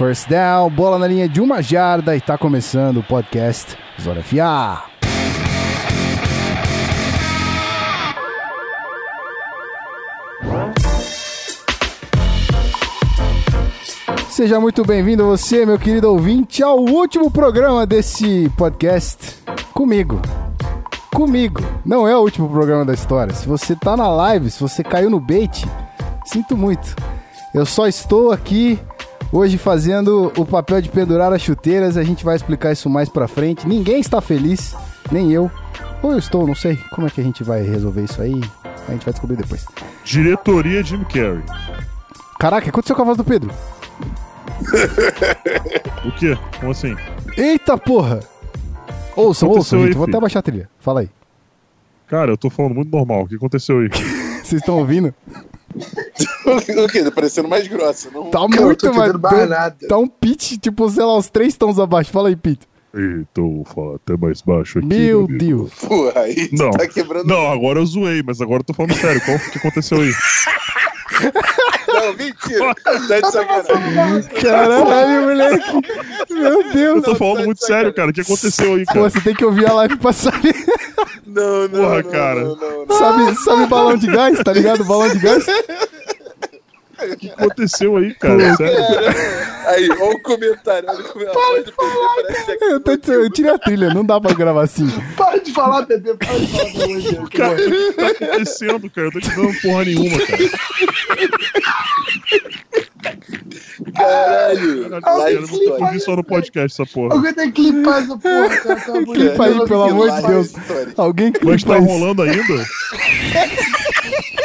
First down, bola na linha de uma jarda e tá começando o podcast Zona FA. Seja muito bem-vindo você, meu querido ouvinte, ao último programa desse podcast comigo. Comigo. Não é o último programa da história. Se você tá na live, se você caiu no bait, sinto muito. Eu só estou aqui hoje fazendo o papel de pendurar as chuteiras. A gente vai explicar isso mais pra frente. Ninguém está feliz, nem eu. Ou eu estou, não sei. Como é que a gente vai resolver isso aí? A gente vai descobrir depois. Diretoria Jim Carrey. Caraca, o que aconteceu com a voz do Pedro? O quê? Como assim? Eita porra! Aconteceu ouçam, aí, gente. Vou até baixar a trilha. Fala aí. Cara, eu tô falando muito normal. O que aconteceu aí? Vocês estão ouvindo? o quê? Tá parecendo mais grossa. Não... Tá Cara, muito mais. nada. Tá um pitch, tipo, sei lá, uns três tons abaixo. Fala aí, eu vou falar até mais baixo aqui. Meu amigo. Deus. Porra, aí Não. tá quebrando. Não, agora eu zoei, mas agora eu tô falando sério. Qual que aconteceu aí? Não, mentira. Tá de sacanagem. Caralho, moleque. Meu Deus. Eu tô falando muito sério, cara. O que aconteceu aí, Pô, cara? você tem que ouvir a live pra saber. Não, não, Porra, não, cara. Não, não, não. Sabe, sabe balão de gás, tá ligado? Balão de gás? O que aconteceu aí, cara? Sério? Aí, olha o comentário. Olha como a voz do Pedro parece aqui. Eu, tô, eu tirei a trilha, não dá pra gravar assim. Para de falar, bebê, para de falar, de Deus. Cara, o que tá acontecendo, cara? Eu tô te dando porra nenhuma, cara. Caralho. Caralho, cara, Live eu vou story. ouvir só no podcast essa porra. Alguém tem que clipar essa porra, cara. Tá bonito. Clipa aí, pelo amor de Deus. Alguém Mas tá clipa isso. rolando ainda?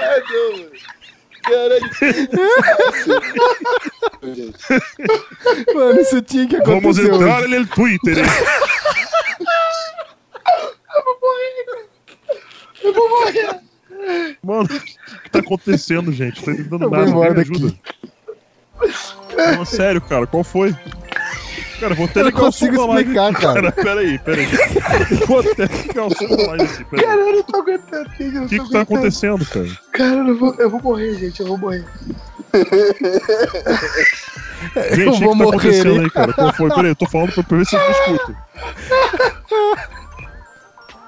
Não, mano. Caralho. Mano, isso tinha que Vamos acontecer entrar hoje. no Twitter, hein? Eu vou morrer. Mano, o que, tá acontecendo, gente? Tô Eu vou nada, embora alguém me ajuda. Não, sério, cara, qual foi? Cara, vou até Eu não ligar o som consigo explicar, cara. Peraí, peraí. Vou até ligar o som da live aqui, peraí. Cara, eu não tô aguentando. eu O que que tá acontecendo, cara? Cara, eu, não vou, eu vou morrer, gente. Eu vou morrer. Gente, Eu o que, vou que tá morrer. acontecendo aí, cara? Qual foi? Peraí, eu tô falando pra pra ver se eu escuto.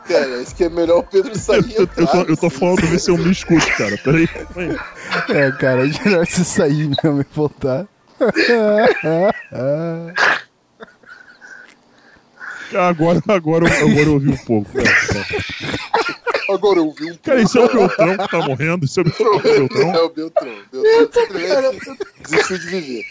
Cara, acho que é melhor o Pedro Eu, sair. eu, eu tô, eu tô falando pra ver se eu me escuto, cara. Peraí, peraí. É, cara, é melhor você sair mesmo e voltar. Agora, agora, eu- agora eu ouvi um pouco. Tá. Agora eu vi um cara isso é o Beltrão que tá morrendo? Isso é o Beltrão? É o Beltrão. Beltrão simplesmente desistiu de viver.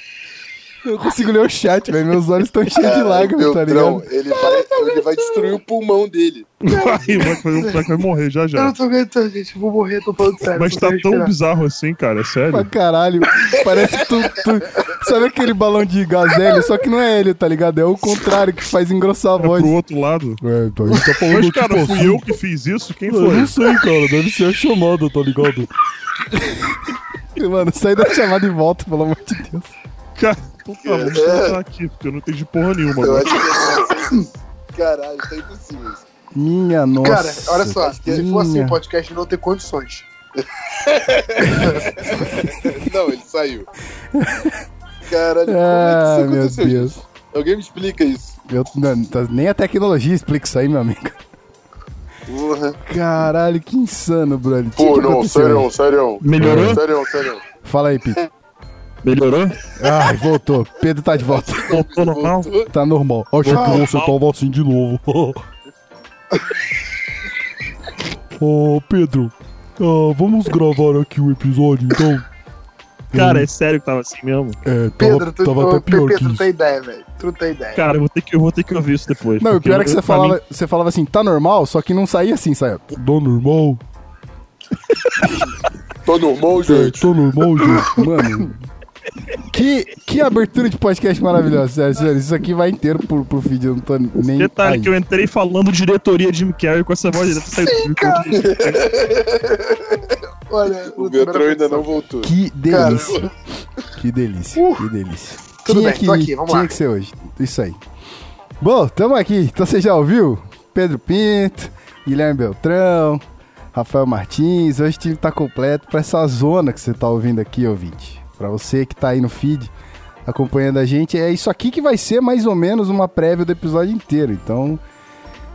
Eu não consigo ler o chat, velho. Meus olhos estão cheios de Cara, lágrimas, tá ligado? ele vai, ele vai destruir o pulmão dele. Vai, vai, vai, vai morrer já Eu já. não tô aguentando, gente. Eu vou morrer, tô falando sério. Mas tá tão bizarro assim, cara, é Pra sério. caralho. Parece que tu, tu- Sabe aquele balão de gás hélio? Só que não é hélio, tá ligado? É o contrário que faz engrossar a É voz. pro outro lado. É, então a gente tá falando Mas, cara, fui eu que fiz isso? Quem Eu foi? não sei, cara. Deve ser a chamada, tá ligado? Mano, sai da chamada e volta, pelo amor de Deus. Cara, então tá, vamos É. aqui, porque eu não entendi porra nenhuma. Eu agora. acho que é... Caralho, tá impossível isso. Minha nossa. Cara, olha só. Se for assim, minha. o podcast não tem condições. Não, ele saiu. Caralho, como Ah, é que isso meu aconteceu? Deus. gente? Alguém me explica isso. Eu, não, tá- nem a tecnologia explica isso aí, meu amigo. Porra. Caralho, que insano, brother. Tinha Pô, que não, sério, sério. Melhorou? Sério, sério. Fala aí, Pete. Melhorou? Ai, voltou. Pedro tá de volta. Voltou normal? Tá normal. Achei que você tava assim de novo. Ô, Pedro. ah, vamos gravar aqui o episódio, então? Cara, é sério que tava assim mesmo? É, tava, Pedro, tu, tava até pior Pedro, que tu isso. tem ideia, velho. Tu não tem ideia. Cara, eu vou ter que, eu vou ter que ouvir isso depois. Não, o pior é que eu- você falava, mim- você falava assim, tá normal, só que não saía assim, saia. Tô normal. Tô normal, É, gente. tô normal, gente. Mano. Que, que abertura de podcast maravilhosa, sério, sério. Isso aqui vai inteiro pro, pro vídeo, eu não tô nem. Detalhe aí. que eu entrei falando diretoria Jim Carrey com essa voz dele. Sim, Olha, O Beltrão ainda não voltou. Que delícia. Que delícia, que delícia. Tudo tinha bem, que, tô aqui, vamos tinha lá. que ser hoje. Isso aí. Bom, tamo aqui. Então você já ouviu? Pedro Pinto, Guilherme Beltrão, Rafael Martins. Hoje o time tá completo pra essa zona que você tá ouvindo aqui, ouvinte. Pra você que tá aí no feed acompanhando a gente, é isso aqui que vai ser mais ou menos uma prévia do episódio inteiro. Então,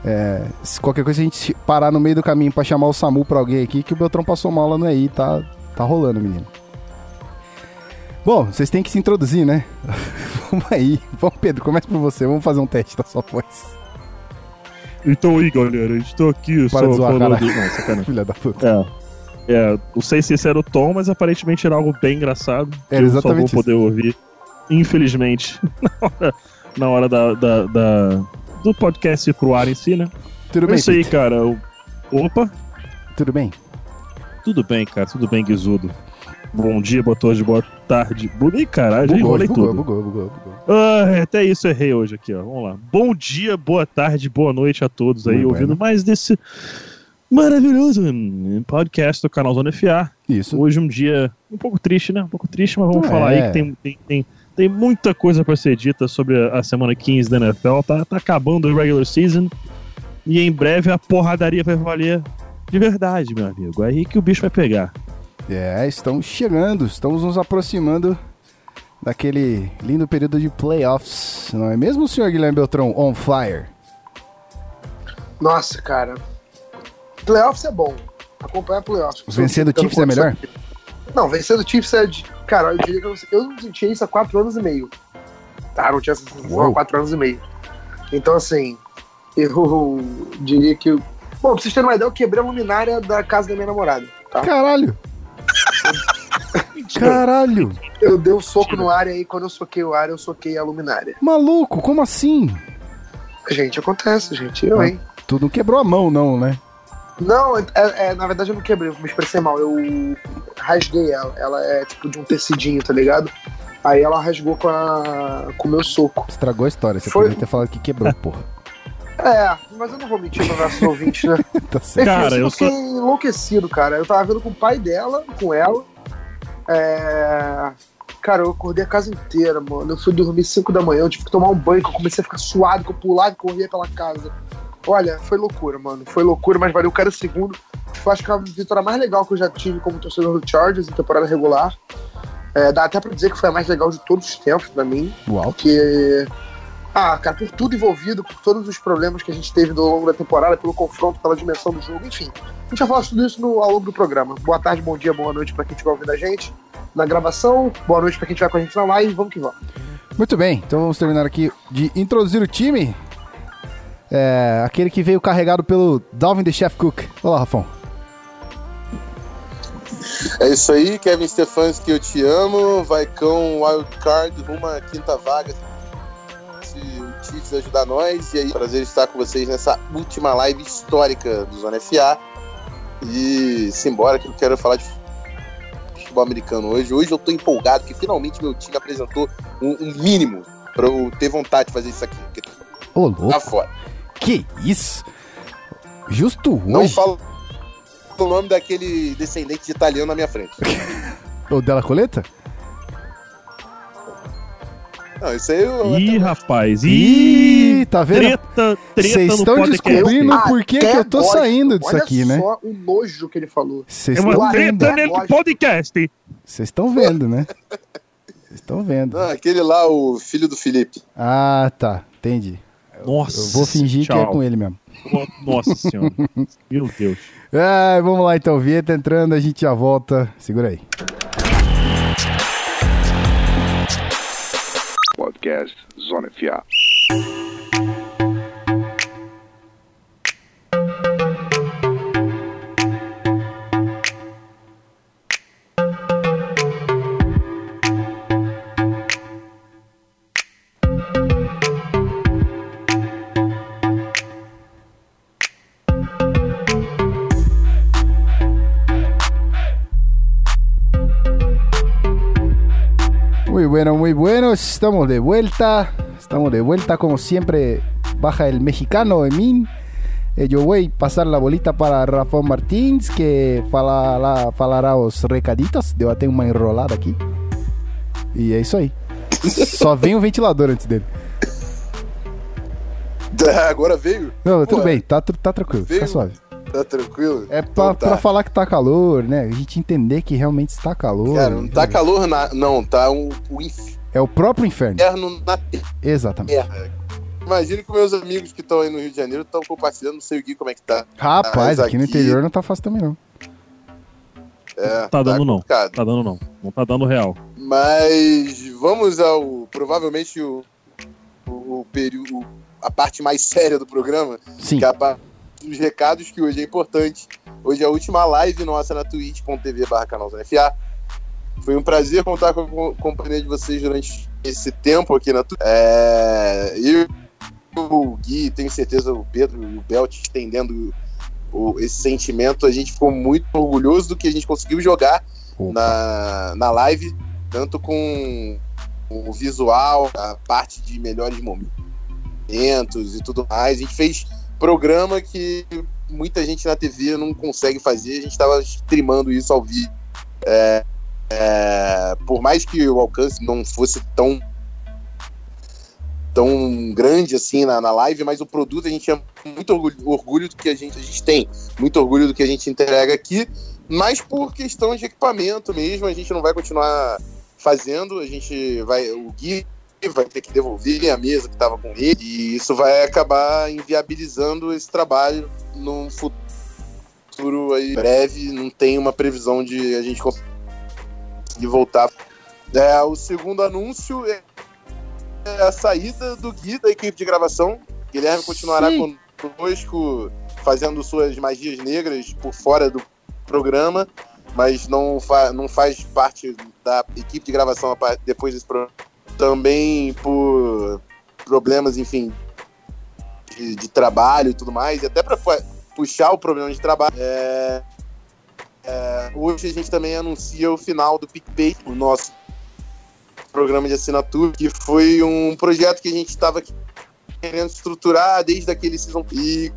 é, se qualquer coisa a gente parar no meio do caminho pra chamar o Samu pra alguém aqui, que o Beltrão passou mal lá no EI, tá, tá rolando, menino. Bom, vocês têm que se introduzir, né? vamos aí. Vamos, Pedro, começa por você. Vamos fazer um teste da sua voz. Então aí, galera, estou aqui Para só de zoar, falando... Não, sacanagem. Filha da puta. É. É, não sei se esse era o tom, mas aparentemente era algo bem engraçado. que Era eu só vou poder ouvir, infelizmente, na hora, na hora da, da- da- do podcast pro ar em si, né? Tudo É bem, isso aí, cara. Opa, Tudo bem? tudo bem, cara, tudo bem, Guizudo. Bom dia, boa tarde, boa tarde. Ih, caralho, Bugou, enrolei bugou, tudo. bugou, bugou, bugou. Ah, até isso errei hoje aqui, ó. Vamos lá. Bom dia, boa tarde, boa noite a todos aí, Muito ouvindo bueno. mais desse maravilhoso podcast do canal Zona FA. Isso. Hoje um dia um pouco triste, né? Um pouco triste, mas vamos É. falar aí que tem, tem, tem, tem muita coisa pra ser dita sobre a, a semana 15 da NFL. Tá, tá acabando o regular season e em breve a porradaria vai valer de verdade, meu amigo. É aí que o bicho vai pegar. É, estamos chegando, estamos nos aproximando daquele lindo período de playoffs, não é mesmo, senhor Guilherme Beltrão? On fire. Nossa, cara. Playoffs é bom. Acompanhar playoffs. Vencendo o Chiefs é melhor? Não, vencendo o Chiefs é de. Cara, eu diria que eu, eu não tinha isso há quatro anos e meio. Tá, não tinha essa sensação Uou. há quatro anos e meio. Então, assim, eu diria que. Bom, pra vocês terem uma ideia, eu quebrei a luminária da casa da minha namorada. Tá? Caralho! Caralho! Eu dei um soco no ar e aí, quando eu soquei o ar, eu soquei a luminária. Maluco, como assim? Gente, acontece, gente. Eu, Ah. hein? Tu não quebrou a mão, não, né? Não, é, é, na verdade eu não quebrei, eu me expressei mal. Eu rasguei ela. Ela é tipo de um tecidinho, tá ligado? Aí ela rasgou com a com o meu soco. Estragou a história, você Foi- poderia ter falado que quebrou, porra. É, mas eu não vou mentir para nossos ouvintes, né? Tá certo. Cara, Enfim, eu eu fiquei enlouquecido, cara. Eu tava vendo com o pai dela, com ela. É... Cara, eu acordei a casa inteira, mano. Eu fui dormir 5 da manhã, eu tive que tomar um banho, que eu comecei a ficar suado, que eu pulava e corria pela casa. Olha, foi loucura, mano. Foi loucura, mas valeu cada segundo. Eu acho que é a vitória mais legal que eu já tive como torcedor do Chargers em temporada regular. É, dá até pra dizer que foi a mais legal de todos os tempos pra mim. Uau. Porque. Ah, cara, por tudo envolvido, por todos os problemas que a gente teve ao longo da temporada, pelo confronto, pela dimensão do jogo, enfim. A gente vai falar tudo isso no, ao longo do programa. Boa tarde, bom dia, boa noite pra quem estiver ouvindo a gente na gravação. Boa noite pra quem estiver com a gente na live. Vamos que vamos. Muito bem, então vamos terminar aqui de introduzir o time. É, aquele que veio carregado pelo Dalvin the Chef Cook. Olá, Rafão. É isso aí, Kevin Stefanski, eu te amo. Vai com Wildcard, rumo à quinta vaga. Se o Chiefs ajudar nós. E aí, prazer estar com vocês nessa última live histórica do Zona FA. E simbora que eu quero falar de futebol americano hoje. Hoje eu tô empolgado que finalmente meu time apresentou um, um mínimo pra eu ter vontade de fazer isso aqui. Ô, tá louco, fora. Que isso? Justo Não hoje. falo o nome daquele descendente de italiano na minha frente. O Della Coleta? Não, isso aí eu. Ih, rapaz, ih, tá vendo? treta, treta Vocês estão descobrindo Eu por que, eu tô gosto. saindo disso Olha aqui, né? só o nojo que ele falou. Vocês É estão uma vendo. treta nesse Lógico. podcast. Vocês estão vendo, né? Vocês estão vendo. Não, aquele lá, o filho do Felipe. Ah, tá. Entendi. Nossa. Eu vou fingir que é tchau. com ele mesmo. Nossa senhora. Meu Deus. Ah, vamos lá então, Vieta entrando, a gente já volta. Segura aí. Podcast Zona FA. Muy bueno, muy bueno. Estamos de vuelta. Estamos de vuelta como siempre. Baja el mexicano Emin. Eh, yo voy a pasar la bolita para Rafa Martins, que falará, falará os recaditos. Deu até uma enrolada aqui. E é isso aí. Só vem o ventilador antes dele. Agora veio. Não, tudo Pô, bem, tá, tranquilo, fica veio- suave. Tá tranquilo? É pra, Então tá. pra falar que tá calor, né? A gente entender que realmente está calor. Cara, não tá calor na... Não, tá um, o É o próprio inferno. inferno na Exatamente. terra. Imagina que meus amigos que estão aí no Rio de Janeiro estão compartilhando, não sei o Gui como é que tá. Rapaz, Mas aqui no aqui- interior não tá fácil também, não. É, Tá dando não. complicado. Tá dando não. Não tá dando real. Mas vamos ao provavelmente o, o, o período, a parte mais séria do programa, Sim. que é a parte dos recados que hoje é importante. Hoje é a última live nossa na twitch.tv barra. Foi um prazer contar com a co- companhia de vocês durante esse tempo aqui na Twitch. É, eu, o Gui, tenho certeza o Pedro e o Belt estendendo o- esse sentimento. A gente ficou muito orgulhoso do que a gente conseguiu jogar Opa. na, na live, tanto com o visual, a parte de melhores momentos e tudo mais. A gente fez programa que muita gente na TV não consegue fazer, a gente estava streamando isso ao vivo. É, é, por mais que o alcance não fosse tão tão grande assim na, na live, mas o produto a gente tinha muito orgulho, orgulho do que a gente, a gente tem, muito orgulho do que a gente entrega aqui, mas por questão de equipamento mesmo, a gente não vai continuar fazendo, a gente vai, o Gui vai ter que devolver a mesa que estava com ele, e isso vai acabar inviabilizando esse trabalho num futuro aí breve, não tem uma previsão de a gente conseguir voltar. É, o segundo anúncio é a saída do Gui da equipe de gravação. Guilherme continuará Sim. conosco fazendo suas magias negras por fora do programa, mas não, fa não faz parte da equipe de gravação depois desse programa. Também por problemas, enfim, de, de trabalho e tudo mais, e até para puxar o problema de trabalho. É, é, hoje a gente também anuncia o final do PicPay, o nosso programa de assinatura, que foi um projeto que a gente estava querendo estruturar desde aquele season. E,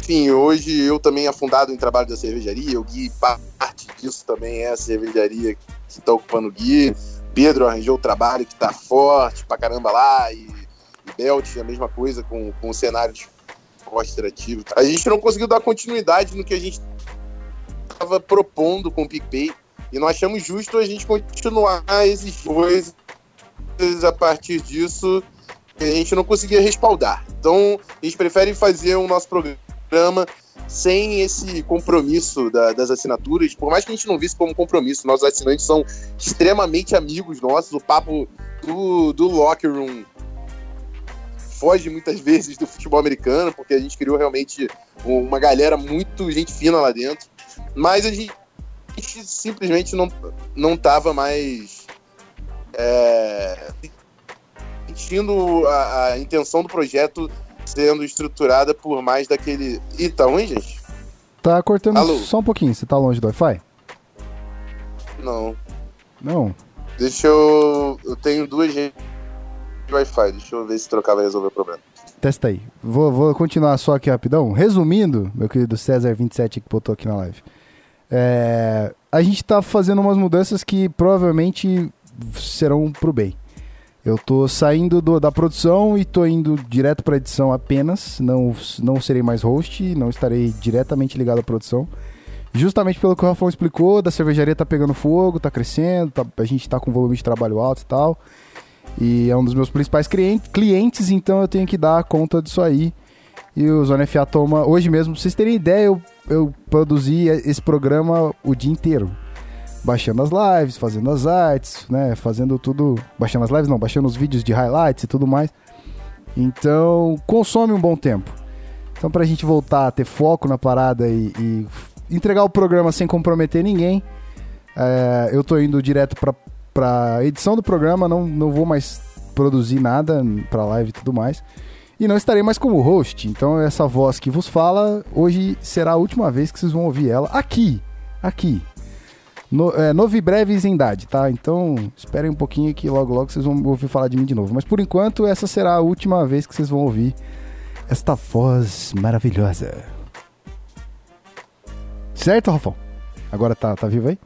enfim, hoje eu também afundado em trabalho da cervejaria, o Gui, parte disso também é a cervejaria que está ocupando o Gui. Pedro arranjou o trabalho que está forte pra caramba lá, e, e Belt a mesma coisa com, com o cenário de esporte interativo. A gente não conseguiu dar continuidade no que a gente estava propondo com o PicPay. E nós achamos justo a gente continuar exigir coisas a partir disso que a gente não conseguia respaldar. Então, a gente prefere fazer o nosso programa sem esse compromisso da- das assinaturas, por mais que a gente não visse como compromisso, nossos assinantes são extremamente amigos nossos, o papo do, do Locker Room foge muitas vezes do futebol americano, porque a gente criou realmente uma galera muito gente fina lá dentro, mas a gente simplesmente não, não tava mais é, sentindo a, a intenção do projeto sendo estruturada por mais daquele. Ih, tá ruim, gente? Tá cortando Alô? só um pouquinho. Você tá longe do Wi-Fi? Não. Não. Deixa eu. Eu tenho duas redes de Wi-Fi. Deixa eu ver se trocar vai resolver o problema. Testa aí. Vou, vou continuar só aqui rapidão. Resumindo, meu querido César27 que botou aqui na live. É, a gente tá fazendo umas mudanças que provavelmente serão pro bem. Eu tô saindo do- da produção e tô indo direto pra edição apenas. Não, não serei mais host, não estarei diretamente ligado à produção. Justamente pelo que o Rafão explicou, da cervejaria tá pegando fogo, tá crescendo, tá- a gente tá com volume de trabalho alto e tal. E é um dos meus principais clien- clientes, então eu tenho que dar conta disso aí. E o Zona FA toma. Hoje mesmo, pra vocês terem ideia, eu, eu produzi esse programa o dia inteiro. Baixando as lives, fazendo as artes, né? Fazendo tudo. Baixando as lives, não, baixando os vídeos de highlights e tudo mais. Então, consome um bom tempo. Então, pra gente voltar a ter foco na parada e, e entregar o programa sem comprometer ninguém, é, eu tô indo direto pra, pra edição do programa, não, não vou mais produzir nada pra live e tudo mais. E não estarei mais como host. Então, essa voz que vos fala, hoje será a última vez que vocês vão ouvir ela aqui. Aqui. No, é, Novibreves em idade, tá? Então, esperem um pouquinho que logo, logo vocês vão ouvir falar de mim de novo. Mas por enquanto, essa será a última vez que vocês vão ouvir esta voz maravilhosa. Certo, Rafão? Agora tá, tá vivo aí?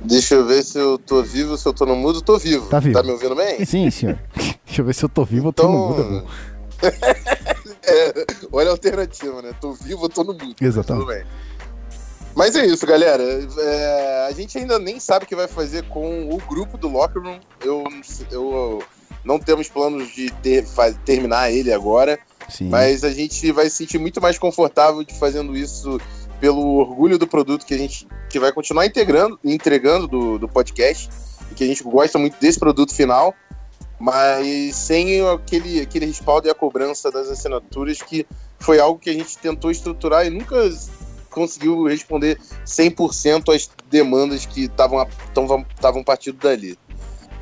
Deixa eu ver se eu tô vivo, se eu tô no mudo, tô vivo. Tá vivo. Tá me ouvindo bem? Sim, senhor. Deixa eu ver se eu tô vivo ou tô no mudo. Então. É, olha a alternativa, né? Tô vivo, tô no mundo. Exatamente. Tudo bem. Mas é isso, galera. É, a gente ainda nem sabe o que vai fazer com o grupo do Locker Room. Eu, eu não temos planos de ter, faz, terminar ele agora, Sim. mas a gente vai se sentir muito mais confortável de fazendo isso pelo orgulho do produto que a gente que vai continuar integrando, entregando do, do podcast e que a gente gosta muito desse produto final, mas sem aquele, aquele respaldo e a cobrança das assinaturas que foi algo que a gente tentou estruturar e nunca conseguiu responder 100% às demandas que estavam partindo dali.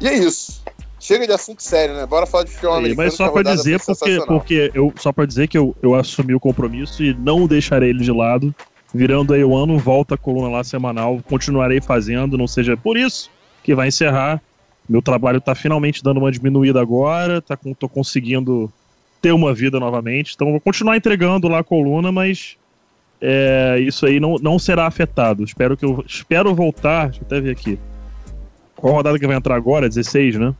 E é isso. Chega de assunto sério, né? Bora falar de Sim, americano. mas só que a pra rodada dizer, porque, porque eu, só pra dizer que eu, eu assumi o compromisso e não deixarei ele de lado. Virando aí o ano, volta a coluna lá semanal, continuarei fazendo, não seja por isso que vai encerrar. Meu trabalho tá finalmente dando uma diminuída agora, tá, com- tô conseguindo ter uma vida novamente. Então vou continuar entregando lá a coluna, mas é, isso aí não, não será afetado. Espero que eu espero voltar. Deixa eu até ver aqui. Qual rodada que vai entrar agora? 16, né?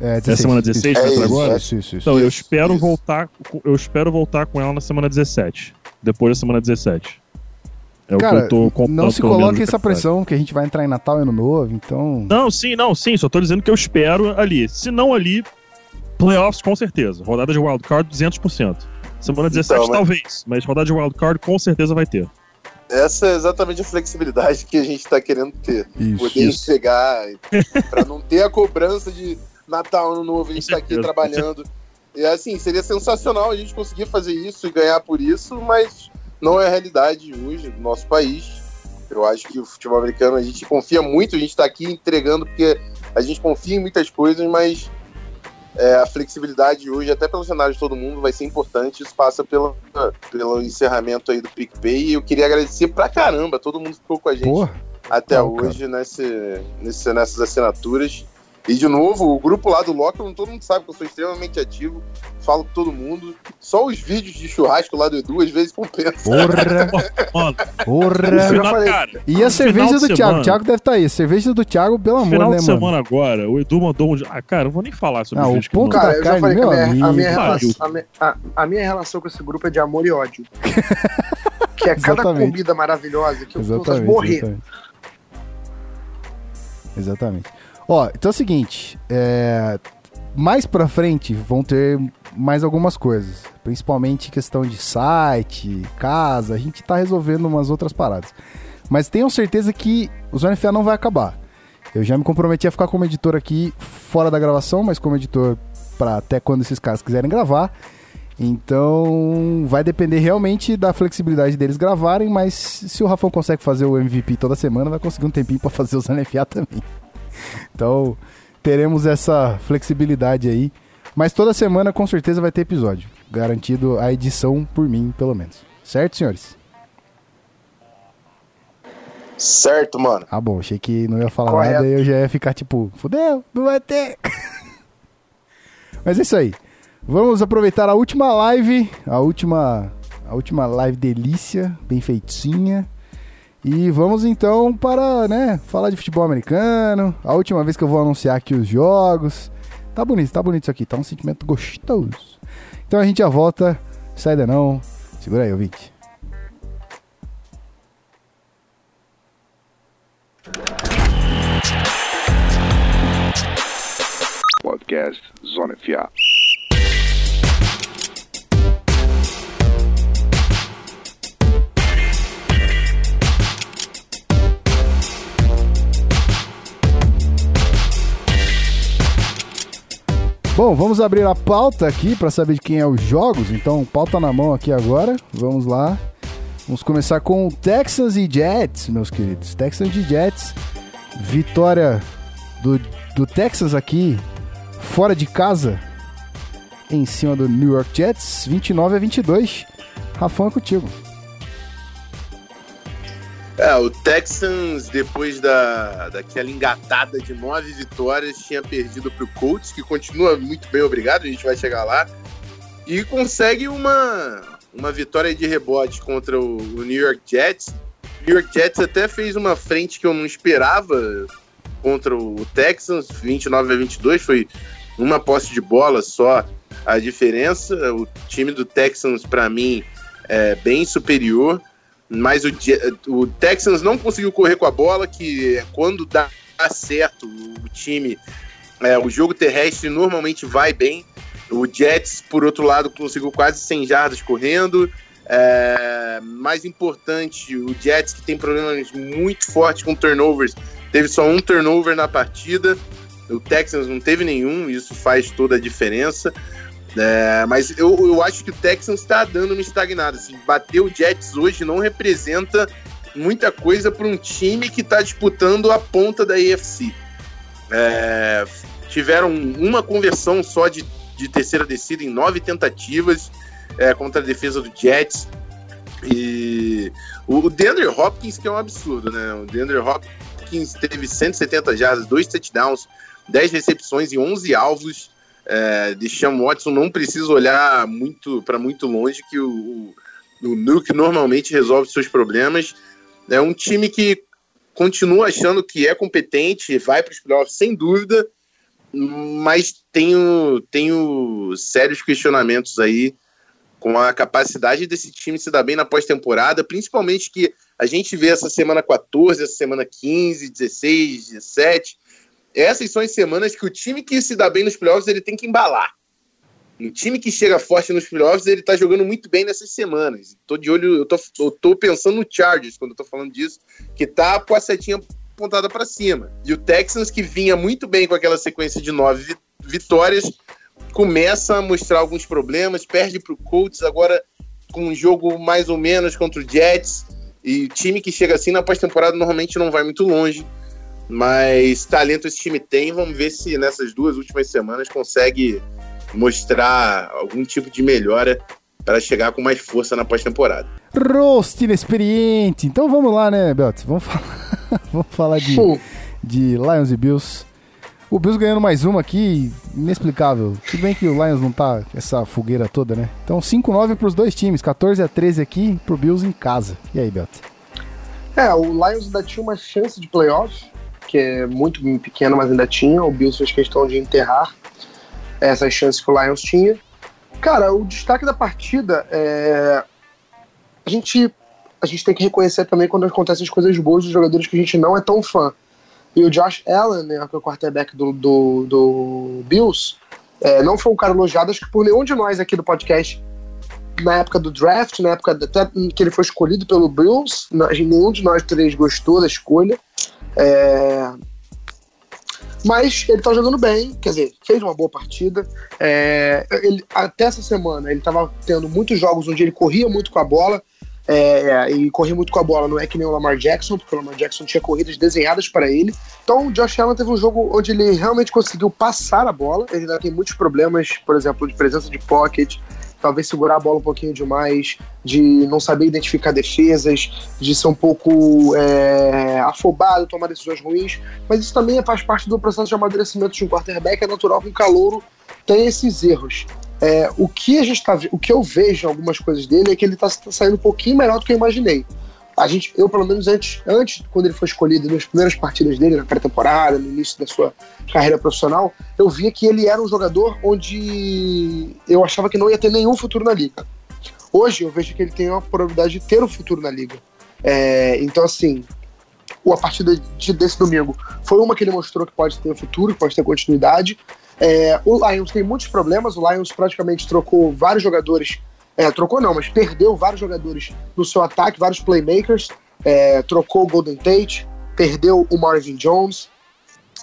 É, É a semana 16 que vai É entrar isso, agora? Isso, isso, isso. Então, eu espero isso. voltar. com- Eu espero voltar com ela na semana 17. Depois da semana 17. É o Cara, que eu tô contando. não se coloque essa pressão que a gente vai entrar em Natal e Ano Novo, então. Não, sim, não, sim. Só tô dizendo que eu espero ali. Se não ali, playoffs com certeza. Rodada de wildcard 200%. Semana 17 Então, mas- talvez, mas rodada de wildcard com certeza vai ter. Essa é exatamente a flexibilidade que a gente tá querendo ter. Isso. Poder entregar, pra não ter a cobrança de Natal, Ano Novo, a gente Com tá aqui trabalhando. E assim, seria sensacional a gente conseguir fazer isso e ganhar por isso, mas não é a realidade hoje do nosso país. Eu acho que o futebol americano a gente confia muito, a gente tá aqui entregando porque a gente confia em muitas coisas, mas é, a flexibilidade hoje, até pelo cenário de todo mundo, vai ser importante. Isso passa pelo, pelo encerramento aí do PicPay. E eu queria agradecer pra caramba, todo mundo que ficou com a gente Porra. até Não, hoje nesse, nesse, nessas assinaturas. E de novo, o grupo lá do Locker, todo mundo sabe que eu sou extremamente ativo, falo com todo mundo. Só os vídeos de churrasco lá do Edu às vezes compensam. Porra. Porra. já final, falei. cara, E a cerveja do Thiago? O Thiago deve estar aí. Cerveja do Thiago, pelo amor, final né, de mano? semana agora, o Edu mandou um. Ah, cara, eu vou nem falar sobre Ah, o o vídeo que ponto. Cara, eu já falei que a meu minha, a, minha amigo. relação, a, minha, a- a minha relação com esse grupo é de amor e ódio. que é cada Exatamente. comida maravilhosa que eu vou morrer. Exatamente. Exatamente. Ó, então é o seguinte, é, mais pra frente vão ter mais algumas coisas, principalmente questão de site, casa, a gente tá resolvendo umas outras paradas. Mas tenham certeza que o Zona FA não vai acabar. Eu já me comprometi a ficar como editor aqui fora da gravação, mas como editor para até quando esses caras quiserem gravar. Então vai depender realmente da flexibilidade deles gravarem, mas se o Rafão consegue fazer o MVP toda semana, vai conseguir um tempinho para fazer os NFA também. Então teremos essa flexibilidade aí. Mas toda semana com certeza vai ter episódio. Garantido a edição por mim, pelo menos. Certo, senhores? Certo, mano. Ah, bom, achei que não ia falar Correto. nada e eu já ia ficar tipo, fudeu, não vai ter. Mas é isso aí. Vamos aproveitar a última live, a última, a última live delícia, bem feitinha. E vamos então para, né, falar de futebol americano. A última vez que eu vou anunciar aqui os jogos. Tá bonito, tá bonito isso aqui, tá um sentimento gostoso. Então a gente já volta, sai daí não. Segura aí, ouvinte. Podcast Zona FA. Bom, vamos abrir a pauta aqui para saber de quem é os jogos. Então, pauta na mão aqui agora. Vamos lá. Vamos começar com Texans e Jets, meus queridos. Texans e Jets. Vitória do, do Texas aqui, fora de casa, em cima do New York Jets, 29 a 22. Rafão é contigo. É, o Texans, depois da, daquela engatada de nove vitórias, tinha perdido para o Colts, que continua muito bem, obrigado, a gente vai chegar lá. E consegue uma, uma vitória de rebote contra o, o New York Jets. O New York Jets até fez uma frente que eu não esperava contra o Texans, 29 a 22, foi uma posse de bola só a diferença. O time do Texans, para mim, é bem superior, mas o, o Texans não conseguiu correr com a bola, que quando dá certo o time, é, o jogo terrestre normalmente vai bem. O Jets, por outro lado, conseguiu quase 100 jardas correndo. É, mais importante, o Jets, que tem problemas muito fortes com turnovers, teve só um turnover na partida. O Texans não teve nenhum, isso faz toda a diferença. É, mas eu, eu acho que o Texans está dando uma estagnada. Assim, bater o Jets hoje não representa muita coisa para um time que está disputando a ponta da AFC. É, tiveram uma conversão só de, de terceira descida em nove tentativas é, contra a defesa do Jets. E o, DeAndre Hopkins, que é um absurdo, né? O DeAndre Hopkins teve 170 jardas, dois touchdowns, 10 recepções e 11 alvos. É, de Sean Watson não precisa olhar muito para muito longe que o, o, o Nuke normalmente resolve seus problemas. É um time que continua achando que é competente, vai para os playoffs sem dúvida, mas tenho, tenho sérios questionamentos aí com a capacidade desse time se dar bem na pós-temporada, principalmente que a gente vê essa semana 14, essa semana 15, 16, 17. Essas são as semanas que o time que se dá bem nos playoffs ele tem que embalar. Um time que chega forte nos playoffs, ele tá jogando muito bem nessas semanas. Tô de olho, eu tô, eu tô pensando no Chargers quando eu tô falando disso, que tá com a setinha apontada para cima. E o Texans, que vinha muito bem com aquela sequência de nove vitórias, começa a mostrar alguns problemas, perde pro Colts, agora com um jogo mais ou menos contra o Jets. E time que chega assim na pós-temporada normalmente não vai muito longe. Mas talento esse time tem. Vamos ver se nessas duas últimas semanas consegue mostrar algum tipo de melhora para chegar com mais força na pós-temporada. Roast inexperiente. Então vamos lá, né, Belt? Vamos falar, vamos falar de, de Lions e Bills. O Bills ganhando mais uma aqui, inexplicável. Tudo bem que o Lions não tá essa fogueira toda, né? Então 5-9 para os dois times, 14 a 13 aqui pro Bills em casa. E aí, Belt? É, o Lions ainda tinha uma chance de playoff, que é muito pequena, mas ainda tinha. O Bills fez questão de enterrar essas chances que o Lions tinha. Cara, o destaque da partida é. A gente, a gente tem que reconhecer também quando acontecem as coisas boas dos jogadores que a gente não é tão fã. E o Josh Allen, né, que é o quarterback do, do, do Bills, é, não foi um cara elogiado, acho que por nenhum de nós aqui do podcast, na época do draft, na época até que ele foi escolhido pelo Bills, nenhum de nós três gostou da escolha. É, mas ele tá jogando bem, quer dizer, fez uma boa partida. É, ele, até essa semana ele tava tendo muitos jogos onde ele corria muito com a bola. É, e corria muito com a bola, não é que nem o Lamar Jackson, porque o Lamar Jackson tinha corridas desenhadas para ele. Então o Josh Allen teve um jogo onde ele realmente conseguiu passar a bola. Ele ainda tem muitos problemas, por exemplo, de presença de pocket, talvez segurar a bola um pouquinho demais, de não saber identificar defesas, de ser um pouco é, afobado, tomar decisões ruins, mas isso também faz parte do processo de amadurecimento de um quarterback, é natural que um calouro tem esses erros. É, o que a gente tá, o que eu vejo em algumas coisas dele é que ele está tá saindo um pouquinho melhor do que eu imaginei a gente, eu pelo menos antes, antes quando ele foi escolhido nas primeiras partidas dele na pré-temporada, no início da sua carreira profissional, eu via que ele era um jogador onde eu achava que não ia ter nenhum futuro na liga. Hoje eu vejo que ele tem uma probabilidade de ter um futuro na liga. É, então assim, a partida de, desse domingo foi uma que ele mostrou que pode ter futuro, que pode ter continuidade. É, o Lions tem muitos problemas. O Lions praticamente trocou vários jogadores é, trocou não, mas perdeu vários jogadores no seu ataque, vários playmakers. É, trocou o Golden Tate, perdeu o Marvin Jones.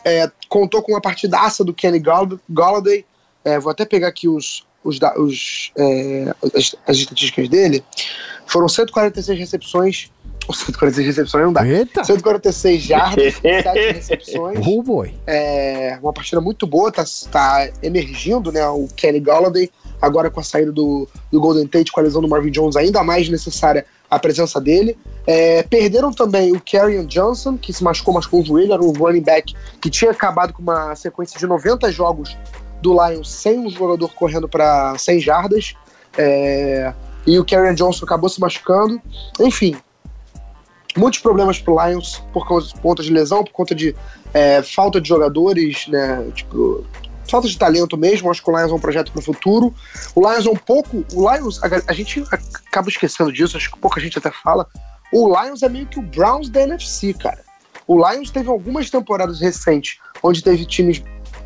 É, contou com uma partidaça do Kenny Galladay. É, vou até pegar aqui os, os, os é, as, as, estatísticas dele. Foram 146 recepções. 146 recepções não dá. Eita. 146 jardas, 7 recepções. Oh boy. É, uma partida muito boa, tá, tá emergindo né, o Kenny Galladay agora com a saída do, do Golden Tate, com a lesão do Marvin Jones, ainda mais necessária a presença dele. É, perderam também o Karrion Johnson, que se machucou, machucou o joelho, era um running back que tinha acabado com uma sequência de 90 jogos do Lions sem um jogador correndo para 100 jardas. É, e o Karrion Johnson acabou se machucando. Enfim, muitos problemas pro Lions por conta de lesão, por conta de é, falta de jogadores, né? Tipo, falta de talento mesmo. Acho que o Lions é um projeto para o futuro. O Lions é um pouco. O Lions, a, a, gente acaba esquecendo disso, acho que pouca gente até fala. O Lions é meio que o Browns da NFC, cara. O Lions teve algumas temporadas recentes onde teve times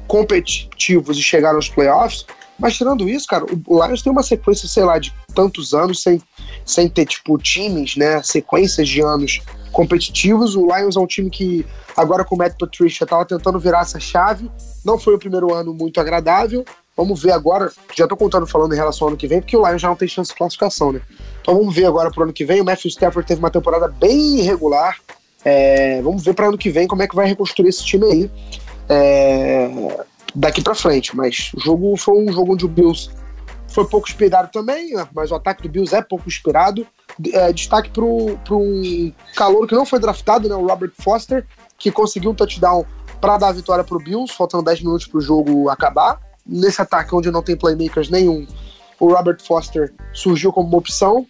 competitivos e chegaram aos playoffs, mas tirando isso, cara, o Lions tem uma sequência, sei lá, de tantos anos sem, sem ter, tipo, times, né? Sequências de anos competitivos. O Lions é um time que, agora com o Matt Patricia, estava tentando virar essa chave. Não foi o primeiro ano muito agradável. Vamos ver agora. Já tô contando falando em relação ao ano que vem, porque o Lions já não tem chance de classificação, né? Então vamos ver agora pro ano que vem. O Matthew Stafford teve uma temporada bem irregular. É, vamos ver para ano que vem como é que vai reconstruir esse time aí. É, daqui para frente. Mas o jogo foi um jogo onde o Bills foi pouco inspirado também, né? mas o ataque do Bills é pouco inspirado. É, destaque para um calor que não foi draftado, né, o Robert Foster, que conseguiu um touchdown para dar a vitória para o Bills, faltando 10 minutos para o jogo acabar. Nesse ataque onde não tem playmakers nenhum, o Robert Foster surgiu como uma opção.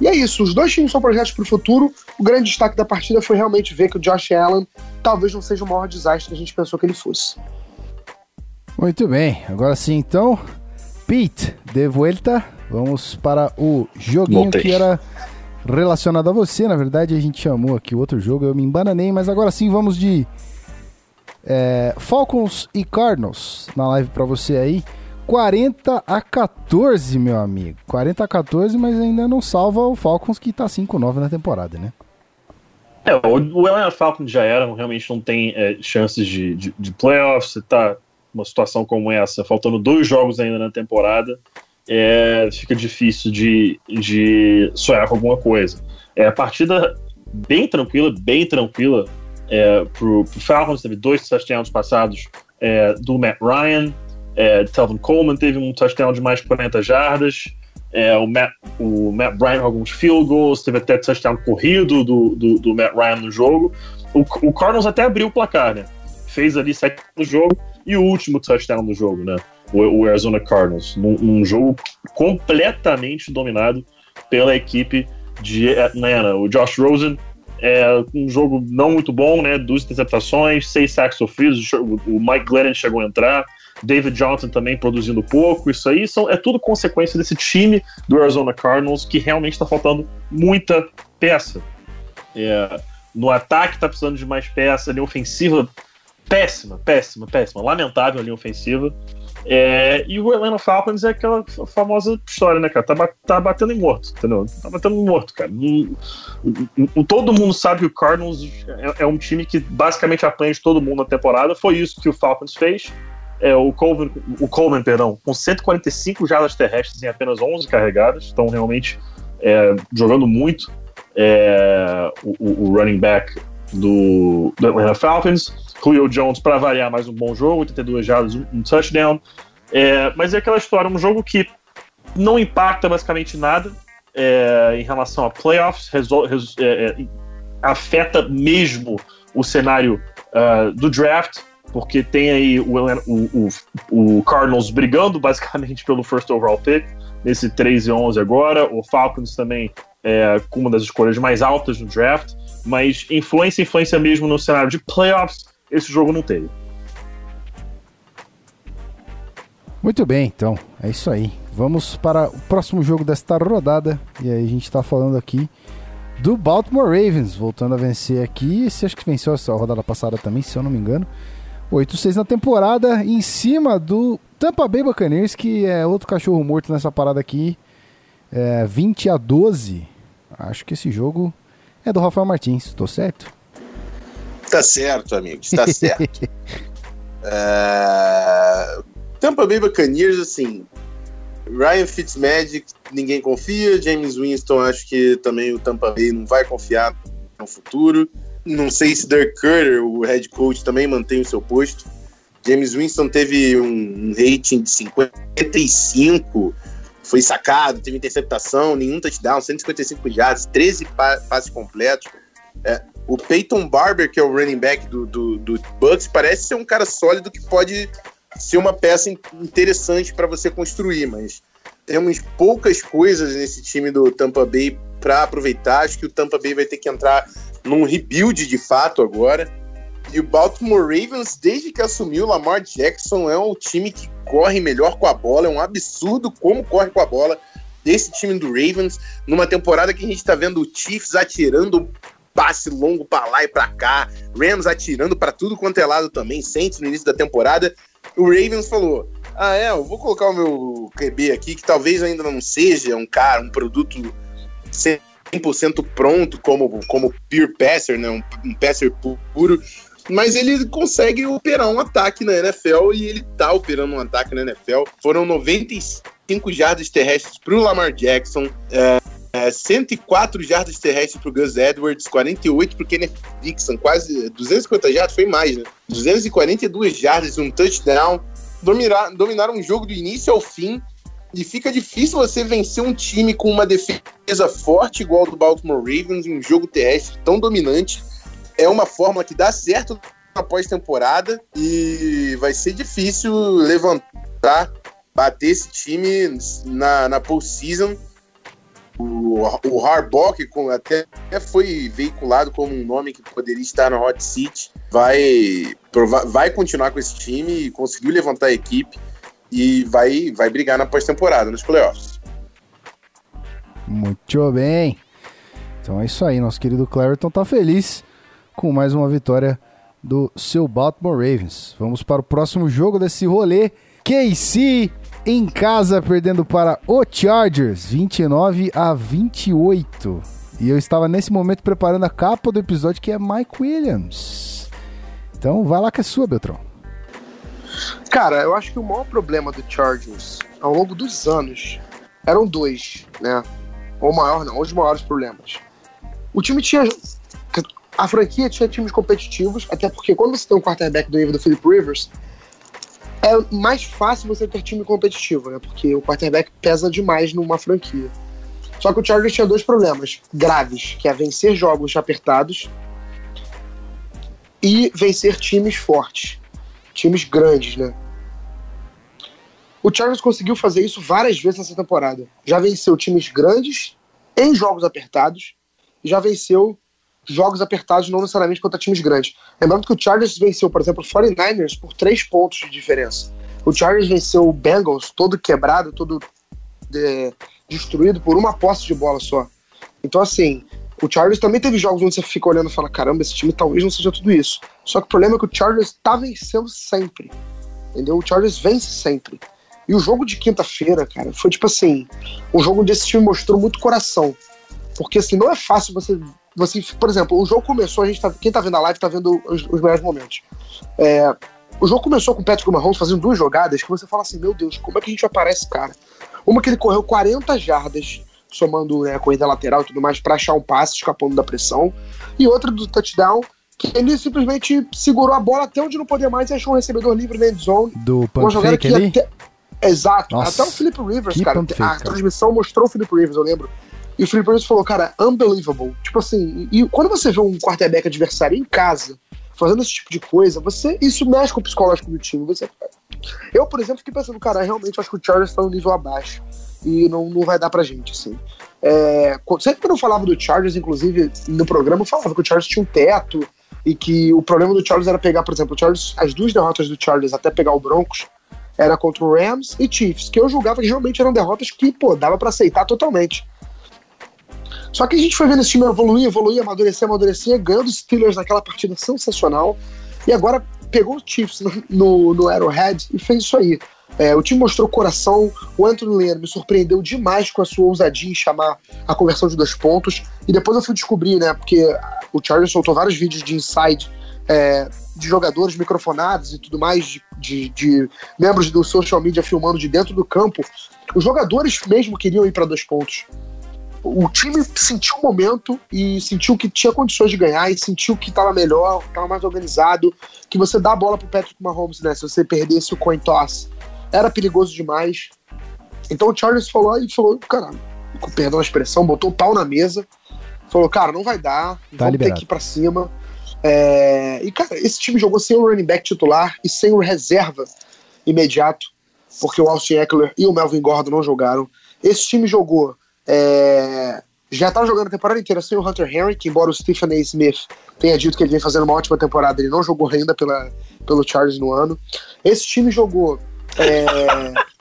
E é isso, os dois times são projetos para o futuro. O grande destaque da partida foi realmente ver que o Josh Allen talvez não seja o maior desastre que a gente pensou que ele fosse. Muito bem, agora sim então, Pete, de volta, vamos para o joguinho Voltei. que era relacionado a você, na verdade a gente chamou aqui o outro jogo, eu me embananei, mas agora sim vamos de é, Falcons e Cardinals na live para você aí. 40 a 14, meu amigo. 40 a 14, mas ainda não salva o Falcons que tá 5-9 na temporada, né? É, o, o Atlanta Falcons já era, realmente não tem é, chances de, de, de playoffs, você tá uma situação como essa, faltando dois jogos ainda na temporada, é, fica difícil de, de sonhar com alguma coisa. É a partida bem tranquila, bem tranquila é, pro, pro Falcons, teve dois touchdowns passados é, do Matt Ryan, é, Telvin Coleman teve um touchdown de mais de 40 jardas, é, o, Matt, o Matt Ryan alguns field goals, teve até touchdown corrido do, do, do Matt Ryan no jogo. O, o Cardinals até abriu o placar, né? Fez ali sete no jogo, e o último touchdown do jogo, né? O, o Arizona Cardinals. Num, num, jogo completamente dominado pela equipe de Atlanta. O Josh Rosen é um jogo não muito bom, né? Duas interceptações, seis sacks sofridos. O Mike Glennon chegou a entrar. David Johnson também produzindo pouco. Isso aí são, é tudo consequência desse time do Arizona Cardinals que realmente está faltando muita peça. É, no ataque está precisando de mais peça, ali ofensiva péssima, péssima, péssima, lamentável a linha ofensiva. É, e o Atlanta Falcons é aquela famosa história, né, cara? Tá, tá batendo em morto, entendeu? Tá batendo em morto, cara. todo mundo sabe que o Cardinals é, é, um time que basicamente apanha de todo mundo na temporada. Foi isso que o Falcons fez. É, o, Coleman, o Coleman, perdão, com 145 jardas terrestres em apenas 11 carregadas. Então, realmente, é, jogando muito é, o, o running back do, do Atlanta Falcons. Julio Jones, para variar, mais um bom jogo, 82 jardas, um, touchdown. É, mas é aquela história, um jogo que não impacta basicamente nada é, em relação a playoffs, resol, res, é, é afeta mesmo o cenário uh, do draft, porque tem aí o, o, o, o, Cardinals brigando basicamente pelo first overall pick, nesse 3 e 11 agora, o Falcons também é, com uma das escolhas mais altas no draft, mas influência, influência mesmo no cenário de playoffs, esse jogo não teve. Muito bem, então, é isso aí. Vamos para o próximo jogo desta rodada. E aí a gente está falando aqui do Baltimore Ravens, voltando a vencer aqui. Esse acho que venceu essa rodada passada também, se eu não me engano. 8-6 na temporada, em cima do Tampa Bay Buccaneers, que é outro cachorro morto nessa parada aqui. É, 20 a 12. Acho que esse jogo é do Rafael Martins, estou certo? Tá certo, amigos, tá certo. é... Tampa Bay Buccaneers, assim, Ryan Fitzmagic, ninguém confia. James Winston, acho que também o Tampa Bay não vai confiar no futuro. Não sei se Dirk Cutter, o head coach, também mantém o seu posto. James Winston teve um rating de 55, foi sacado, teve interceptação, nenhum touchdown, 155 yards, 13 passes completos. É, o Peyton Barber, que é o running back do, do, do Bucks, parece ser um cara sólido que pode ser uma peça interessante para você construir, mas temos poucas coisas nesse time do Tampa Bay para aproveitar. Acho que o Tampa Bay vai ter que entrar num rebuild de fato agora. E o Baltimore Ravens, desde que assumiu o Lamar Jackson, é um time que corre melhor com a bola. É um absurdo como corre com a bola desse time do Ravens. Numa temporada que a gente tá vendo o Chiefs atirando passe longo para lá e para cá, Rams atirando para tudo quanto é lado também, Saints no início da temporada. O Ravens falou: Ah, é, eu vou colocar o meu QB aqui, que talvez ainda não seja um cara, um produto 100% pronto como, como pure passer, né? um, um passer puro, mas ele consegue operar um ataque na NFL e ele tá operando um ataque na NFL. Foram 95 jardas terrestres para o Lamar Jackson. É, é, 104 jardas terrestres para o Gus Edwards, 48 para o Kenneth Dixon, quase 250 jardas, foi mais, né? 242 jardas, um touchdown. Dominar, dominaram um jogo do início ao fim e fica difícil você vencer um time com uma defesa forte igual ao do Baltimore Ravens em um jogo terrestre tão dominante. É uma fórmula que dá certo na pós-temporada e vai ser difícil levantar, bater esse time na, na postseason o, o Harbaugh, que até foi veiculado como um nome que poderia estar no hot seat, vai, vai continuar com esse time, conseguiu levantar a equipe e vai, vai brigar na pós-temporada, nos playoffs. Muito bem. Então é isso aí, nosso querido Clareton tá feliz com mais uma vitória do seu Baltimore Ravens. Vamos para o próximo jogo desse rolê. KC em casa, perdendo para o Chargers, 29 a 28. E eu estava nesse momento preparando a capa do episódio que é Mike Williams. Então vai lá que é sua, Beltrão. Cara, eu acho que o maior problema do Chargers ao longo dos anos eram dois, né? Ou maior não, os maiores problemas. O time tinha. A franquia tinha times competitivos, até porque quando você tem um quarterback do nível do Philip Rivers, é mais fácil você ter time competitivo, né? Porque o quarterback pesa demais numa franquia. Só que o Chargers tinha dois problemas graves, que é vencer jogos apertados e vencer times fortes, times grandes, né? O Chargers conseguiu fazer isso várias vezes nessa temporada. Já venceu times grandes em jogos apertados e já venceu jogos apertados, não necessariamente contra times grandes. Lembrando que o Chargers venceu, por exemplo, o 49ers por três pontos de diferença. O Chargers venceu o Bengals todo quebrado, todo é, destruído por uma posse de bola só. Então, assim, o Chargers também teve jogos onde você fica olhando e fala: caramba, esse time talvez não seja tudo isso. Só que o problema é que o Chargers está vencendo sempre. Entendeu? O Chargers vence sempre. E o jogo de quinta-feira, cara, foi tipo assim: um jogo onde esse time mostrou muito coração. Porque assim, não é fácil você você, por exemplo, o jogo começou, a gente tá, quem tá vendo a live tá vendo os, os melhores momentos. É, o jogo começou com o Patrick Mahomes fazendo duas jogadas que você fala assim, meu Deus, como é que a gente aparece, cara? Uma que ele correu 40 jardas, somando né, a corrida lateral e tudo mais, para achar um passe, escapando da pressão. E outra do touchdown, que ele simplesmente segurou a bola até onde não podia mais e achou um recebedor livre na endzone. Do pump fake ali? Até... Exato. Nossa, até o Philip Rivers, cara. Fake, a transmissão mostrou o Philip Rivers, eu lembro. E o Philip Rivers falou, cara, unbelievable. Tipo assim, e quando você vê um quarterback adversário em casa fazendo esse tipo de coisa, você isso mexe com o psicológico do time. Você, eu, por exemplo, fiquei pensando, cara, realmente acho que o Chargers está no nível abaixo e não, não vai dar pra gente, assim. É, sempre que eu falava do Chargers, inclusive, no programa, eu falava que o Chargers tinha um teto e que o problema do Chargers era pegar, por exemplo, o Chargers, as duas derrotas do Chargers até pegar o Broncos era contra o Rams e Chiefs, que eu julgava que realmente eram derrotas que, pô, dava para aceitar totalmente. Só que a gente foi vendo esse time evoluir, evoluir, amadurecer, amadurecer, ganhando os Steelers naquela partida sensacional. E agora pegou o Chiefs no, no Arrowhead e fez isso aí. É, o time mostrou coração, o Anthony Lynn me surpreendeu demais com a sua ousadia em chamar a conversão de dois pontos. E depois eu fui descobrir, né, porque o Chargers soltou vários vídeos de inside é, de jogadores microfonados e tudo mais, de, de, de, membros do social media filmando de dentro do campo. Os jogadores mesmo queriam ir para dois pontos o time sentiu o momento e sentiu que tinha condições de ganhar e sentiu que estava melhor, estava mais organizado, que você dá a bola pro Patrick Mahomes, né? Se você perdesse o coin toss, era perigoso demais. Então o Charles falou e falou, cara, com perdão a expressão, botou o pau na mesa, falou, cara, não vai dar, tá vamos liberado. ter que ir pra cima. É... E, cara, esse time jogou sem o running back titular e sem o reserva imediato, porque o Austin Eckler e o Melvin Gordon não jogaram. Esse time jogou é, já tá jogando a temporada inteira sem o Hunter Henry, que embora o Stephen A. Smith tenha dito que ele vem fazendo uma ótima temporada, ele não jogou ainda pela, pelo Chargers no ano. Esse time jogou é,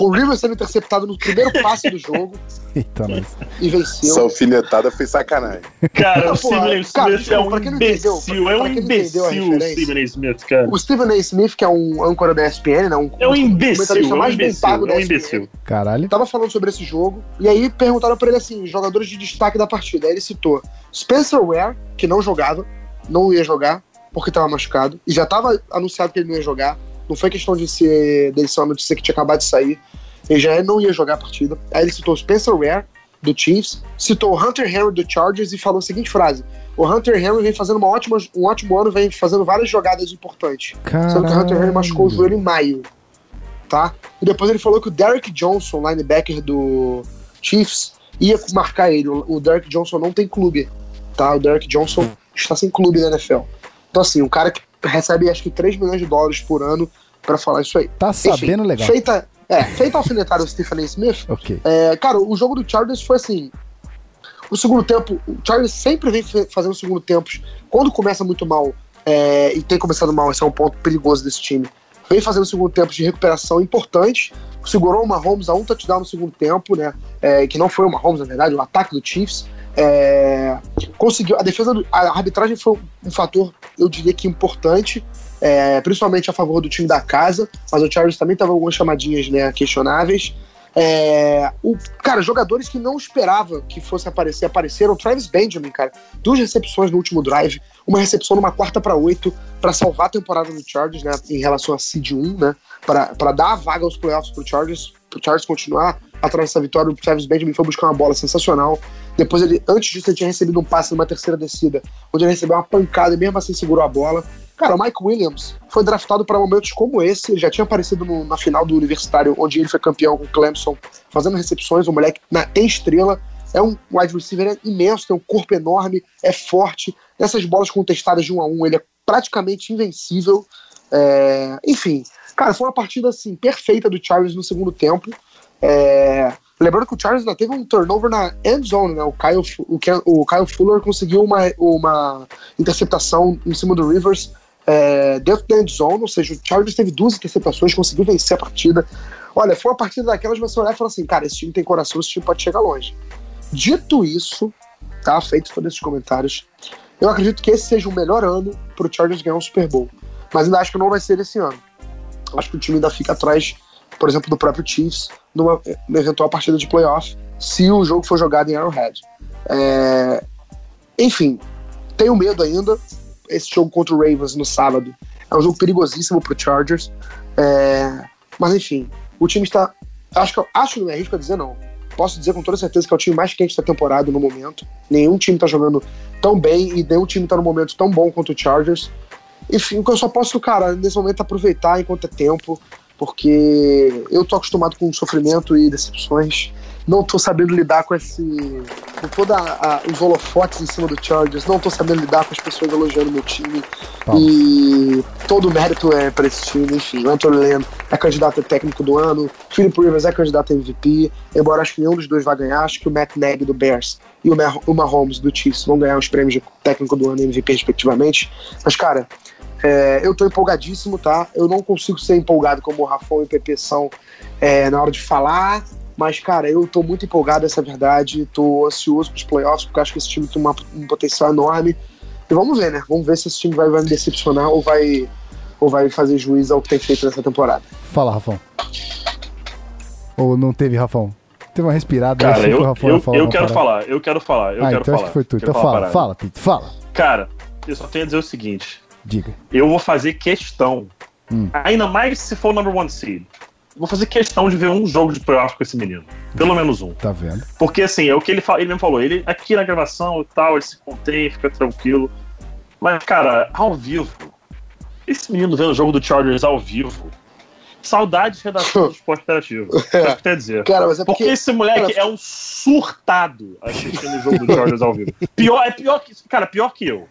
com o Rivers sendo interceptado no primeiro passe do jogo Eita, nós. e venceu. Essa alfinetada foi sacanagem. Cara, Não, o Stephen A. cara, Smith é desculpa, um entendeu, imbecil, é um imbecil o. Stephen A. Smith, cara. O Stephen A. Smith, que é um âncora da ESPN, né? Um, É um imbecil, é um mais bem pago imbecil, da é um ESPN. imbecil. Caralho. tava falando sobre esse jogo, e aí perguntaram pra ele assim, jogadores de destaque da partida. Aí ele citou Spencer Ware, que não jogava, não ia jogar, porque tava machucado, e já tava anunciado que ele não ia jogar. Não foi questão de ser dele ser uma notícia que tinha acabado de sair. Ele já não ia jogar a partida. Aí ele citou Spencer Ware, do Chiefs, citou o Hunter Henry do Chargers e falou a seguinte frase: O Hunter Henry vem fazendo uma ótima, um ótimo ano, vem fazendo várias jogadas importantes. Sendo que o Hunter Henry machucou o joelho em maio. Tá? E depois ele falou que o Derek Johnson, linebacker do Chiefs, ia marcar ele. O o Derek Johnson não tem clube. Tá? O Derek Johnson está sem clube na NFL. Então, assim, um cara que recebe acho que 3 milhões de dólares por ano pra falar isso aí. Tá sabendo Enfim, legal. Feita, é, feita a alfinetada o Stephen. Smith, Ok. é, cara, o jogo do Chargers foi assim. O segundo tempo, o Chargers sempre vem fazendo segundo tempos. Quando começa muito mal, é, e tem começado mal, esse é um ponto perigoso desse time. Vem fazendo segundo tempo de recuperação importante. Segurou o Mahomes a um touchdown no segundo tempo, né? é, que não foi o Mahomes, na verdade, o ataque do Chiefs. É, conseguiu. A defesa, do, a arbitragem foi um, fator, eu diria que importante, é, principalmente a favor do time da casa, mas o Chargers também tava algumas chamadinhas né, questionáveis. É, o, cara, jogadores que não esperava que fosse aparecer, apareceram. Travis Benjamin, cara, duas recepções no último drive, uma recepção numa quarta para oito para salvar a temporada do Chargers, né, em relação a seed 1, né, para dar a vaga aos playoffs pro Chargers, pro Chargers continuar atrás dessa vitória. O Travis Benjamin foi buscar uma bola sensacional. Depois ele, antes disso, ele tinha recebido um passe numa terceira descida, onde ele recebeu uma pancada e mesmo assim segurou a bola. Cara, o Mike Williams foi draftado para momentos como esse. Ele já tinha aparecido no- na final do Universitário, onde ele foi campeão com o Clemson, fazendo recepções. O moleque na- estrela, é um wide receiver imenso, tem um corpo enorme, é forte. Nessas bolas contestadas de um a um, ele é praticamente invencível. É, enfim, cara, foi uma partida assim perfeita do Chargers no segundo tempo. É, lembrando que o Chargers ainda teve um turnover na end zone, né? O Kyle, o o Kyle Fuller conseguiu uma, uma interceptação em cima do Rivers é, dentro da end zone, ou seja, o Chargers teve duas interceptações, conseguiu vencer a partida. Olha, foi uma partida daquelas que você olhar e falar assim, cara, esse time tem coração, esse time pode chegar longe. Dito isso, tá? Feito todos esses comentários, eu acredito que esse seja o melhor ano pro Chargers ganhar um Super Bowl. Mas ainda acho que não vai ser esse ano. Acho que o time ainda fica atrás, por exemplo, do próprio Chiefs, numa, eventual partida de playoff, se o jogo for jogado em Arrowhead. É, Enfim, tenho medo ainda. Esse jogo contra o Ravens no sábado é um jogo perigosíssimo pro Chargers. É, Mas enfim, o time está. Acho que acho que não é risco a dizer não. Posso dizer com toda certeza que é o time mais quente da temporada no momento. Nenhum time tá jogando tão bem e nenhum time tá num momento tão bom quanto o Chargers. Enfim, o que eu só posso, cara, nesse momento aproveitar enquanto é tempo, porque eu tô acostumado com sofrimento e decepções. Não tô sabendo lidar com esse. com todos os holofotes em cima do Chargers. Não tô sabendo lidar com as pessoas elogiando meu time. Palmas. E todo o mérito é para esse time. Enfim, o Anthony Lynn é candidato a técnico do ano. Philip Rivers é candidato a MVP. Embora acho que nenhum dos dois vai ganhar. Acho que o Matt Nagy do Bears e o Mahomes do Chiefs vão ganhar os prêmios de técnico do ano e MVP, respectivamente. Mas, cara, é, eu tô empolgadíssimo, tá? Eu não consigo ser empolgado como o Rafão e o PP são é, na hora de falar. Mas, cara, eu tô muito empolgado, essa é a verdade. Tô ansioso pros playoffs, porque acho que esse time tem uma- um potencial enorme. E vamos ver, né? Vamos ver se esse time vai, vai me decepcionar ou vai, ou vai fazer juiz ao que tem feito nessa temporada. Fala, Rafão. Ou não teve, Rafão? Teve uma respirada. Cara, que eu, o Rafão eu, eu uma quero parada. falar, eu quero falar, eu ah, quero então falar. acho que foi tu. Então falar fala, fala, Pito, fala. Cara, eu só tenho a dizer o seguinte: Diga. eu vou fazer questão, Hum. ainda mais se for o number one seed, vou fazer questão de ver um jogo de playoff com esse menino. Pelo menos um. Tá vendo? Porque assim, é o que ele, fala, ele mesmo falou, ele aqui na gravação e tal, ele se contém, fica tranquilo. Mas, cara, ao vivo, esse menino vendo o jogo do Chargers ao vivo, saudade de redação do esporte interativo. É que quer dizer. Cara, mas é Porque porque. esse moleque cara, é um surtado assistindo o jogo do Chargers ao vivo. Pior, é pior que. Cara, pior que eu.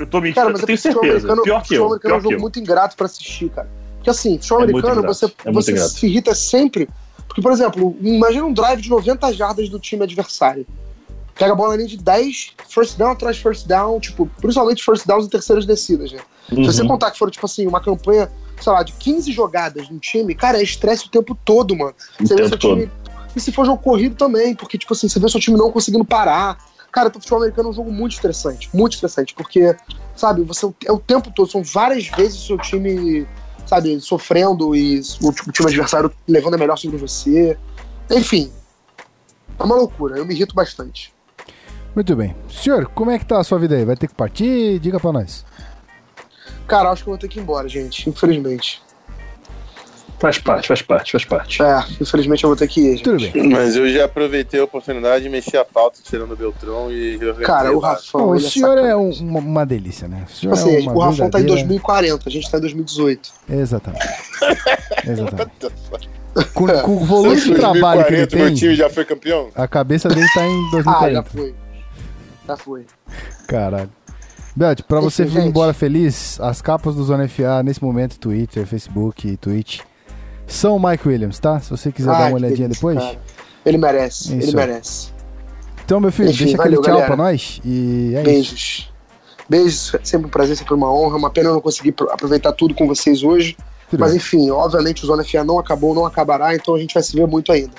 Eu tô mentindo, Cara, mas eu é tenho certeza. Pior que eu. americano é um jogo eu. muito ingrato pra assistir, cara. Porque assim, futebol É americano, você, é você ingrato. se irrita sempre. Porque, por exemplo, imagina um drive de 90 jardas do time adversário. pega a bola linha de 10, first down atrás first down, tipo, principalmente first downs e terceiras descidas, né? Uhum. Se você contar que foram, tipo assim, uma campanha, sei lá, de 15 jogadas no time, cara, é estresse o tempo todo, mano. O Você vê tempo seu time. E se for jogo corrido também, porque, tipo assim, você vê seu time não conseguindo parar. Cara, o futebol americano é um jogo muito estressante, muito estressante, porque, sabe, você é o tempo todo, são várias vezes o seu time, sabe, sofrendo e o, o time adversário levando a melhor sobre você. Enfim, é uma loucura, eu me irrito bastante. Muito bem. Senhor, como é que tá a sua vida aí? Vai ter que partir? Diga pra nós. Cara, acho que eu vou ter que ir embora, gente, infelizmente. Faz parte, faz parte, faz parte. É, infelizmente eu vou ter que ir, gente. Tudo bem. Mas eu já aproveitei a oportunidade de mexer a pauta, tirando o Beltrão e Cara, o. Rafão. Bom, o é senhor é sacanagem. um- uma, delícia, né? O senhor Tipo assim, é uma o Rafão tá em verdadeira- 2040, a gente tá em 2018. Exatamente. Exatamente. Com, com o volume de 2040, trabalho que ele meu time tem, já foi campeão? a cabeça dele tá em Ah, já 2040. foi. Já foi. Caralho. Belt, pra você Enfim, gente. embora feliz, as capas do Zona FA nesse momento, Twitter, Facebook Twitch, são o Mike Williams, tá? Se você quiser Ah, dar uma olhadinha delícia, depois. cara. Ele merece, Isso. ele merece. Então, meu filho, Enfim, deixa aquele valeu, tchau galera. pra nós e é isso. Beijos. Beijos, sempre um prazer, sempre uma honra. Uma pena eu não conseguir pro- aproveitar tudo com vocês hoje. Tudo Mas enfim, obviamente o Zona FA não acabou, não acabará, então a gente vai se ver muito ainda.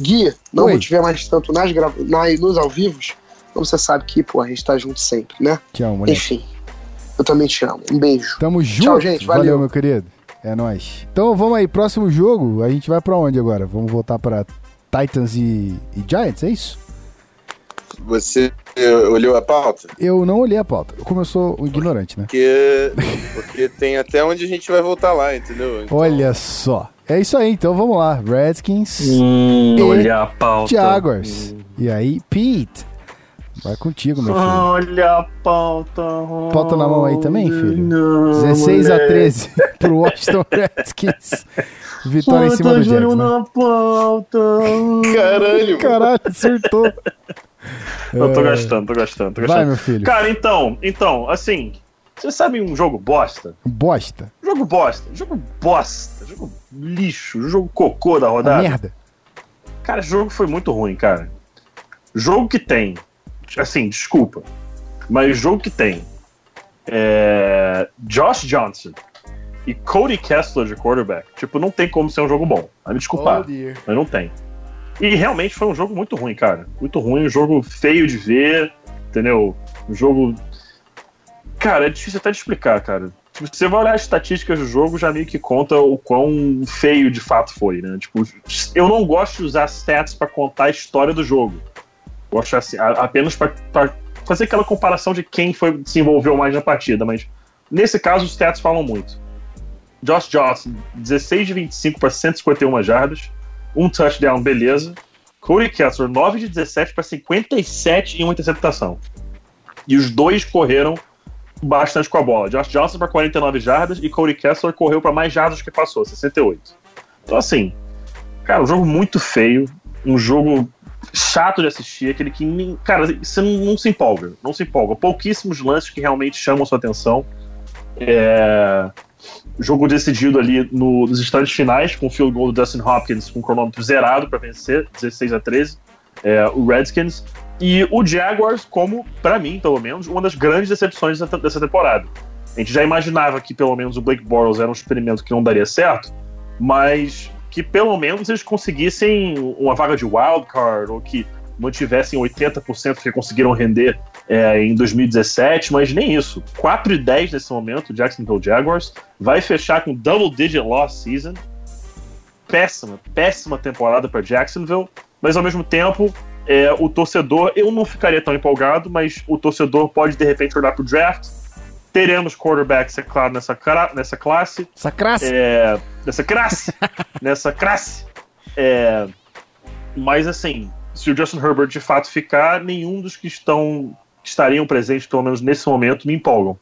Gui, não Oi. vou te ver mais tanto nas gra... na... nos ao vivos, então você sabe que, pô, a gente tá junto sempre, né? Tchau, moleque. Enfim, eu também te amo. Um beijo. Tamo junto. gente, Valeu, valeu. meu querido. É nóis. Então vamos aí, próximo jogo, a gente vai pra onde agora? Vamos voltar pra Titans e, e Giants, é isso? Você eh, olhou a pauta? Eu não olhei a pauta. Como eu sou um ignorante, né? Porque, porque tem até onde a gente vai voltar lá, entendeu? Então, Olha só. É isso aí, então vamos lá. Redskins, Hum, E olha a pauta. Jaguars. E aí, Pete. Vai contigo, meu filho. Olha a pauta. Pauta na mão aí também, filho? Não, 16 a moleque. 13 pro Washington Redskins. Vitória em cima do Júnior, né? na pauta. Caralho, Caralho, surtou. Eu tô gastando, tô gastando, tô Vai, gastando. meu filho. Cara, então, então, assim, você sabe um jogo bosta? Bosta. Jogo bosta, jogo bosta, jogo lixo, jogo cocô da A rodada. merda. Cara, esse jogo foi muito ruim, cara. Jogo que tem, assim, desculpa, mas jogo que tem é, Josh Johnson e Cody Kessler de quarterback, tipo, não tem como ser um jogo bom. Vai me desculpar, mas não tem. E realmente foi um jogo muito ruim, cara. Muito ruim, um jogo feio de ver, entendeu? Um jogo. Cara, é difícil até de explicar, cara. Tipo, você vai olhar as estatísticas do jogo, já meio que conta o quão feio de fato foi, né? Tipo, eu não gosto de usar stats pra contar a história do jogo. Gosto assim, a- apenas pra fazer aquela comparação de quem foi se envolveu mais na partida, mas nesse caso os stats falam muito. Josh Johnson, 16 de 25 para 151 jardas, um touchdown, beleza. Cody Kessler, 9 de 17 para 57 em uma interceptação. E os dois correram bastante com a bola. Josh Johnson para 49 jardas e Cody Kessler correu para mais jardas que passou, 68. Então, assim, cara, um jogo muito feio, um jogo chato de assistir, aquele que, cara, você não, não se empolga, não se empolga. Pouquíssimos lances que realmente chamam sua atenção. É, jogo decidido ali no- nos instantes finais, com o field goal do Dustin Hopkins com o cronômetro zerado para vencer, 16 a 13, é, o Redskins. E o Jaguars, como, para mim, pelo menos, uma das grandes decepções dessa temporada. A gente já imaginava que pelo menos o Blake Bortles era um experimento que não daria certo, mas que pelo menos eles conseguissem uma vaga de wildcard, ou que mantivessem 80% que conseguiram render é, em 2017, mas nem isso. 4 e 10 nesse momento, Jacksonville Jaguars vai fechar com double digit loss season. Péssima, péssima temporada para Jacksonville, mas ao mesmo tempo é, o torcedor, eu não ficaria tão empolgado, mas o torcedor pode de repente olhar para o draft. Teremos quarterbacks, é claro, nessa, nessa classe. Essa crasse. É, nessa classe. nessa classe. É, mas assim, se o Justin Herbert de fato ficar, nenhum dos que estão que estariam presentes, pelo menos nesse momento, me empolgam.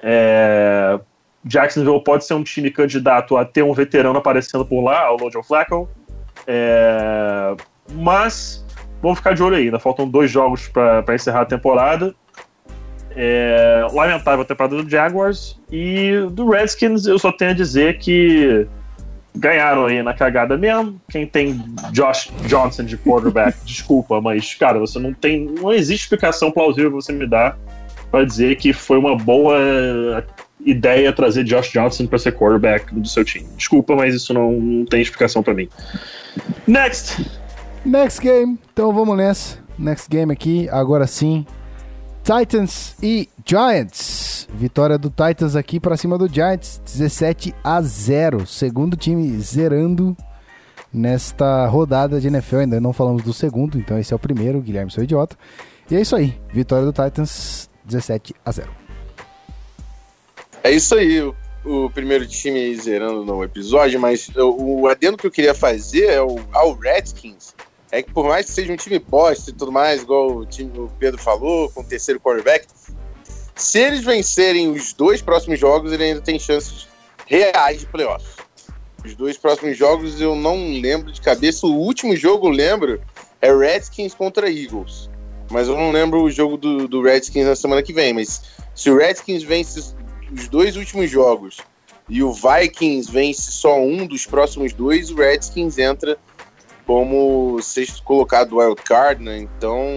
É, Jacksonville pode ser um time candidato a ter um veterano aparecendo por lá, o Joe Flacco. É, mas vamos ficar de olho aí. Ainda faltam dois jogos para encerrar a temporada. É, lamentável a temporada do Jaguars e do Redskins eu só tenho a dizer que ganharam aí na cagada mesmo. Quem tem Josh Johnson de quarterback, desculpa, mas, cara, você não tem. Não existe explicação plausível que você me dá para dizer que foi uma boa ideia trazer Josh Johnson para ser quarterback do seu time. Desculpa, mas isso não, não tem explicação para mim. Next! Next game. Então vamos nessa. Next game aqui, agora sim. Titans e Giants. Vitória do Titans aqui para cima do Giants, 17 a 0. Segundo time zerando nesta rodada de NFL. Ainda não falamos do segundo, então esse é o primeiro, Guilherme, seu idiota. E é isso aí. Vitória do Titans, 17 a 0. É isso aí, o, o primeiro time zerando no episódio, mas o, o adendo que eu queria fazer é o, ao Redskins. É que por mais que seja um time bosta e tudo mais, igual o time o Pedro falou, com o terceiro quarterback, se eles vencerem os dois próximos jogos, ele ainda tem chances reais de playoffs. Os dois próximos jogos eu não lembro de cabeça. O último jogo eu lembro é Redskins contra Eagles. Mas eu não lembro o jogo do, do Redskins na semana que vem. Mas se o Redskins vence os dois últimos jogos e o Vikings vence só um dos próximos dois, o Redskins entra como sexto colocado do wild card, né? Então,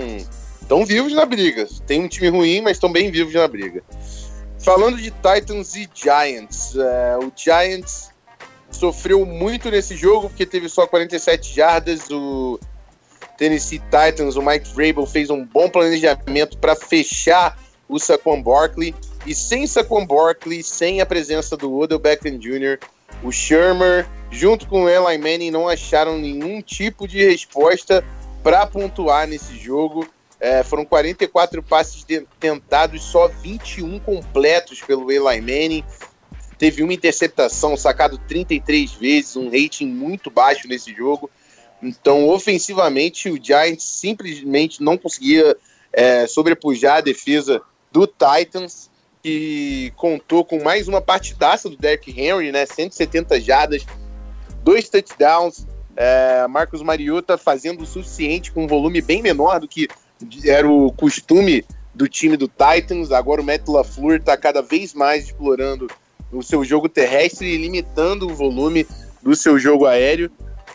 estão vivos na briga. Tem um time ruim, mas estão bem vivos na briga. Falando de Titans e Giants, é, o Giants sofreu muito nesse jogo porque teve só 47 jardas. O Tennessee Titans, o Mike Vrabel fez um bom planejamento para fechar o Saquon Barkley. E sem Saquon Barkley, sem a presença do Odell Beckham Jr., o Shermer, junto com o Eli Manning, não acharam nenhum tipo de resposta para pontuar nesse jogo. É, foram 44 passes tentados, só 21 completos pelo Eli Manning. Teve uma interceptação, sacado 33 vezes, um rating muito baixo nesse jogo. Então, ofensivamente, o Giants simplesmente não conseguia é, sobrepujar a defesa do Titans, que contou com mais uma partidaça do Derrick Henry, né? 170 jardas, dois touchdowns. É, Marcos Mariota fazendo o suficiente com um volume bem menor do que era o costume do time do Titans. Agora o Matt LaFleur está cada vez mais explorando o seu jogo terrestre e limitando o volume do seu jogo aéreo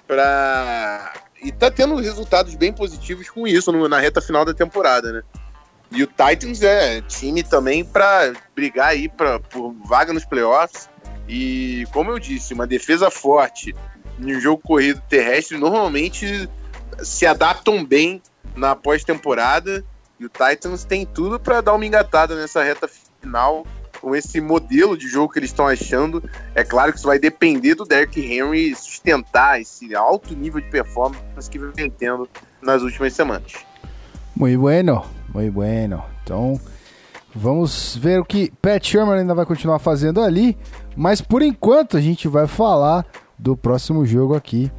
para e tá tendo resultados bem positivos com isso na reta final da temporada, né? E o Titans é time também para brigar aí pra, por vaga nos playoffs. E como eu disse, uma defesa forte um jogo corrido terrestre normalmente se adaptam bem na pós-temporada. E o Titans tem tudo para dar uma engatada nessa reta final com esse modelo de jogo que eles estão achando. É claro que isso vai depender do Derrick Henry sustentar esse alto nível de performance que vem tendo nas últimas semanas. Muito bueno, muito bueno. Então, vamos ver o que Pat Sherman ainda vai continuar fazendo ali. Mas por enquanto a gente vai falar do próximo jogo aqui,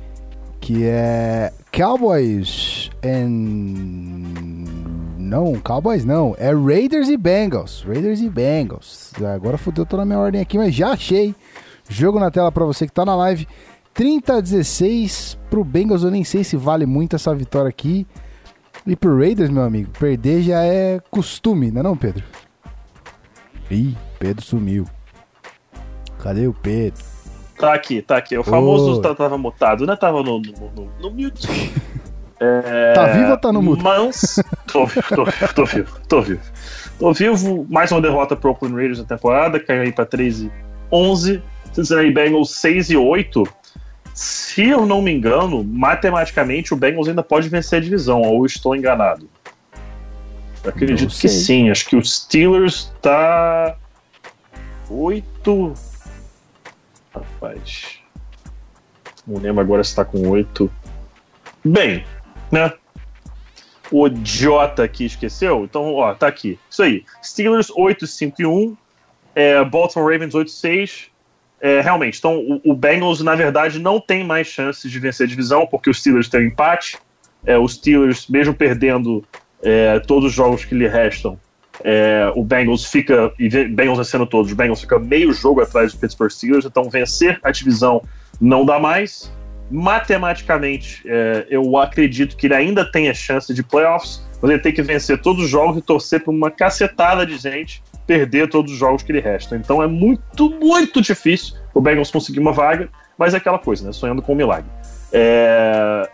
que é Cowboys and não, Cowboys não, é Raiders e Bengals. Raiders e Bengals. Agora fodeu toda a minha ordem aqui, mas já achei. Jogo na tela para você que tá na live. 30 a 16 pro Bengals, eu nem sei se vale muito essa vitória aqui. E pro Raiders, meu amigo, perder já é costume, não é não, Pedro? Ih, Pedro sumiu. Cadê o Pedro? Tá aqui, tá aqui. O famoso oh. tava mutado, né? Tava no, no, no, no mute. É... Tá vivo ou tá no mudo? Mas. Tô vivo, tô vivo, tô vivo, tô vivo. Tô vivo, mais uma derrota pro Oakland Raiders na temporada, caiu aí pra 13 11. Cincinnati Bengals 6 e 8. Se eu não me engano, matematicamente o Bengals ainda pode vencer a divisão, ou estou enganado? Eu acredito que sim. Acho que o Steelers tá. 8. Rapaz. Não lembro agora se tá com 8. Bem, né? O Jota aqui esqueceu. Então, ó, tá aqui. Isso aí. Steelers 8, 5 e 1. É, Baltimore Ravens 8, 6. É, realmente, então o, o, Bengals, na verdade, não tem mais chances de vencer a divisão, porque os Steelers têm um empate. É, os Steelers, mesmo perdendo é, todos os jogos que lhe restam, é, o Bengals fica, e Bengals vencendo todos, o Bengals fica meio jogo atrás do Pittsburgh Steelers, então vencer a divisão não dá mais matematicamente, é, eu acredito que ele ainda tenha chance de playoffs, mas ele tem que vencer todos os jogos e torcer para uma cacetada de gente perder todos os jogos que lhe restam. Então é muito, muito difícil o Bengals conseguir uma vaga. mas é aquela coisa, né? Sonhando com um milagre. É...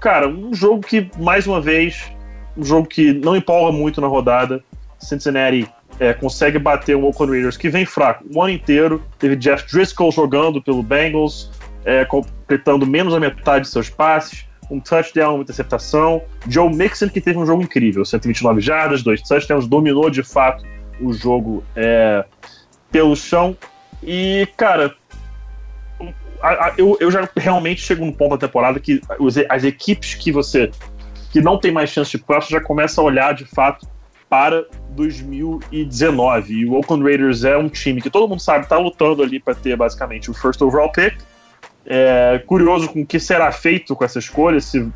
Cara, um jogo que, mais uma vez, um jogo que não empolga muito na rodada. Cincinnati é, consegue bater o Oakland Raiders, que vem fraco o ano inteiro. Teve Jeff Driscoll jogando pelo Bengals, é, completando menos da metade de seus passes. Um touchdown, uma interceptação. Joe Mixon, que teve um jogo incrível: 129 jardas, dois touchdowns, dominou de fato o jogo é, pelo chão. E, cara, eu, eu já realmente chego num ponto da temporada que as equipes que você que não tem mais chance de playoffs já começa a olhar de fato para 2019. E o Oakland Raiders é um time que todo mundo sabe está lutando ali para ter basicamente o first overall pick. É, curioso com o que será feito com essa escolha, se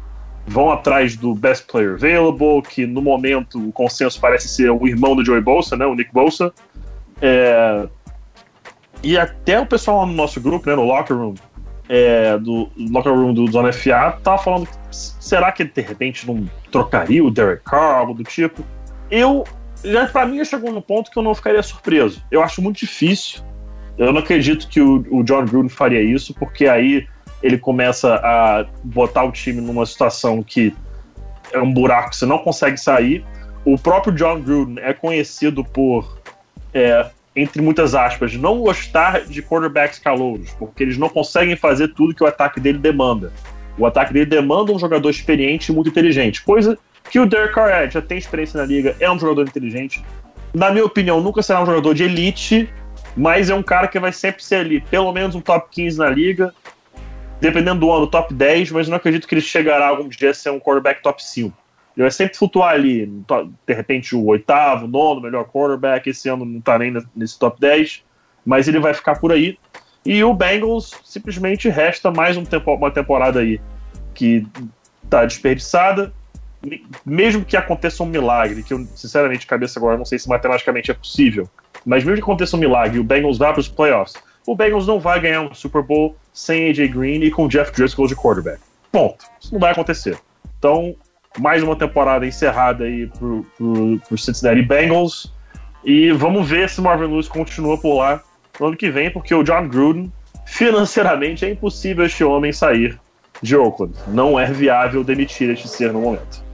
vão atrás do best player available, que no momento o consenso parece ser o irmão do Joey Bolsa, né, o Nick Bolsa. É, e até o pessoal lá no nosso grupo, né, no locker room, é, do locker room do Zona FA, tava falando será que de repente não trocaria o Derek Carr, algo do tipo? Eu, já para mim, chegou no ponto que eu não ficaria surpreso. Eu acho muito difícil. Eu não acredito que o, o John Gruden faria isso, porque aí ele começa a botar o time numa situação que é um buraco que você não consegue sair. O próprio John Gruden é conhecido por, é, entre muitas aspas, não gostar de quarterbacks calouros, porque eles não conseguem fazer tudo que o ataque dele demanda. O ataque dele demanda um jogador experiente e muito inteligente, coisa que o Derek Carr é, já tem experiência na liga, é um jogador inteligente. Na minha opinião, nunca será um jogador de elite, mas é um cara que vai sempre ser ali, pelo menos um top 15 na liga, dependendo do ano, top 10, mas não acredito que ele chegará algum dia a ser um quarterback top 5. Ele vai sempre flutuar ali, de repente o oitavo, nono, melhor quarterback, esse ano não tá nem nesse top 10, mas ele vai ficar por aí. E o Bengals simplesmente resta mais um tempo, uma temporada aí que tá desperdiçada mesmo que aconteça um milagre, que eu, sinceramente, cabeça agora não sei se matematicamente é possível, mas mesmo que aconteça um milagre e o Bengals vá para os playoffs, o Bengals não vai ganhar um Super Bowl sem AJ Green e com Jeff Driscoll de quarterback. Ponto. Isso não vai acontecer. Então, mais uma temporada encerrada aí pro, pro Cincinnati Bengals. E vamos ver se Marvin Lewis continua por lá no ano que vem, porque o John Gruden, financeiramente, é impossível este homem sair de Oakland. Não é viável demitir este ser no momento.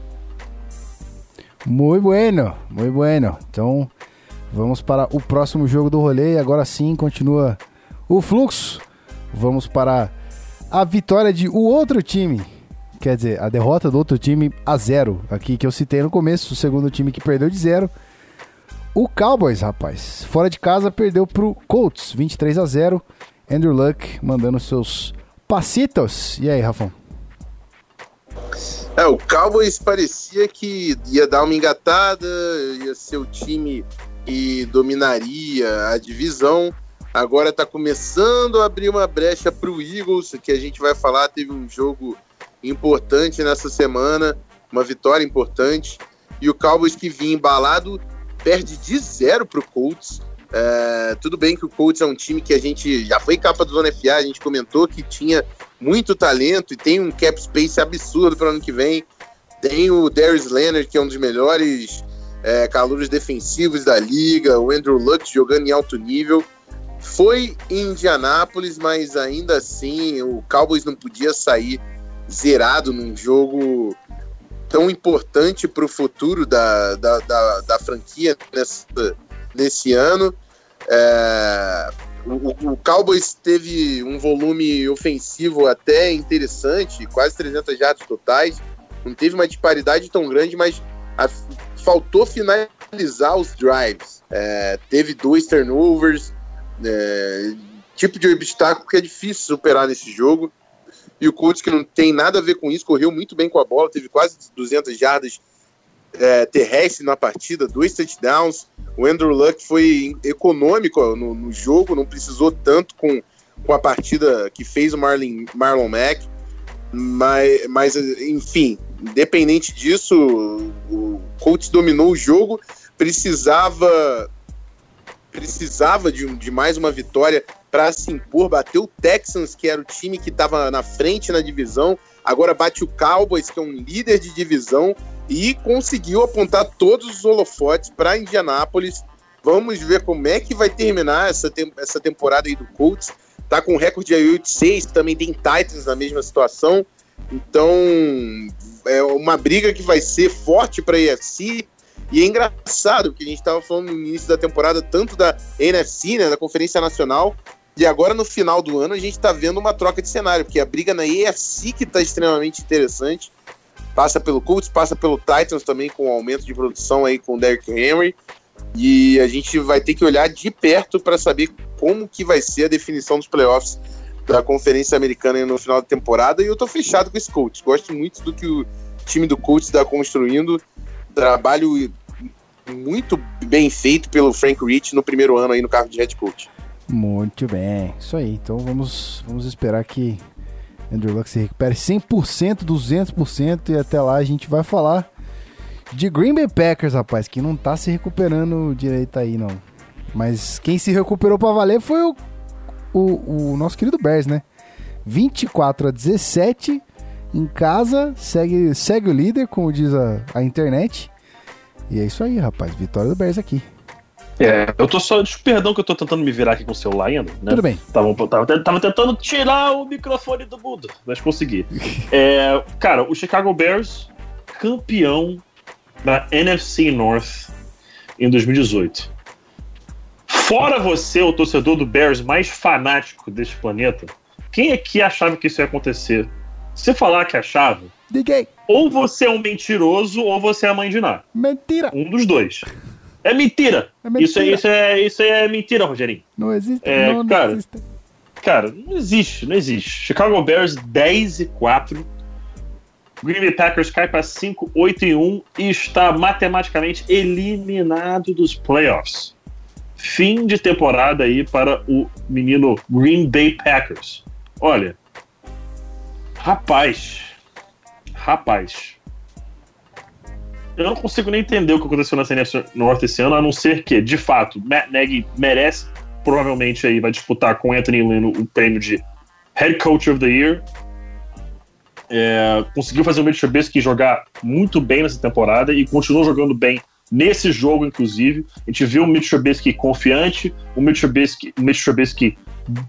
Muito bueno, muito bueno. Então, vamos para o próximo jogo do rolê. Agora sim, continua o fluxo. Vamos para a vitória de o outro time. Quer dizer, a derrota do outro time a zero. Aqui que eu citei no começo, o segundo time que perdeu de zero. O Cowboys, rapaz, fora de casa perdeu pro Colts, 23 a 0. Andrew Luck mandando seus passitos. E aí, Rafão? É, o Cowboys parecia que ia dar uma engatada, ia ser o time que dominaria a divisão. Agora está começando a abrir uma brecha para o Eagles, que a gente vai falar. Teve um jogo importante nessa semana, uma vitória importante. E o Cowboys que vinha embalado perde de zero para o Colts. É, tudo bem que o Colts é um time que a gente já foi capa do Zona FA, a gente comentou que tinha muito talento e tem um cap space absurdo para o ano que vem. Tem o Darius Leonard, que é um dos melhores é, defensivos da liga, o Andrew Luck jogando em alto nível. Foi em Indianápolis, mas ainda assim o Cowboys não podia sair zerado num jogo tão importante para o futuro da, da, da, da franquia nessa, nesse ano. É, o, o, Cowboys teve um volume ofensivo até interessante, quase 300 jardas totais. Não teve uma disparidade tão grande, mas a, faltou finalizar os drives. É, teve dois turnovers, é, tipo de obstáculo que é difícil superar nesse jogo. E o Colts, que não tem nada a ver com isso, correu muito bem com a bola, teve quase 200 jardas é, na partida, dois touchdowns. O Andrew Luck foi econômico no, no, jogo, não precisou tanto com, com a partida que fez o Marlon, Marlon Mack. Mas, mas, enfim, independente disso, o Colts dominou o jogo, precisava precisava de, de mais uma vitória para se impor, bateu o Texans, que era o time que estava na frente na divisão, agora bate o Cowboys, que é um líder de divisão, e conseguiu apontar todos os holofotes para Indianápolis. Vamos ver como é que vai terminar essa, tem essa temporada aí do Colts. tá com recorde de 8-6, também tem Titans na mesma situação. Então, é uma briga que vai ser forte para a EFC. E é engraçado, porque a gente estava falando no início da temporada tanto da NFC, né, da Conferência Nacional, e agora no final do ano a gente está vendo uma troca de cenário, porque a briga na EFC que está extremamente interessante. Passa pelo Colts, passa pelo Titans também com um aumento de produção aí com o Derrick Henry. E a gente vai ter que olhar de perto para saber como que vai ser a definição dos playoffs da Conferência Americana no final da temporada. E eu tô fechado com esse coach. Gosto muito do que o time do coach está construindo. Trabalho muito bem feito pelo Frank Rich no primeiro ano aí no cargo de head coach. Muito bem, isso aí. Então vamos, vamos esperar que Andrew Luck se recupere 100%, 200% e até lá a gente vai falar de Green Bay Packers, rapaz, que não tá se recuperando direito aí, não. Mas quem se recuperou para valer foi o, o, o, nosso querido Bears, né? 24 a 17 em casa, segue, segue o líder, como diz a, a internet. E é isso aí, rapaz. Vitória do Bears aqui. É, eu tô só. Perdão que eu tô tentando me virar aqui com o celular ainda, né? Tudo bem. Tava, tava, tava tentando tirar o microfone do mundo, mas consegui. é, cara, o Chicago Bears, campeão da NFC North em 2018. Fora você, o torcedor do Bears mais fanático deste planeta, quem aqui achava que isso ia acontecer? Se falar que achava, ou você é um mentiroso ou você é a mãe de Ná. Mentira. Um dos dois. É mentira. É mentira. Isso, é, isso, é, isso é mentira, Rogerinho. Não existe. É, não, cara. não existe. Cara, não existe, não existe. Chicago Bears 10 e 4. Green Bay Packers cai para 5, 8 e 1 e está matematicamente eliminado dos playoffs. Fim de temporada aí para o menino Green Bay Packers. Olha, rapaz, rapaz, eu não consigo nem entender o que aconteceu na CNF Norte esse ano, a não ser que, de fato, Matt Nagy merece, provavelmente aí vai disputar com Anthony Lynn o prêmio de Head Coach of the Year. É, conseguiu fazer o Mitch Trubisky jogar muito bem nessa temporada e continuou jogando bem nesse jogo, inclusive. A gente viu o Mitch Trubisky confiante, o Mitch Trubisky, o Mitch Trubisky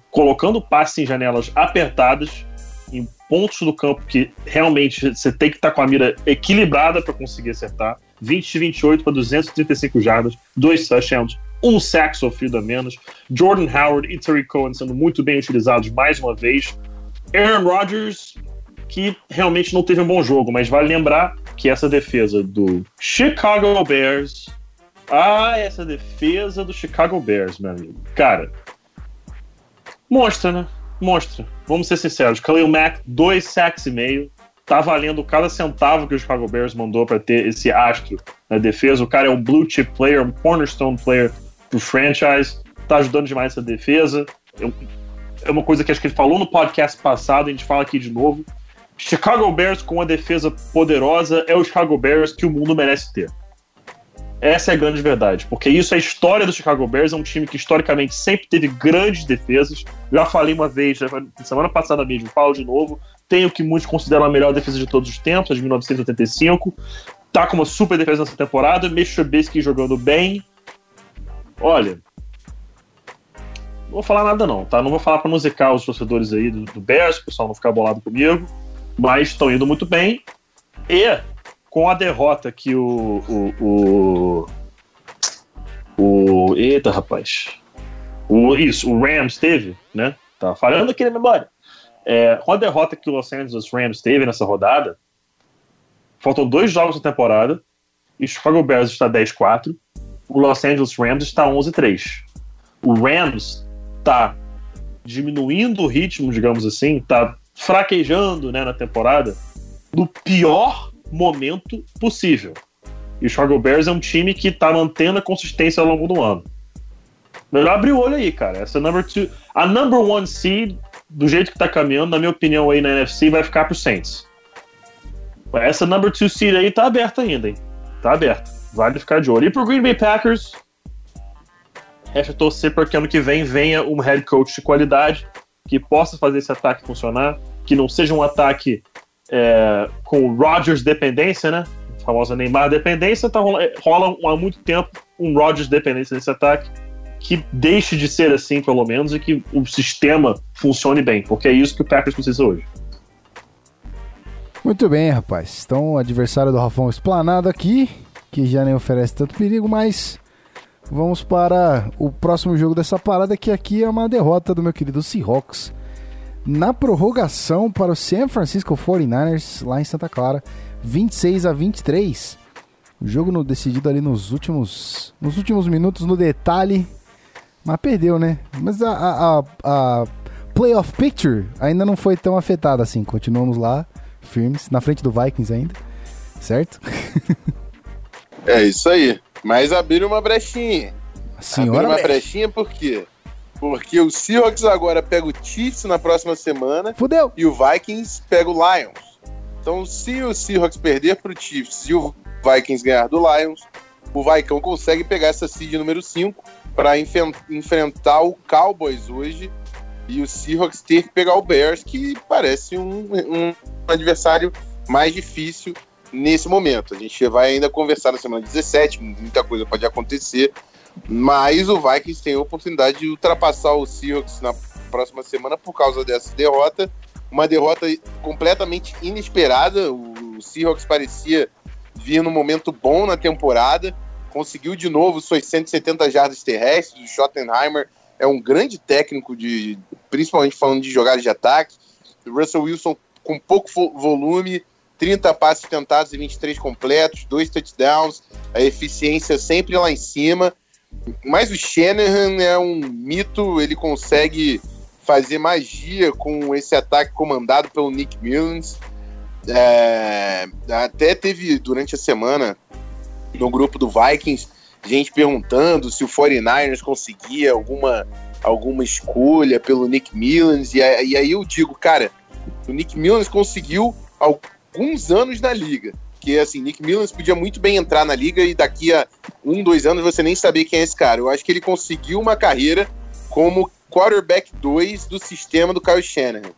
colocando passe em janelas apertadas, em pontos do campo que realmente você tem que estar com a mira equilibrada para conseguir acertar. 20 28 para 235 jardas, dois touchdowns, um sack sofrido a menos. Jordan Howard e Terry Cohen sendo muito bem utilizados mais uma vez. Aaron Rodgers, que realmente não teve um bom jogo, mas vale lembrar que essa defesa do Chicago Bears. Ah, essa defesa do Chicago Bears, meu amigo. Cara, mostra, né? Mostra. Vamos ser sinceros. Khalil Mack, dois sacks e meio. Tá valendo cada centavo que o Chicago Bears mandou para ter esse astro na defesa. O cara é um blue chip player, um cornerstone player pro franchise. Tá ajudando demais essa defesa. É uma coisa que acho que ele falou no podcast passado, a gente fala aqui de novo. Chicago Bears com uma defesa poderosa é o Chicago Bears que o mundo merece ter. Essa é a grande verdade, porque isso é a história do Chicago Bears, é um time que historicamente sempre teve grandes defesas. Já falei uma vez, semana passada mesmo, falo de novo. Tem o que muitos consideram a melhor defesa de todos os tempos, a de 1985. Tá com uma super defesa nessa temporada, Trubisky jogando bem. Olha, não vou falar nada não, tá? Não vou falar para musicar os torcedores aí do, do Bears, o pessoal não ficar bolado comigo, mas estão indo muito bem. E com a derrota que o. O. O. o eita, rapaz. O, isso, o Rams teve, né? Tá falhando aqui na memória. É, com a derrota que o Los Angeles Rams teve nessa rodada, faltam dois jogos na temporada, e o Chicago Bears está 10-4, o Los Angeles Rams está 11-3. O Rams está diminuindo o ritmo, digamos assim, está fraquejando né, na temporada, no pior momento possível. E o Chicago Bears é um time que tá mantendo a consistência ao longo do ano. Melhor abrir o olho aí, cara. Essa number two, a number one seed, do jeito que tá caminhando, na minha opinião aí na NFC, vai ficar pro Saints. Essa number two seed aí tá aberta ainda, hein? Tá aberta. Vale ficar de olho. E pro Green Bay Packers, resta torcer para que ano que vem venha um head coach de qualidade que possa fazer esse ataque funcionar, que não seja um ataque é, com Rodgers dependência, né? Famosa Neymar dependência, tá rola, rola há muito tempo um Rodgers dependência nesse ataque, que deixe de ser assim, pelo menos, e que o sistema funcione bem, porque é isso que o Packers precisa hoje. Muito bem, rapaz. Então, o adversário do Rafão explanado aqui, que já nem oferece tanto perigo, mas vamos para o próximo jogo dessa parada, que aqui é uma derrota do meu querido Seahawks na prorrogação para o San Francisco 49ers, lá em Santa Clara, 26 a 23. O jogo no, decidido ali nos últimos, nos últimos minutos, no detalhe, mas perdeu, né? Mas a, a, a, playoff picture ainda não foi tão afetada assim. Continuamos lá firmes, na frente do Vikings ainda, certo? É isso aí. Mas abriram uma brechinha. A senhora abriram uma brechinha por quê? Porque o Seahawks agora pega o Chiefs na próxima semana Fudeu! e o Vikings pega o Lions. Então, se o Seahawks perder pro Chiefs e o Vikings ganhar do Lions, o Vicão consegue pegar essa seed número 5 para enfrentar o Cowboys hoje e o Seahawks ter que pegar o Bears, que parece um, um adversário mais difícil nesse momento. A gente vai ainda conversar na semana 17, muita coisa pode acontecer, mas o Vikings tem a oportunidade de ultrapassar o Seahawks na próxima semana por causa dessa derrota. Uma derrota completamente inesperada. O Seahawks parecia vir num momento bom na temporada, conseguiu de novo suas 170 jardas terrestres. O Schottenheimer é um grande técnico, de, principalmente falando de jogadas de ataque. O Russell Wilson com pouco vo- volume, 30 passes tentados e 23 completos, dois touchdowns, a eficiência sempre lá em cima. Mas o Shanahan é um mito, ele consegue fazer magia com esse ataque comandado pelo Nick Mullins. É, até teve durante a semana no grupo do Vikings gente perguntando se o 49ers conseguia alguma, alguma escolha pelo Nick Mullins. E, e aí eu digo, cara, o Nick Mullins conseguiu alguns anos na liga. Que assim, Nick Mullins podia muito bem entrar na liga e daqui a um, dois anos você nem saber quem é esse cara. Eu acho que ele conseguiu uma carreira como quarterback 2 do sistema do Kyle Shanahan.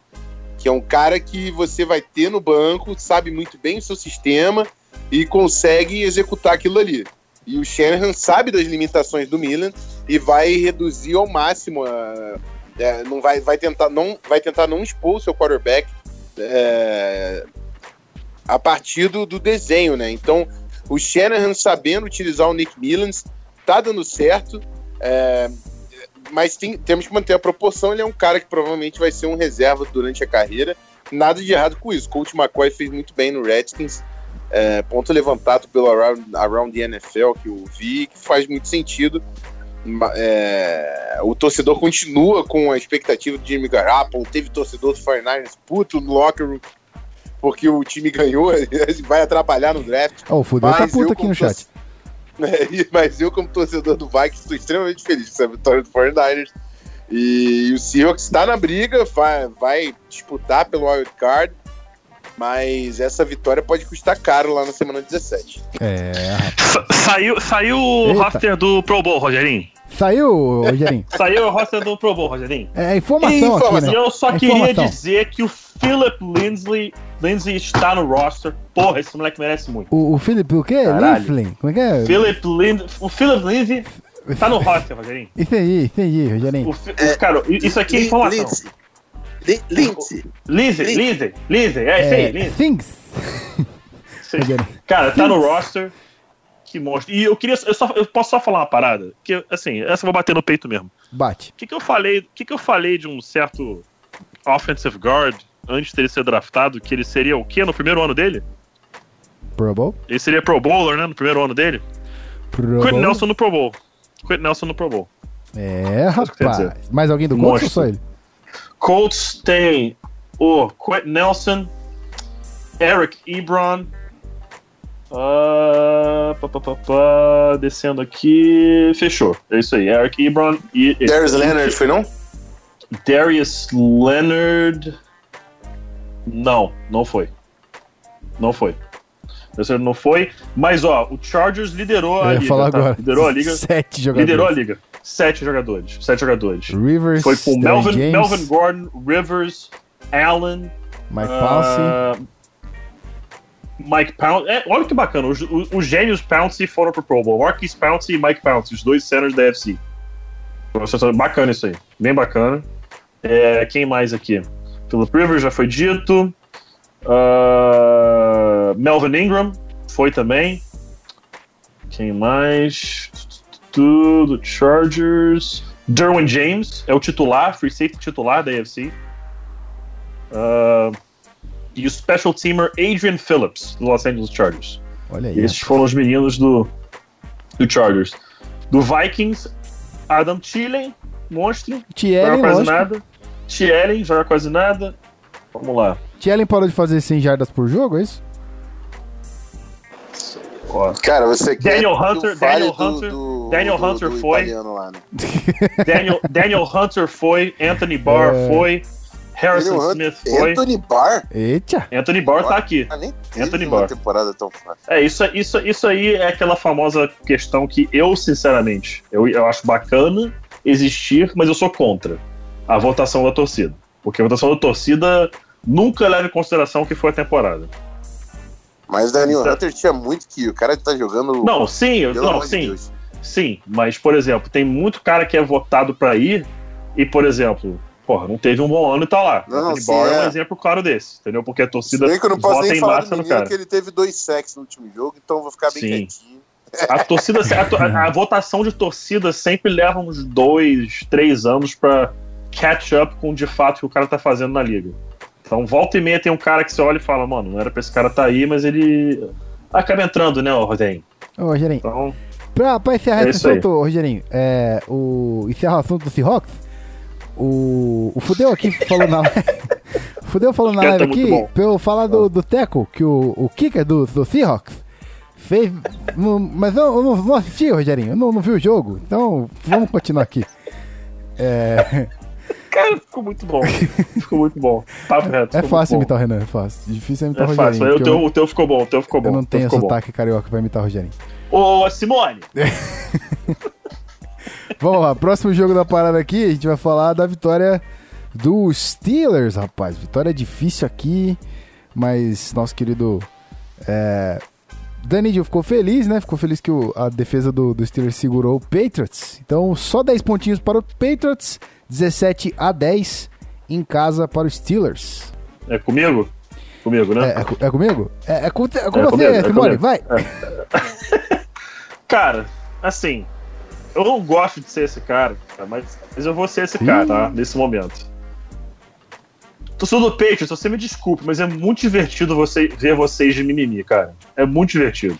Que é um cara que você vai ter no banco, sabe muito bem o seu sistema e consegue executar aquilo ali. E o Shanahan sabe das limitações do Milan e vai reduzir ao máximo a, é, não vai, vai tentar não vai tentar não expor o seu quarterback é, a partir do, do desenho, né? Então o Shanahan sabendo utilizar o Nick Mullins tá dando certo, é, mas tem- temos que manter a proporção. Ele é um cara que provavelmente vai ser um reserva durante a carreira. Nada de errado com isso. Coach McCoy fez muito bem no Redskins. É, ponto levantado pelo Around, Around the NFL que eu vi, que faz muito sentido. É, o torcedor continua com a expectativa do Jimmy Garoppolo. Teve torcedor do 49ers puto no locker room porque o time ganhou, vai atrapalhar no draft. Ó, o Fudeu tá Mas puto eu, aqui no chat. É, mas eu, como torcedor do Vikings, estou extremamente feliz com essa vitória do 49ers. E o Seahawks está na briga, vai, vai disputar pelo wild card, mas essa vitória pode custar caro lá na semana 17. É. Sa- Saiu, saiu o roster do Pro Bowl, Rogerinho. Saiu, Rogerinho. Saiu o roster do Pro Bowl, Rogerinho. É informação aqui, Informação. né? E eu só É queria informação. dizer que o Philip Lindsay, Lindsay está no roster. Porra, esse moleque merece muito. O, o Felipe, o quê? Lieflin? Como é que é? Philip Lind... O Philip Lindsay tá no roster, Rogerinho. Isso aí, isso aí, Rogerinho. O, cara, isso aqui é informação. Lindsay. Lin- Lindsay. Lindsay, Lindsay, Lindsay, é isso aí, É, Lindsay. things. Aí. Cara, tá no roster. Que monstro. E eu queria. Eu, só, eu posso só falar uma parada? Que, assim, essa eu vou bater no peito mesmo. Bate. O que, que eu falei? O que, que eu falei de um certo offensive guard antes dele ser draftado? Que ele seria o quê no primeiro ano dele? Pro Bowl? Ele seria Pro Bowler, né? No primeiro ano dele? Pro Quentin Bowl? Nelson no Pro Bowl. Quentin Nelson no Pro Bowl. É, rapaz. Mais alguém do Colts ou só ele? Colts tem o Quentin Nelson, Eric Ebron. ah, pá, pá, pá, pá, descendo aqui. Fechou. É isso aí. Eric Ebron e. e- Darius Leonard, foi não? Darius Leonard. Não, não foi. Não foi. Não foi. Mas, ó, o Chargers liderou a liga. falar tá? agora. Liderou a liga. Sete jogadores. Liderou a liga. Sete jogadores. Sete jogadores. Rivers, Foi com Melvin, James, Melvin Gordon, Rivers, Allen, Mike Pouncey. ah, Mike Pouncey. É, olha que bacana, os, os, os gênios Pouncey foram pro Pro Bowl. Marquis Pouncey e Mike Pouncey, os dois centers da FC. Bacana isso aí. Bem bacana. É, quem mais aqui? Philip Rivers já foi dito. Uh, Melvin Ingram foi também. Quem mais? Tudo. Chargers. Derwin James é o titular, free safety titular da AFC. Uh, e o special teamer Adrian Phillips, do Los Angeles Chargers. Olha aí. Esses foram os meninos do, do Chargers. Do Vikings, Adam Thielen, monstro. Thielen, quase lógico. nada. Thielen, joga quase nada. Vamos lá. Thielen parou de fazer 100 jardas por jogo, é isso? Cara, você quer Daniel Hunter- Daniel do- Hunter- do- Daniel do- Hunter do foi. lá, né? Daniel, Daniel Hunter foi, Anthony Barr É. foi, Harrison Daniel Smith Hunter- foi. Anthony Barr? Eita! Anthony Barr tá aqui. Ah, nem Anthony Barr. temporada tão fácil. É, isso, isso, isso aí é aquela famosa questão que eu, sinceramente, eu, eu acho bacana existir, mas eu sou contra a votação da torcida. Porque a votação da torcida nunca leva em consideração o que foi a temporada. Mas Daniel Isso é- Hunter tinha muito que. O cara tá jogando. Não, sim, pelo não, sim, Deus. sim. Mas, por exemplo, tem muito cara que é votado pra ir e, por exemplo, porra, não teve um bom ano e tá lá. Não, Anthony sim, Barr é um é. exemplo claro desse, entendeu? Porque a torcida bem que eu não posso vota nem em falar massa no cara. que ele teve dois sacks no último jogo, então eu vou ficar bem Sim. quietinho. A torcida, a, a- a votação de torcida sempre leva uns dois, três anos pra catch up com de fato o que o cara tá fazendo na liga. Então, volta e meia tem um cara que você olha e fala, mano, não era pra esse cara tá aí, mas ele acaba entrando, né, Rodem? Ô, Rogerinho, Então, pra, pra encerrar É esse assunto, Rogerinho, é, o, encerrar o assunto do Seahawks, o, o Fudeu aqui falou na o Fudeu falou na live tá muito aqui, pra eu falar do, do Teco, que o, o kicker do, do Seahawks fez. não- mas eu, eu não, não assisti, Rogerinho, eu não, não vi o jogo, então vamos continuar aqui. É, cara, ficou muito bom. ficou muito bom. Papo reto. é fácil imitar o Renan, é fácil. Difícil é imitar É o fácil. Rogerinho. O porque eu, teu, o teu ficou bom, o teu ficou bom. eu não teu tenho ficou bom. sotaque carioca pra imitar o Rogerinho. Ô, Simone, Vamos lá, próximo jogo da parada aqui, a gente vai falar da vitória dos Steelers, rapaz. Vitória difícil aqui, mas nosso querido é, Danilo ficou feliz, né? Ficou feliz que o- a defesa do, do Steelers segurou o Patriots. Então, só 10 pontinhos para o Patriots, 17 a 10 em casa para os Steelers. é comigo? Comigo, né? É, é é comigo? É, é com, é com É você, é Simone, vai. Cara, assim, eu não gosto de ser esse cara, mas, mas eu vou ser esse cara, tá? Nesse momento. Torcedor do Patriots, você me desculpe, mas é muito divertido você, ver vocês de mimimi, cara. É muito divertido.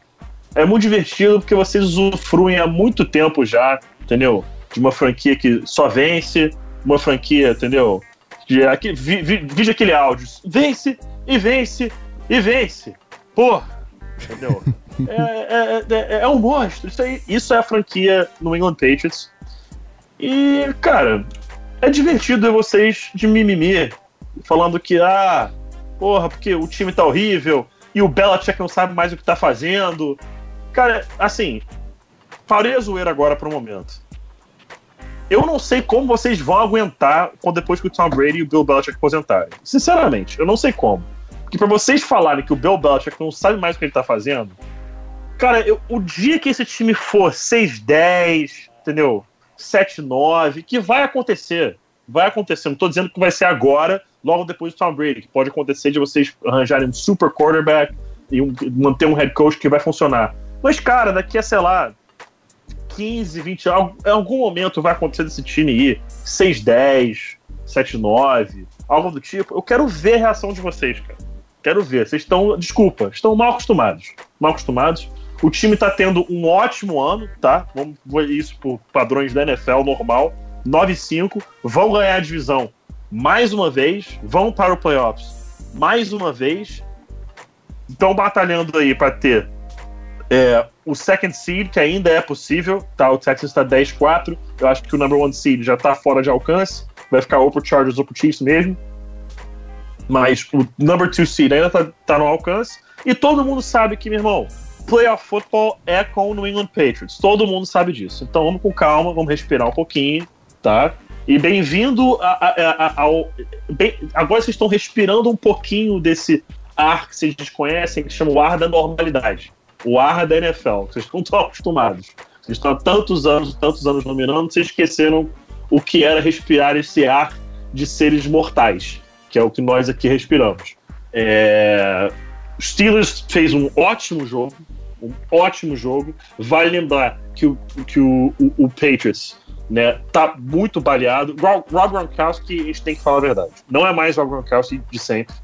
É muito divertido porque vocês usufruem há muito tempo já, entendeu? De uma franquia que só vence, uma franquia, entendeu? De, aqui, vi, vi, aquele áudio. Vence, e vence, e vence. Porra! Entendeu? é, é, é, é um monstro. Isso, aí, isso é a franquia no England Patriots. E, cara, é divertido ver vocês de mimimi, falando que, ah, porra, porque o time tá horrível e o Belichick não sabe mais o que tá fazendo. Cara, assim, parei a zoeira agora pro momento. Eu não sei como vocês vão aguentar quando depois que o Tom Brady e o Bill Belichick aposentarem. Sinceramente, eu não sei como. Porque pra vocês falarem que o Bill Belichick não sabe mais o que ele tá fazendo, cara, eu- o dia que esse time for 6-10, entendeu? 7-9, que vai acontecer. Vai acontecer. Não tô dizendo que vai ser agora, logo depois do Tom Brady, que pode acontecer de vocês arranjarem um super quarterback e um- manter um head coach que vai funcionar. Mas, cara, daqui a, sei lá, 15, 20 anos, em algum momento vai acontecer desse time ir 6-10, 7-9, algo do tipo. Eu quero ver a reação de vocês, cara. Quero ver. Vocês estão, desculpa, estão mal acostumados. Mal acostumados. O time tá tendo um ótimo ano, tá? Vamos ver isso por padrões da NFL normal. 9-5, vão ganhar a divisão mais uma vez, vão para o playoffs mais uma vez. Estão batalhando aí para ter é, o second seed, que ainda é possível, tá? O Texas está 10-4. Eu acho que o number one seed já tá fora de alcance. Vai ficar ou pro Chargers ou pro Chiefs mesmo. Mas o number two seed ainda tá, tá no alcance. E todo mundo sabe que, meu irmão, playoff football é com o New England Patriots. Todo mundo sabe disso. Então vamos com calma, vamos respirar um pouquinho, tá? E bem-vindo ao. bem- agora vocês estão respirando um pouquinho desse ar que vocês desconhecem, que chama o ar da normalidade. O ar da NFL, que vocês não estão acostumados. Vocês estão há tantos anos, tantos anos dominando, vocês esqueceram o que era respirar esse ar de seres mortais, que é o que nós aqui respiramos. É... Steelers fez um ótimo jogo, um ótimo jogo. Vale lembrar que o, que o, o, o Patriots né, tá muito baleado. Rob, Rob Gronkowski, a gente tem que falar a verdade. Não é mais o Rob Gronkowski de sempre.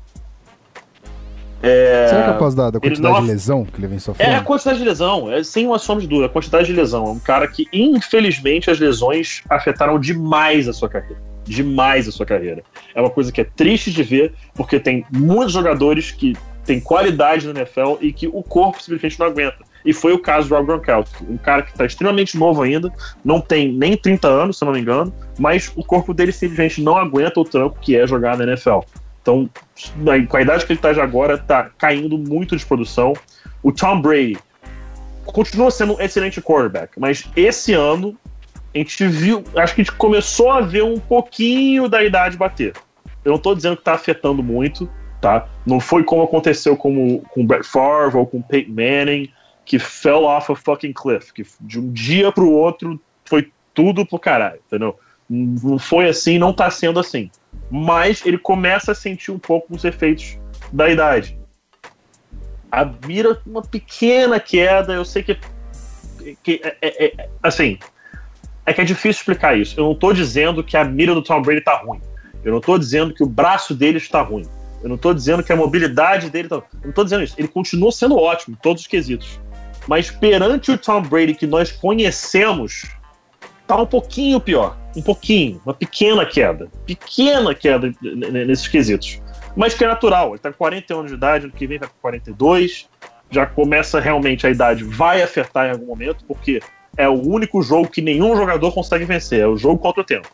É... Será que é por causa da, quantidade não- de lesão que ele vem sofrendo? É a quantidade de lesão, é sem uma sombra de dúvida, a quantidade de lesão. É um cara que, infelizmente, as lesões afetaram demais a sua carreira. Demais a sua carreira. É uma coisa que é triste de ver, porque tem muitos jogadores que têm qualidade na NFL e que o corpo simplesmente não aguenta. E foi o caso do Rob Gronkowski, um cara que está extremamente novo ainda, não tem nem 30 anos, se não me engano, mas o corpo dele simplesmente não aguenta o tranco que é jogar na NFL. Então, com a idade que ele está já agora, tá caindo muito de produção. O Tom Brady continua sendo um excelente quarterback, mas esse ano a gente viu, acho que a gente começou a ver um pouquinho da idade bater. Eu não tô dizendo que tá afetando muito, tá? Não foi como aconteceu com, o- com o Brett Favre ou com o Peyton Manning, que fell off a fucking cliff, que de um dia pro outro foi tudo pro caralho, entendeu? Não foi assim, não tá sendo assim. Mas ele começa a sentir um pouco os efeitos da idade. A mira, uma pequena queda, eu sei que, que é, é- é- assim, é que é difícil explicar isso. Eu não tô dizendo que a mira do Tom Brady tá ruim. Eu não tô dizendo que o braço dele está ruim. Eu não tô dizendo que a mobilidade dele tá. Eu não tô dizendo isso. Ele continua sendo ótimo em todos os quesitos. Mas perante o Tom Brady que nós conhecemos, tá um pouquinho pior. Um pouquinho. Uma pequena queda. Pequena queda nesses quesitos. Mas que é natural. Ele tá com 41 anos de idade, ano que vem vai com 42. Já começa realmente a idade, vai afetar em algum momento, porque é o único jogo que nenhum jogador consegue vencer. É o jogo contra o tempo.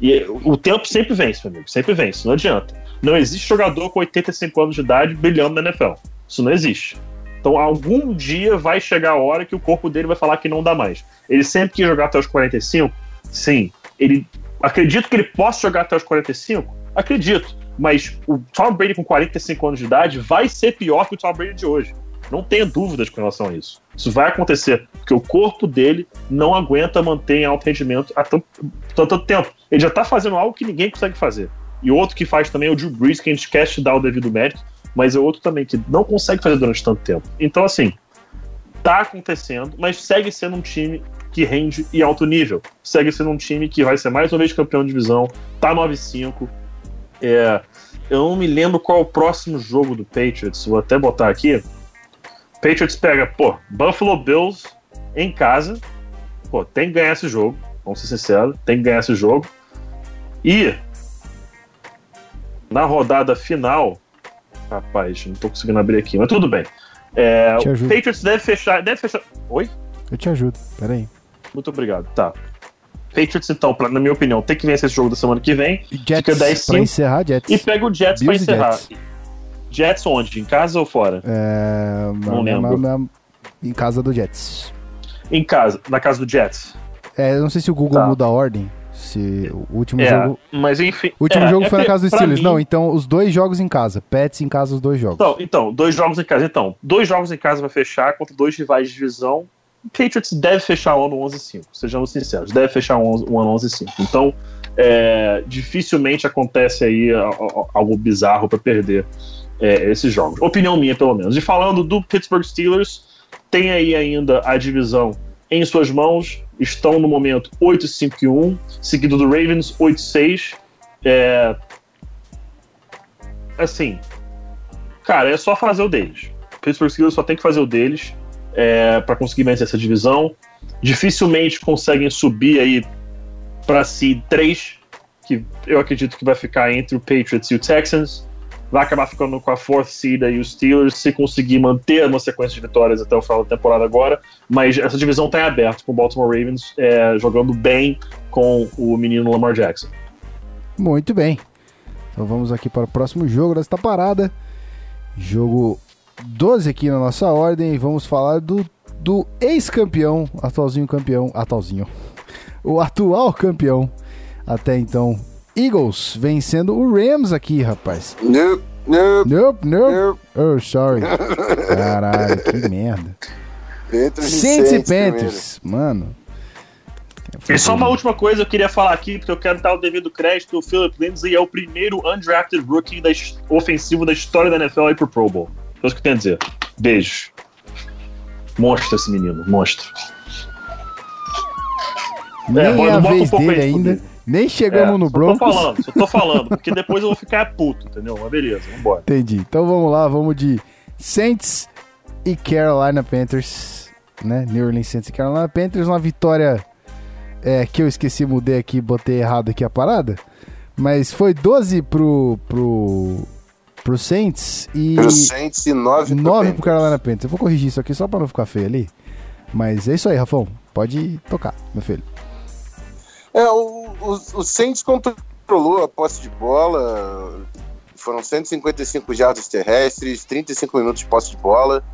E o tempo sempre vence, meu amigo. Sempre vence. Não adianta. Não existe jogador com 85 anos de idade brilhando na NFL. Isso não existe. Então, algum dia vai chegar a hora que o corpo dele vai falar que não dá mais. Ele sempre quis jogar até os 45? Sim. Ele acredito que ele possa jogar até os 45? Acredito. Mas o Tom Brady com 45 anos de idade vai ser pior que o Tom Brady de hoje. Não tenha dúvidas com relação a isso. Isso vai acontecer, porque o corpo dele não aguenta manter em alto rendimento há tanto, tanto tempo. Ele já tá fazendo algo que ninguém consegue fazer. E outro que faz também é o Drew Brees, que a gente quer te dar o devido mérito, mas é outro também que não consegue fazer durante tanto tempo. Então, assim, tá acontecendo, mas segue sendo um time que rende em alto nível. Segue sendo um time que vai ser mais uma vez campeão de divisão, tá 9-5. É, eu não me lembro qual é o próximo jogo do Patriots, vou até botar aqui. Patriots pega, pô, Buffalo Bills em casa. Pô, tem que ganhar esse jogo, vamos ser sinceros, tem que ganhar esse jogo. E na rodada final, rapaz, não tô conseguindo abrir aqui, mas tudo bem. É, o. Patriots deve fechar, deve fechar. Oi? Eu te ajudo, peraí. Muito obrigado. Tá. Patriots, então, pra- na minha opinião, tem que vencer esse jogo da semana que vem Jets, Fica 10-5. pra encerrar, Jets. e pega o Jets pra Bills e encerrar. Jets. Jets. onde? Em casa ou fora? É, Não lembro. na- na- em casa do Jets. Em casa, na casa do Jets. É, eu não sei se o Google Tá. muda a ordem. Se o último É, jogo. mas enfim. O último é, jogo é foi na casa dos Steelers. mim- Não, então os dois jogos em casa. Pets em casa, os dois jogos. Então, então, dois jogos em casa. Então, dois jogos em casa vai fechar contra dois rivais de divisão. O Patriots deve fechar o ano 11-5, sejamos sinceros. Deve fechar o 11 o ano 11-5. Então, é, dificilmente acontece aí algo bizarro para perder é, esses jogos. Opinião minha, pelo menos. E falando do Pittsburgh Steelers, tem aí ainda a divisão em suas mãos. Estão no momento 8-5-1, seguido do Ravens 8-6. É, assim, cara, é só fazer o deles. Pittsburgh Steelers só tem que fazer o deles é, para conseguir vencer essa divisão. Dificilmente conseguem subir aí para si três, que eu acredito que vai ficar entre o Patriots e o Texans. Vai acabar ficando com a fourth seed e os Steelers se conseguir manter uma sequência de vitórias até o final da temporada agora. Mas essa divisão está em aberto com o Baltimore Ravens é, jogando bem com o menino Lamar Jackson. Muito bem. Então vamos aqui para o próximo jogo desta parada. Jogo 12 aqui na nossa ordem. E vamos falar do, do ex-campeão, atualzinho campeão, atualzinho. O atual campeão até então. Eagles vencendo o Rams aqui, rapaz. Nope, nope, Nope, nope. nope. Oh, sorry. Caralho, que merda. E Saints e. Panthers, mano. E só uma última coisa eu queria falar aqui, porque eu quero dar o devido crédito. O Philip Lindsay é o primeiro undrafted rookie da, ofensivo da história da NFL aí pro Pro Bowl. É isso que eu tenho a dizer. Beijo. Monstro esse menino, monstro. Nem é a um vez pouco dele ainda. fudeu. Nem chegamos É, no só Broncos. tô falando, só tô falando, porque depois eu vou ficar puto, entendeu? Mas beleza, vambora. Entendi. Então vamos lá, vamos de Saints e Carolina Panthers, né? New Orleans Saints e Carolina Panthers, uma vitória é, que eu esqueci, mudei aqui, botei errado aqui a parada, mas foi 12 pro pro pro Saints e Pro Saints e 9 pro 9 pro. Carolina Panthers. Eu vou corrigir isso aqui só pra não ficar feio ali. Mas é isso aí, Rafão. Pode tocar, meu filho. É, o, o, o Saints controlou a posse de bola. Foram 155 jardas terrestres, 35 minutos de posse de bola.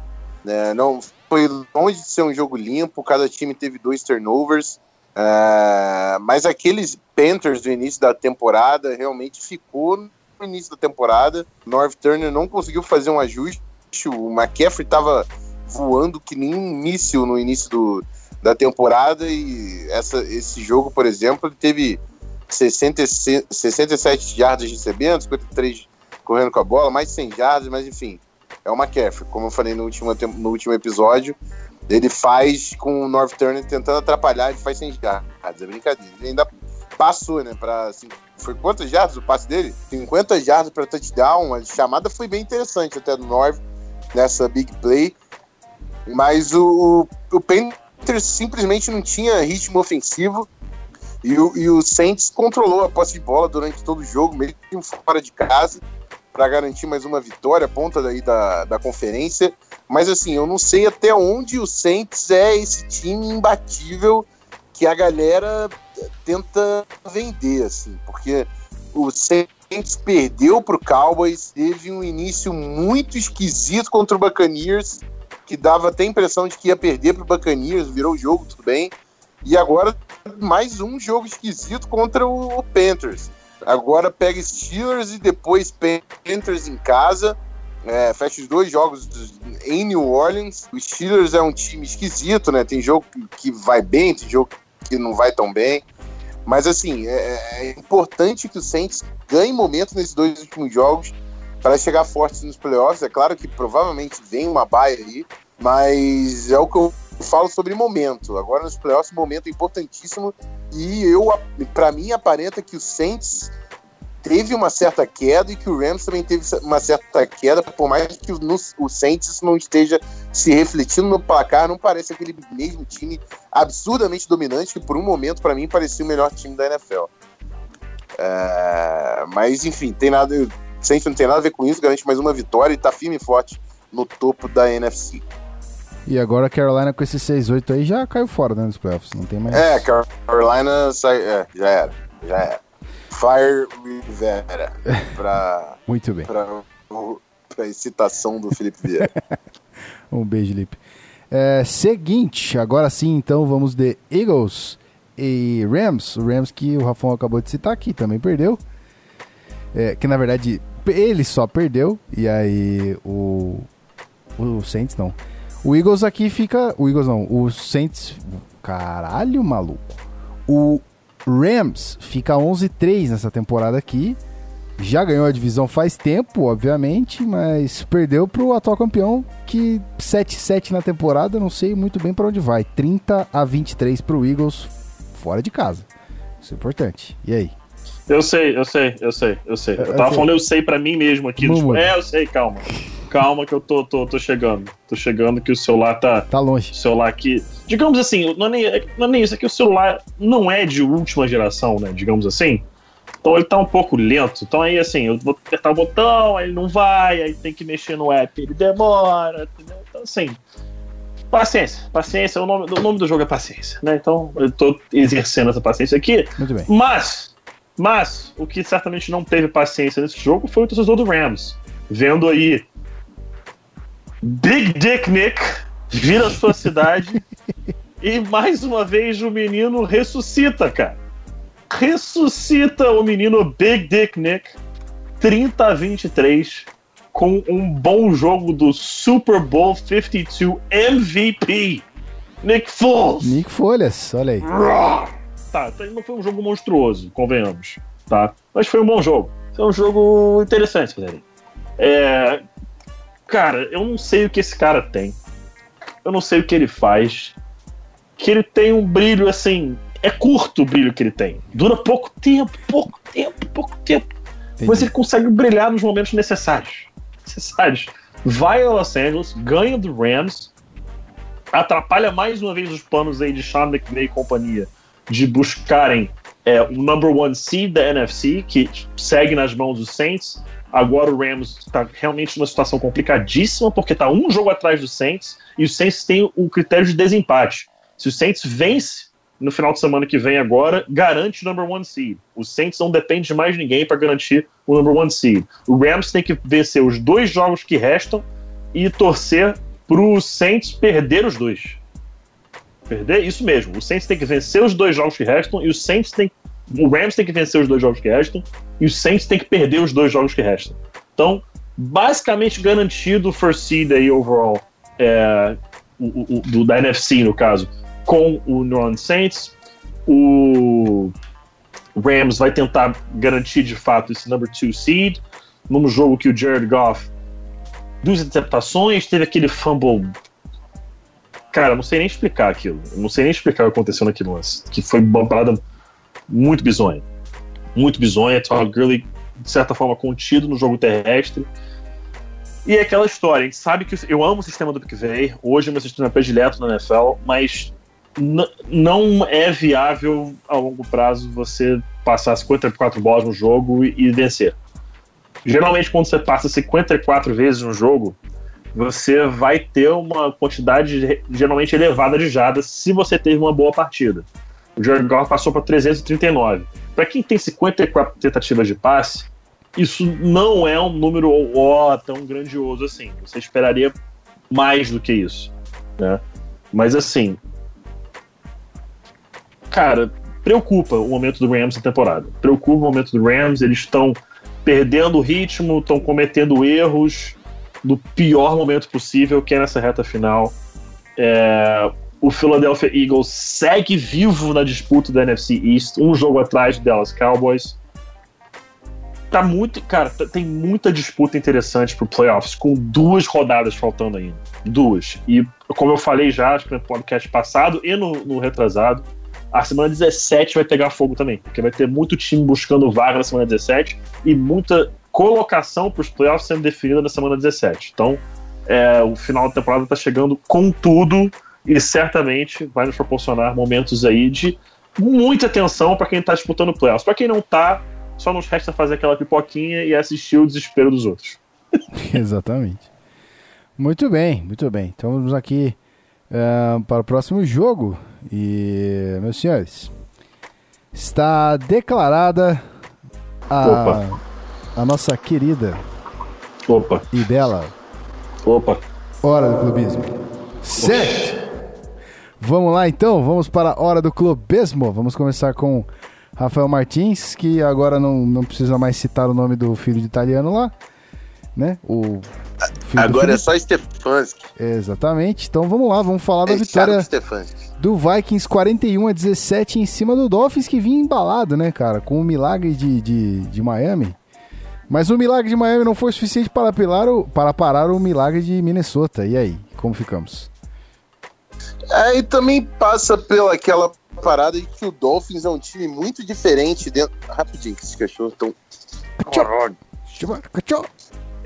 né, não foi longe de ser um jogo limpo. Cada time teve dois turnovers. É, mas aqueles Panthers do início da temporada realmente ficou no início da temporada. North Turner não conseguiu fazer um ajuste. O McCaffrey estava voando que nem um míssil no início do, da temporada e essa, esse jogo, por exemplo, ele teve 60, 67 jardas recebendo, 53 correndo com a bola, mais de 100 jardas, mas enfim, é o McCaffrey, como eu falei no último, no último episódio, ele faz com o North Turner tentando atrapalhar, ele faz 100 jardas, é brincadeira. Ele ainda passou, né, para foi quantas jardas o passe dele? 50 jardas para touchdown, a chamada foi bem interessante até do North nessa big play, mas o, o Panthers simplesmente não tinha ritmo ofensivo e o, e o Saints controlou a posse de bola durante todo o jogo, mesmo fora de casa, para garantir mais uma vitória, ponta daí da, da conferência. Mas assim, eu não sei até onde o Saints é esse time imbatível que a galera tenta vender, assim, porque o Saints perdeu para o Cowboys, teve um início muito esquisito contra o Buccaneers, que dava até a impressão de que ia perder para o Buccaneers, virou o jogo, tudo bem. E agora mais um jogo esquisito contra o Panthers. Agora pega Steelers e depois Panthers em casa. É, fecha os dois jogos em New Orleans. O Steelers é um time esquisito, né? Tem jogo que vai bem, tem jogo que não vai tão bem. Mas assim, é, é importante que o Saints ganhe momento nesses dois últimos jogos para chegar forte nos playoffs. É claro que provavelmente vem uma baia aí, mas é o que eu falo sobre momento. Agora nos playoffs, momento é importantíssimo. E eu, para mim, aparenta que o Saints teve uma certa queda e que o Rams também teve uma certa queda, por mais que o, o Saints não esteja se refletindo no placar, não parece aquele mesmo time absurdamente dominante que por um momento para mim parecia o melhor time da NFL. É, mas enfim, tem nada, Saints não tem nada a ver com isso, garante mais uma vitória e tá firme e forte no topo da NFC. E agora a Carolina com esse 6-8 aí já caiu fora né, nos playoffs. Não tem mais. É, Carolina sai, é, já era, já era. Fire Rivera pra, Muito bem. pra, pra excitação do Felipe Vieira. Um beijo, Lipe. É, seguinte, agora sim, então vamos de Eagles e Rams. O Rams que o Rafão acabou de citar aqui também perdeu. É, que na verdade ele só perdeu. E aí o. O Saints não. O Eagles aqui fica. O Eagles não. O Saints. Caralho, maluco. O Rams fica 11-3 nessa temporada aqui. Já ganhou a divisão faz tempo, obviamente, mas perdeu pro atual campeão, que 7-7 na temporada, não sei muito bem para onde vai. 30 a 23 pro Eagles fora de casa. Isso é importante. E aí? Eu sei, eu sei, eu sei, eu sei. Eu Eu tava sei. falando eu sei pra mim mesmo aqui. Tipo, é, eu sei, calma. Calma que eu tô, tô, tô chegando. Tô chegando que o celular tá. Tá longe. O celular aqui. Digamos assim, não é, nem, não é nem isso, é que o celular não é de última geração, né? Digamos assim. Então ele tá um pouco lento. Então aí assim, eu vou apertar o botão, aí ele não vai, aí tem que mexer no app, ele demora, entendeu? Então assim. Paciência, paciência, o nome, o nome do jogo é paciência, né? Então eu tô exercendo essa paciência aqui. Muito bem. Mas, mas, o que certamente não teve paciência nesse jogo foi o torcedor do Rams. Vendo aí Big Dick Nick vir à sua cidade e mais uma vez o menino ressuscita, cara. Ressuscita o menino Big Dick Nick 30 a 23 com um bom jogo do Super Bowl 52 MVP Nick Foles. Nick Folhas, olha aí. Tá, não foi um jogo monstruoso, convenhamos, tá? Mas foi um bom jogo. Foi um jogo interessante, Frederico. É, cara, eu não sei o que esse cara tem. Eu não sei o que ele faz. Que ele tem um brilho assim. É curto o brilho que ele tem. Dura pouco tempo, pouco tempo, pouco tempo. Entendi. Mas ele consegue brilhar nos momentos necessários. Necessários. Vai a Los Angeles, ganha do Rams, atrapalha mais uma vez os planos aí de Sean McVay e companhia de buscarem é, o number one seed da NFC, que segue nas mãos dos Saints. Agora o Rams está realmente numa situação complicadíssima, porque está um jogo atrás dos Saints, e os Saints têm o critério de desempate. Se o Saints vence no final de semana que vem agora, garante o number one seed. O Saints não depende de mais ninguém para garantir o number one seed. O Rams tem que vencer os dois jogos que restam e torcer para o Saints perder os dois. Perder? Isso mesmo. O Saints tem que vencer os dois jogos que restam e o Saints tem o Rams tem que vencer os dois jogos que restam e o Saints tem que perder os dois jogos que restam. Então, basicamente garantido o first seed aí overall é, o, o, do, da NFC, no caso, com o New Orleans Saints. O Rams vai tentar garantir de fato esse number two seed num jogo que o Jared Goff duas interceptações, teve aquele fumble. Cara, não sei nem explicar aquilo. Não sei nem explicar o que aconteceu naquele lance. Que foi uma parada muito bizonha. Muito bizonha. Todd Gurley, de certa forma, contido no jogo terrestre. E é aquela história, a gente sabe que eu amo o sistema do McVay, hoje é meu sistema predileto na NFL, mas não é viável a longo prazo você passar 54 bolas no jogo e, e vencer. Geralmente, quando você passa 54 vezes no jogo, você vai ter uma quantidade geralmente elevada de jadas se você teve uma boa partida. O Jared Goff passou para 339. Para quem tem 54 tentativas de passe, isso não é um número tão grandioso assim. Você esperaria mais do que isso. Né? Mas assim. Cara, preocupa o momento do Rams na temporada. Preocupa o momento do Rams. Eles estão perdendo o ritmo, estão cometendo erros no pior momento possível, que é nessa reta final. É, o Philadelphia Eagles segue vivo na disputa da NFC East, um jogo atrás do Dallas Cowboys. Tá muito, cara, tá- tem muita disputa interessante pro playoffs, com duas rodadas faltando ainda. Duas. E como eu falei já, acho que no podcast passado e no, no retrasado, a semana 17 vai pegar fogo também, porque vai ter muito time buscando vaga na semana 17 e muita colocação para os playoffs sendo definida na semana 17. Então, é, o final da temporada está chegando com tudo e certamente vai nos proporcionar momentos aí de muita tensão para quem está disputando playoffs. Para quem não tá, só nos resta fazer aquela pipoquinha e assistir o desespero dos outros. Exatamente. Muito bem, muito bem. Então vamos aqui ah, para o próximo jogo. E, meus senhores, está declarada a, Opa. A nossa querida Opa, e bela opa. Hora do Clubismo. Certo! Vamos lá então, vamos para a Hora do Clubismo. Vamos começar com Rafael Martins, que agora não, não precisa mais citar o nome do filho de italiano lá, né? O Agora é só Stefanski. Exatamente. Então vamos lá, vamos falar da É vitória Thiago Stefanski. do Vikings 41 a 17 em cima do Dolphins, que vinha embalado, né, cara? Com o milagre de, de, de Miami. Mas o milagre de Miami não foi suficiente para, pilar o, para parar o milagre de Minnesota. E aí, como ficamos? Aí também passa pela aquela parada de que o Dolphins é um time muito diferente dentro. Rapidinho, que esses cachorros estão.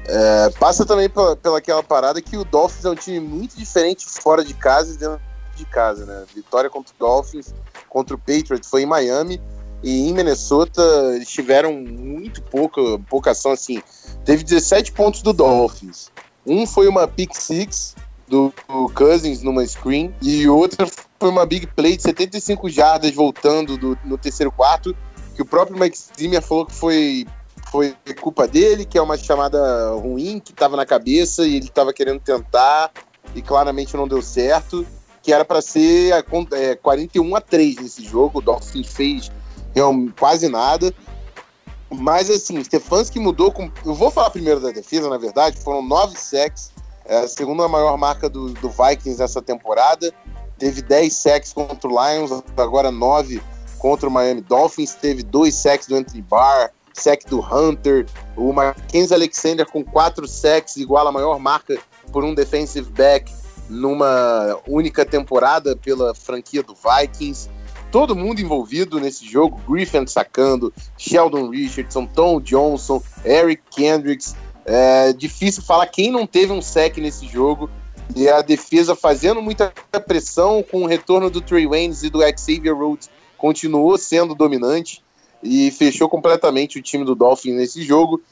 É, passa também pela, pela aquela parada que o Dolphins é um time muito diferente fora de casa e dentro de casa, né? Vitória contra o Dolphins, contra o Patriots foi em Miami e em Minnesota eles tiveram muito pouca, pouca ação assim. Teve 17 pontos do Dolphins. Um foi uma pick six do, Cousins numa screen e outra foi uma big play de 75 jardas voltando do- no terceiro quarto que o próprio Mike Zimmer falou que foi foi culpa dele, que é uma chamada ruim que estava na cabeça e ele estava querendo tentar e claramente não deu certo, que era para ser a é, 41 a 3 nesse jogo, o Dolphins fez quase nada. Mas assim, Stefanski mudou com. Eu vou falar primeiro da defesa, na verdade, foram nove sacks, é a segunda maior marca do, do Vikings essa temporada. Teve 10 sacks contra o Lions, agora 9 contra o Miami Dolphins. Teve dois sacks do Anthony Barr, sack do Hunter. O Mackenzie Alexander com quatro sacks, igual a maior marca por um defensive back numa única temporada pela franquia do Vikings. Todo mundo envolvido nesse jogo, Griffin sacando, Sheldon Richardson, Tom Johnson, Eric Kendricks. É difícil falar quem não teve um sec nesse jogo. E a defesa fazendo muita pressão com o retorno do Trey Waynes e do Xavier Rhodes continuou sendo dominante e fechou completamente o time do Dolphins nesse jogo.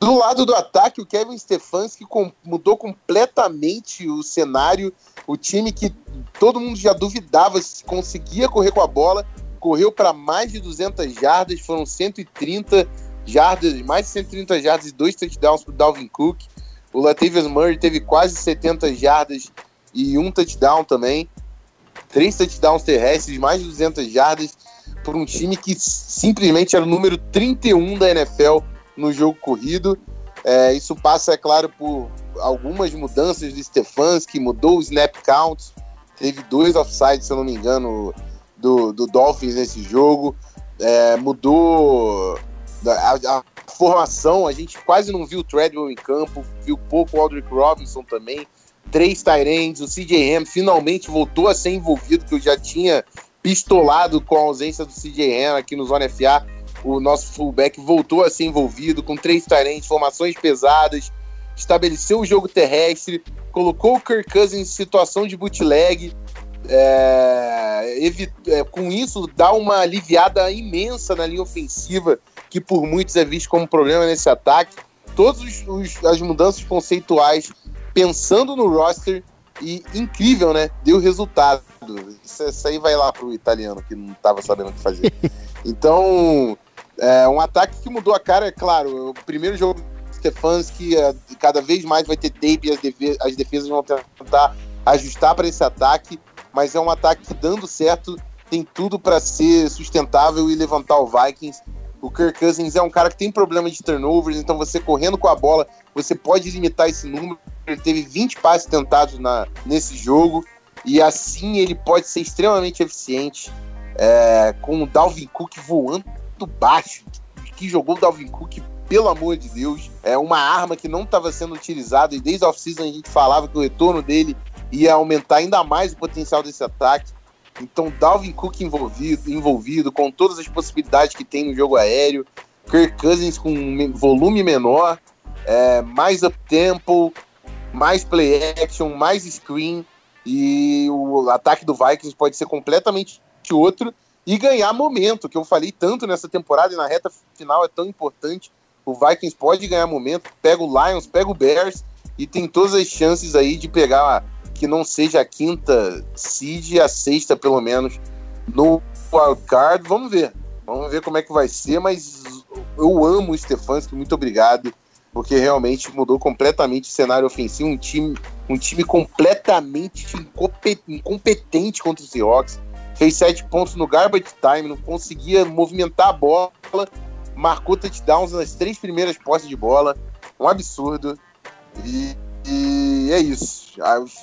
Do lado do ataque, o Kevin Stefanski mudou completamente o cenário. O time que todo mundo já duvidava se conseguia correr com a bola, correu para mais de 200 jardas, foram 130 jardas, mais de 130 jardas e dois touchdowns para o Dalvin Cook. O Latavius Murray teve quase 70 jardas e um touchdown também. Três touchdowns terrestres, mais de 200 jardas, por um time que simplesmente era o número 31 da NFL no jogo corrido. É, isso passa, é claro, por algumas mudanças do Stefanski, mudou o snap count, teve dois offsides, se eu não me engano, do, do Dolphins nesse jogo, é, mudou a, a, formação, a gente quase não viu o Treadwell em campo, viu pouco o Aldrich Robinson também, três Tyrands, o CJ Ham finalmente voltou a ser envolvido, que eu já tinha pistolado com a ausência do CJ Ham aqui no Zona FA, o nosso fullback voltou a ser envolvido com três Tyrands, formações pesadas, estabeleceu o jogo terrestre, colocou o Kirk Cousins em situação de bootleg, é, é, com isso dá uma aliviada imensa na linha ofensiva, que por muitos é visto como problema nesse ataque. Todas as mudanças conceituais, pensando no roster, e incrível, né? Deu resultado. Isso, isso aí vai lá pro italiano que não estava sabendo o que fazer. Então, é um ataque que mudou a cara, é claro. O primeiro jogo do Stefanski, é, cada vez mais vai ter tape e as, defesas, as defesas vão tentar ajustar para esse ataque, mas é um ataque que, dando certo, tem tudo para ser sustentável e levantar o Vikings. O Kirk Cousins é um cara que tem problema de turnovers, então você correndo com a bola, você pode limitar esse número. Ele teve 20 passes tentados na, nesse jogo, e assim ele pode ser extremamente eficiente, é, com o Dalvin Cook voando baixo que jogou o Dalvin Cook, pelo amor de Deus. É uma arma que não estava sendo utilizada e desde off-season a gente falava que o retorno dele ia aumentar ainda mais o potencial desse ataque. Então, Dalvin Cook envolvido, envolvido com todas as possibilidades que tem no jogo aéreo, Kirk Cousins com volume menor, é, mais up-tempo, mais play action, mais screen, e o ataque do Vikings pode ser completamente outro e ganhar momento, que eu falei tanto nessa temporada e na reta final é tão importante. O Vikings pode ganhar momento, pega o Lions, pega o Bears e tem todas as chances aí de pegar que não seja a quinta seed, a sexta pelo menos no wildcard. Vamos ver. Vamos ver como é que vai ser, mas eu amo o Stefanski, muito obrigado, porque realmente mudou completamente o cenário ofensivo, um time, um time completamente incompetente contra os Seahawks fez sete pontos no garbage time, não conseguia movimentar a bola, marcou touchdowns nas três primeiras posses de bola, um absurdo. E, e é isso.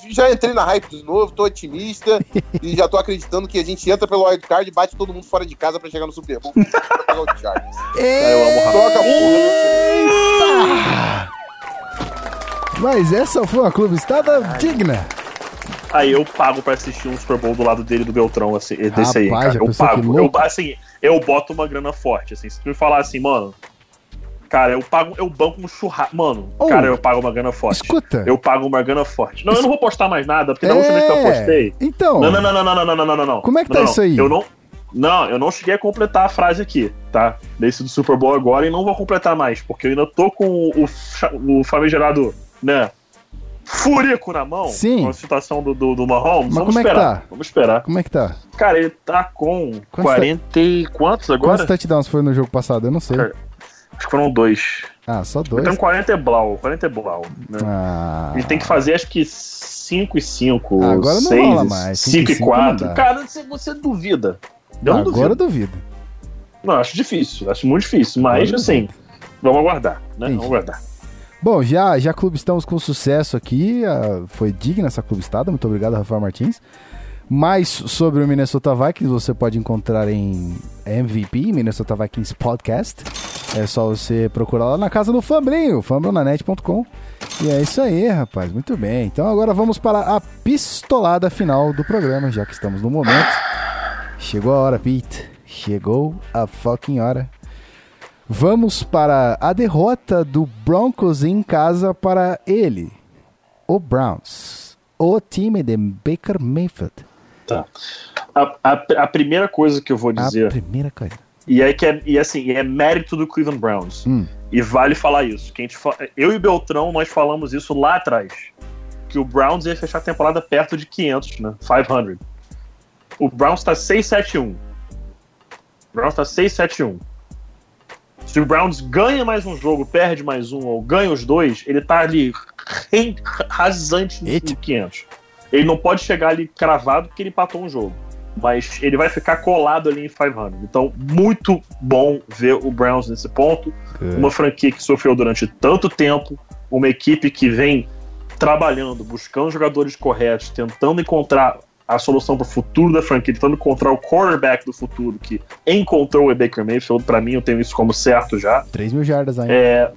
Já entrei na hype de novo, tô otimista e já tô acreditando que a gente entra pelo wildcard e bate todo mundo fora de casa para chegar no Super Bowl Chargers. eu amo Toca Mas essa foi uma clubistada digna. Aí eu pago pra assistir um Super Bowl do lado dele do Beltrão, assim, desse aí, cara. Eu pago. Eu, assim, eu boto uma grana forte, assim. Se tu me falar assim, mano. Cara, eu pago, eu banco um churrasco. Mano, oh, cara, eu pago uma grana forte. Escuta. Eu pago uma grana forte. Não, eu não vou postar mais nada, porque da é... última vez que eu é, postei. Então. Não, não, não, não, não, não, não, não, não. Como é que tá não, isso aí? Eu não. Não, eu não cheguei a completar a frase aqui, tá? Desse do Super Bowl agora e não vou completar mais, porque eu ainda tô com o, o famigerado, né? Furico na mão Sim. com a situação do, do, do Mahomes. Mas Vamos como esperar. É que tá? Vamos esperar. Como é que tá? Cara, ele tá com quantos 40 tá... e quantos agora? Quantos touchdowns foi no jogo passado? Eu não sei. Cara, acho que foram dois. Ah, só dois? Então 40 é blau, 40 é blau. Né? Ah. Ele tem que fazer acho que 5 e 5, ah, agora 6, não rola mais. 5 e 4. Cara, você, você duvida. Eu não agora duvido. duvido. Não, acho difícil, acho muito difícil, mas assim, vamos aguardar, né? Vamos aguardar. Bom, já, já clube estamos com sucesso aqui. Uh, foi digna essa clubistada. Muito obrigado, Rafael Martins. Mais sobre o Minnesota Vikings você pode encontrar em MVP, Minnesota Vikings Podcast. É só você procurar lá na casa do Fambrinho, fambrionanet.com. E é isso aí, rapaz. Muito bem. Então agora vamos para a pistolada final do programa, já que estamos no momento. Chegou a hora, Pete. Chegou a fucking hora. Vamos para a derrota do Broncos em casa para ele, o Browns, o time de Baker Mayfield. Tá. A, a, a primeira coisa que eu vou dizer. A primeira coisa. E é que é, e assim, é mérito do Cleveland Browns. Hum. E vale falar isso. Que fa... Eu e Beltrão, nós falamos isso lá atrás. Que o Browns ia fechar a temporada perto de 500, né? 500. O Browns tá 6-7-1. O Browns tá 6-7-1. Se o Browns ganha mais um jogo, perde mais um, ou ganha os dois, ele tá ali rasante no 500. Ele não pode chegar ali cravado porque ele empatou um jogo. Mas ele vai ficar colado ali em 500. Então, muito bom ver o Browns nesse ponto. É. Uma franquia que sofreu durante tanto tempo, uma equipe que vem trabalhando, buscando jogadores corretos, tentando encontrar a solução para o futuro da franquia, tentando encontrar o quarterback do futuro que encontrou o Baker Mayfield. Para mim, eu tenho isso como certo já. 3 mil jardas ainda. É...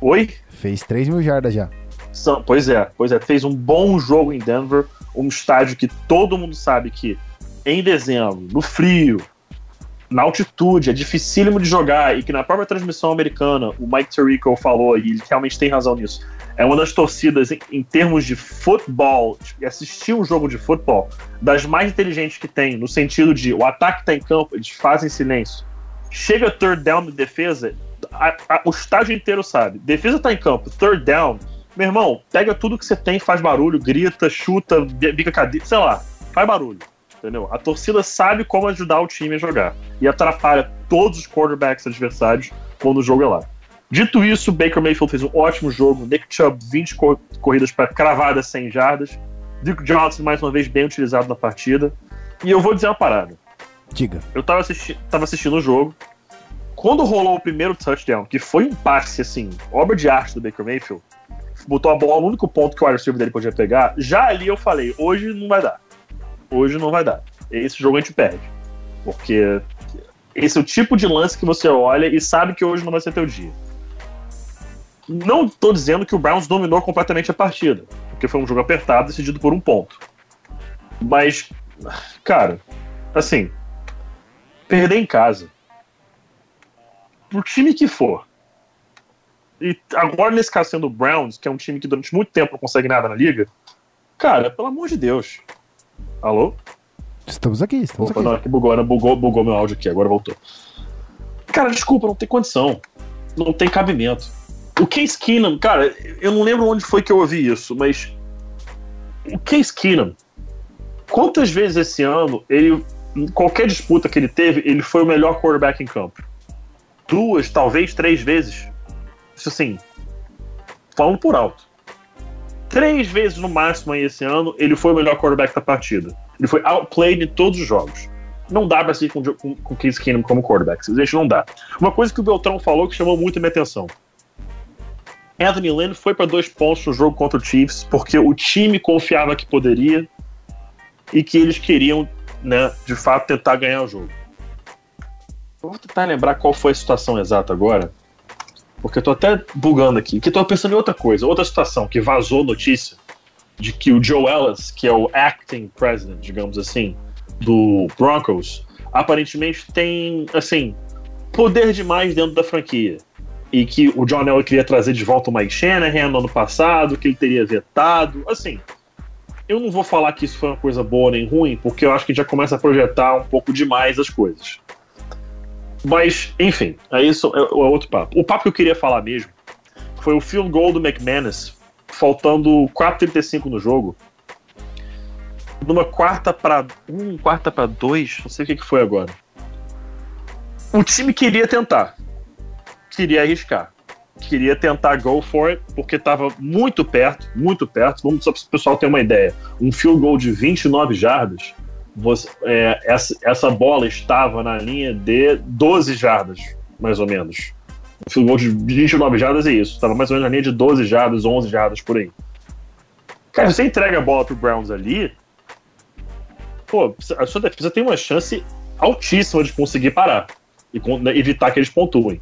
Oi? Fez 3 mil jardas já. São- Pois é, pois é, fez um bom jogo em Denver, um estádio que todo mundo sabe que em dezembro, no frio, na altitude, é dificílimo de jogar e que na própria transmissão americana o Mike Tirico falou, e ele realmente tem razão nisso, é uma das torcidas em, em termos de futebol, de assistir um jogo de futebol, das mais inteligentes que tem, no sentido de o ataque tá em campo, eles fazem silêncio. Chega third down de defesa, a- a- o estádio inteiro sabe. Defesa tá em campo, third down, meu irmão, pega tudo que você tem, faz barulho, grita, chuta, bi- bica cadeira, sei lá, faz barulho. Entendeu? A torcida sabe como ajudar o time a jogar. E atrapalha todos os quarterbacks adversários quando o jogo é lá. Dito isso, Baker Mayfield fez um ótimo jogo. Nick Chubb, 20 cor- corridas para cravadas 100 jardas. Duke Johnson, mais uma vez, bem utilizado na partida. E eu vou dizer uma parada. Diga. Eu tava, assisti tava assistindo o jogo. Quando rolou o primeiro touchdown, que foi um passe, assim, obra de arte do Baker Mayfield, botou a bola no único ponto que o receiver dele podia pegar, já ali eu falei, hoje não vai dar. Hoje não vai dar. Esse jogo a gente perde. Porque esse é o tipo de lance que você olha e sabe que hoje não vai ser teu dia. Não tô dizendo que o Browns dominou completamente a partida, porque foi um jogo apertado, decidido por um ponto. Mas, cara, assim, perder em casa. Pro time que for. E agora, nesse caso, sendo o Browns, que é um time que durante muito tempo não consegue nada na liga. Cara, pelo amor de Deus. Alô? Estamos aqui, estamos Opa, aqui. não, aqui bugou, né? bugou, bugou meu áudio aqui, agora voltou. Cara, desculpa, não tem condição. Não tem cabimento. O Case Keenum, cara, eu não lembro onde foi que eu ouvi isso, mas. O Case Keenum, quantas vezes esse ano, ele. Qualquer disputa que ele teve, ele foi o melhor quarterback em campo? Duas, talvez três vezes. Isso assim. Falando por alto. Três vezes no máximo aí esse ano, ele foi o melhor quarterback da partida. Ele foi outplayed em todos os jogos. Não dá pra seguir com, com Case Keenum como quarterback. Simplesmente não dá. Uma coisa que o Beltrão falou que chamou muito a minha atenção. Anthony Lynn foi para dois pontos no jogo contra o Chiefs porque o time confiava que poderia e que eles queriam, né, de fato, tentar ganhar o jogo. Vou tentar lembrar qual foi a situação exata agora, porque eu tô até bugando aqui, que eu tô pensando em outra coisa, outra situação que vazou notícia de que o Joe Ellis, que é o acting president, digamos assim, do Broncos, aparentemente tem, assim, poder demais dentro da franquia. E que o John Elway queria trazer de volta o Mike Shanahan no ano passado, que ele teria vetado. Assim, eu não vou falar que isso foi uma coisa boa nem ruim, porque eu acho que já começa a projetar um pouco demais as coisas. Mas, enfim, é isso é, é outro papo. O papo que eu queria falar mesmo foi o field goal do McManus, faltando 4,35 no jogo. Numa quarta para um, quarta para dois, não sei o que, que foi agora. O time queria tentar, queria arriscar, queria tentar go for it, porque estava muito perto, muito perto. Vamos só para o pessoal ter uma ideia: um field goal de 29 jardas, você, é, essa, essa bola estava na linha de 12 jardas, mais ou menos. Um field goal de 29 jardas é isso, estava mais ou menos na linha de 12 jardas, 11 jardas por aí. Cara, você entrega a bola pro Browns ali, pô, a sua defesa tem uma chance altíssima de conseguir parar e né, evitar que eles pontuem.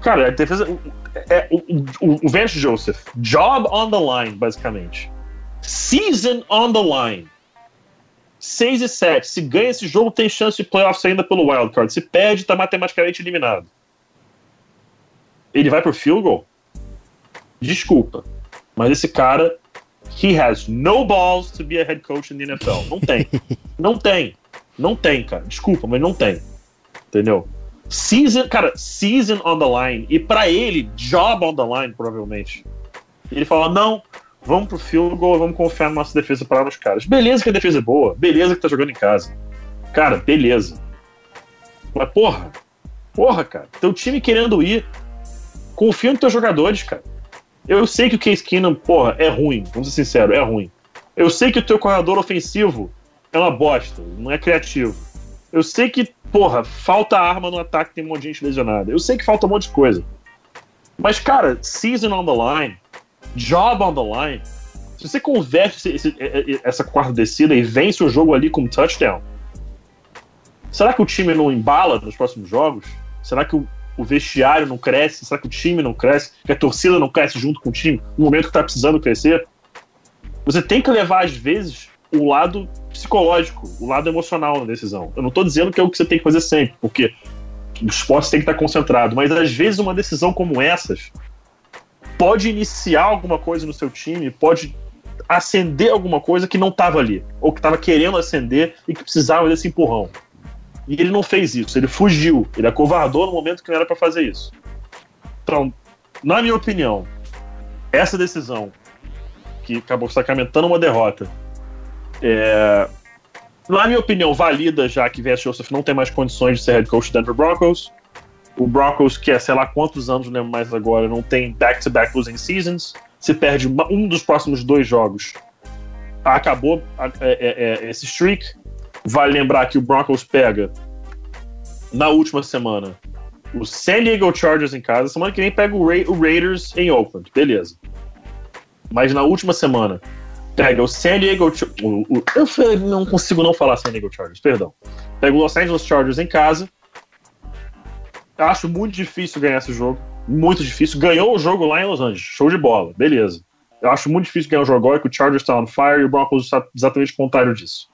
Cara, a defesa. É, o, o, o Vance Joseph, job on the line, basicamente. Season on the line. 6 e 7. Se ganha esse jogo, tem chance de playoffs ainda pelo wildcard. Se perde, tá matematicamente eliminado. Ele vai pro field goal? Desculpa. Mas esse cara, he has no balls to be a head coach in the NFL. Não tem. não tem. Não tem, cara. Desculpa, mas não tem. Entendeu? Season, cara, season on the line. E para ele, job on the line, provavelmente. Ele fala: não, vamos pro field goal, vamos confiar na nossa defesa para os caras. Beleza que a defesa é boa, beleza que tá jogando em casa. Cara, beleza. Mas porra, porra, cara, teu time querendo ir, confia nos teus jogadores, cara. Eu sei que o Case Keenum, porra, é ruim, vamos ser sinceros, é ruim. Eu sei que o teu corredor ofensivo é uma bosta, não é criativo. Eu sei que porra, falta arma no ataque, tem um monte de gente lesionada. Eu sei que falta um monte de coisa. Mas, cara, season on the line, job on the line, se você converte esse, essa quarta descida e vence o jogo ali com um touchdown, será que o time não embala nos próximos jogos? Será que o, o vestiário não cresce? Será que o time não cresce? Que a torcida não cresce junto com o time no momento que está precisando crescer? Você tem que levar, às vezes, o lado psicológico, o lado emocional na decisão. Eu não estou dizendo que é o que você tem que fazer sempre, porque o esporte tem que estar concentrado, mas às vezes uma decisão como essas pode iniciar alguma coisa no seu time, pode acender alguma coisa que não estava ali, ou que estava querendo acender e que precisava desse empurrão. E ele não fez isso, ele fugiu, ele acovardou no momento que não era para fazer isso. Então, na minha opinião, essa decisão que acabou sacramentando uma derrota é, na minha opinião, valida já que Vance Joseph não tem mais condições de ser head coach do Denver Broncos. O Broncos, que é sei lá quantos anos, não lembro mais agora, não tem back-to-back losing seasons. Se perde um dos próximos dois jogos, acabou é, é, é, esse streak. Vale lembrar que o Broncos pega na última semana o San Diego Chargers em casa. Semana que vem pega o, Ra o Raiders em Oakland, beleza. Mas na última semana Pega o San Diego. O, eu não consigo não falar San Diego Chargers, perdão. Pega o Los Angeles Chargers em casa. Acho muito difícil ganhar esse jogo. Muito difícil. Ganhou o jogo lá em Los Angeles. Show de bola. Beleza. Eu acho muito difícil ganhar o jogo agora que o Chargers está on fire e o Broncos está exatamente o contrário disso.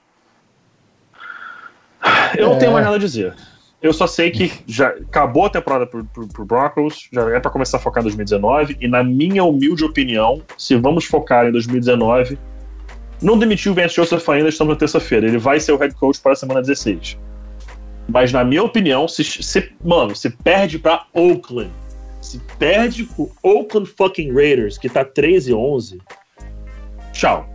Eu é. não tenho mais nada a dizer. Eu só sei que já acabou a temporada pro, pro, pro Broncos, já é para começar a focar em 2019, e na minha humilde opinião, se vamos focar em 2019, não demitiu o Vance Joseph ainda, estamos na terça-feira. Ele vai ser o head coach para a semana 16. Mas, na minha opinião, se, se mano, se perde para Oakland, se perde pro Oakland fucking Raiders, que tá 13 e 11, tchau.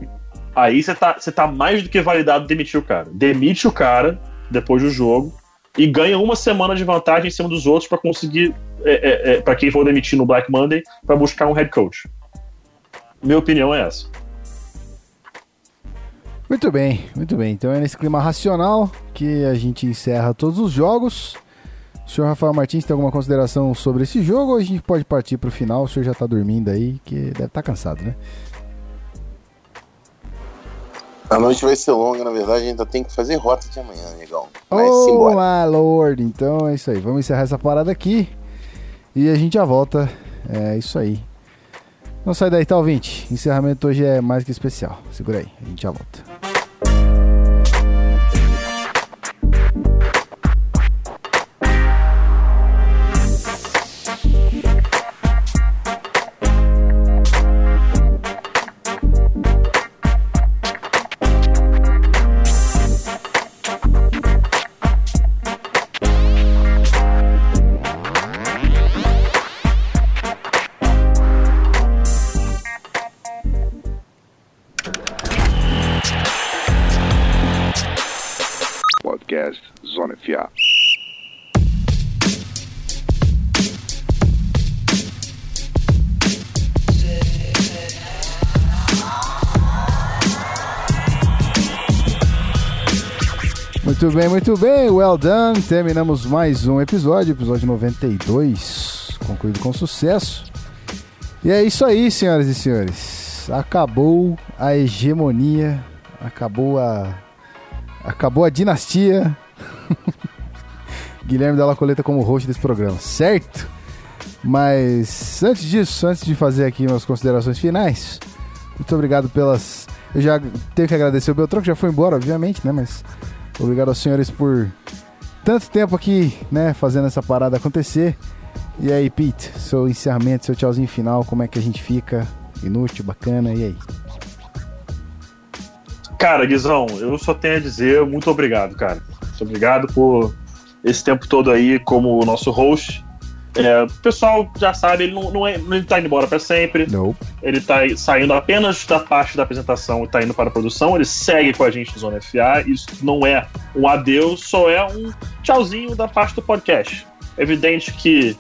Aí você tá, tá mais do que validado demitir o cara. Demite o cara depois do jogo e ganha uma semana de vantagem em cima dos outros para conseguir, é, é, é, para quem for demitir no Black Monday, para buscar um head coach. Minha opinião é essa. Muito bem, muito bem. Então é nesse clima racional que a gente encerra todos os jogos. O senhor Rafael Martins tem alguma consideração sobre esse jogo ou a gente pode partir para o final? O senhor já está dormindo aí, que deve estar tá cansado, né? A noite vai ser longa, na verdade, ainda tem que fazer rota de amanhã, negão. Mas oh, my lord! Então é isso aí. Vamos encerrar essa parada aqui e a gente já volta. É isso aí. Não sai daí, tá, ouvinte? Encerramento hoje é mais que especial. Segura aí, a gente já volta. Muito bem, muito bem. Well done. Terminamos mais um episódio, episódio 92, concluído com sucesso. E é isso aí, senhoras e senhores. Acabou a hegemonia, acabou a, Acabou a dinastia. Guilherme Della Coleta como host desse programa, certo? Mas antes disso, antes de fazer aqui umas considerações finais, muito obrigado pelas. Eu já tenho que agradecer o Beltrão, que já foi embora, obviamente, né? Mas obrigado aos senhores por tanto tempo aqui, né? Fazendo essa parada acontecer. E aí, Pete, seu encerramento, seu tchauzinho final, como é que a gente fica? Inútil, bacana, e aí? Cara, Guizão, eu só tenho a dizer muito obrigado, cara. Muito obrigado por esse tempo todo aí como nosso host. É, o pessoal já sabe, ele não, não, é, ele tá indo embora para sempre. Não. Ele tá saindo apenas da parte da apresentação e tá indo para a produção. Ele segue com a gente no Zona FA. Isso não é um adeus, só é um tchauzinho da parte do podcast. Evidente que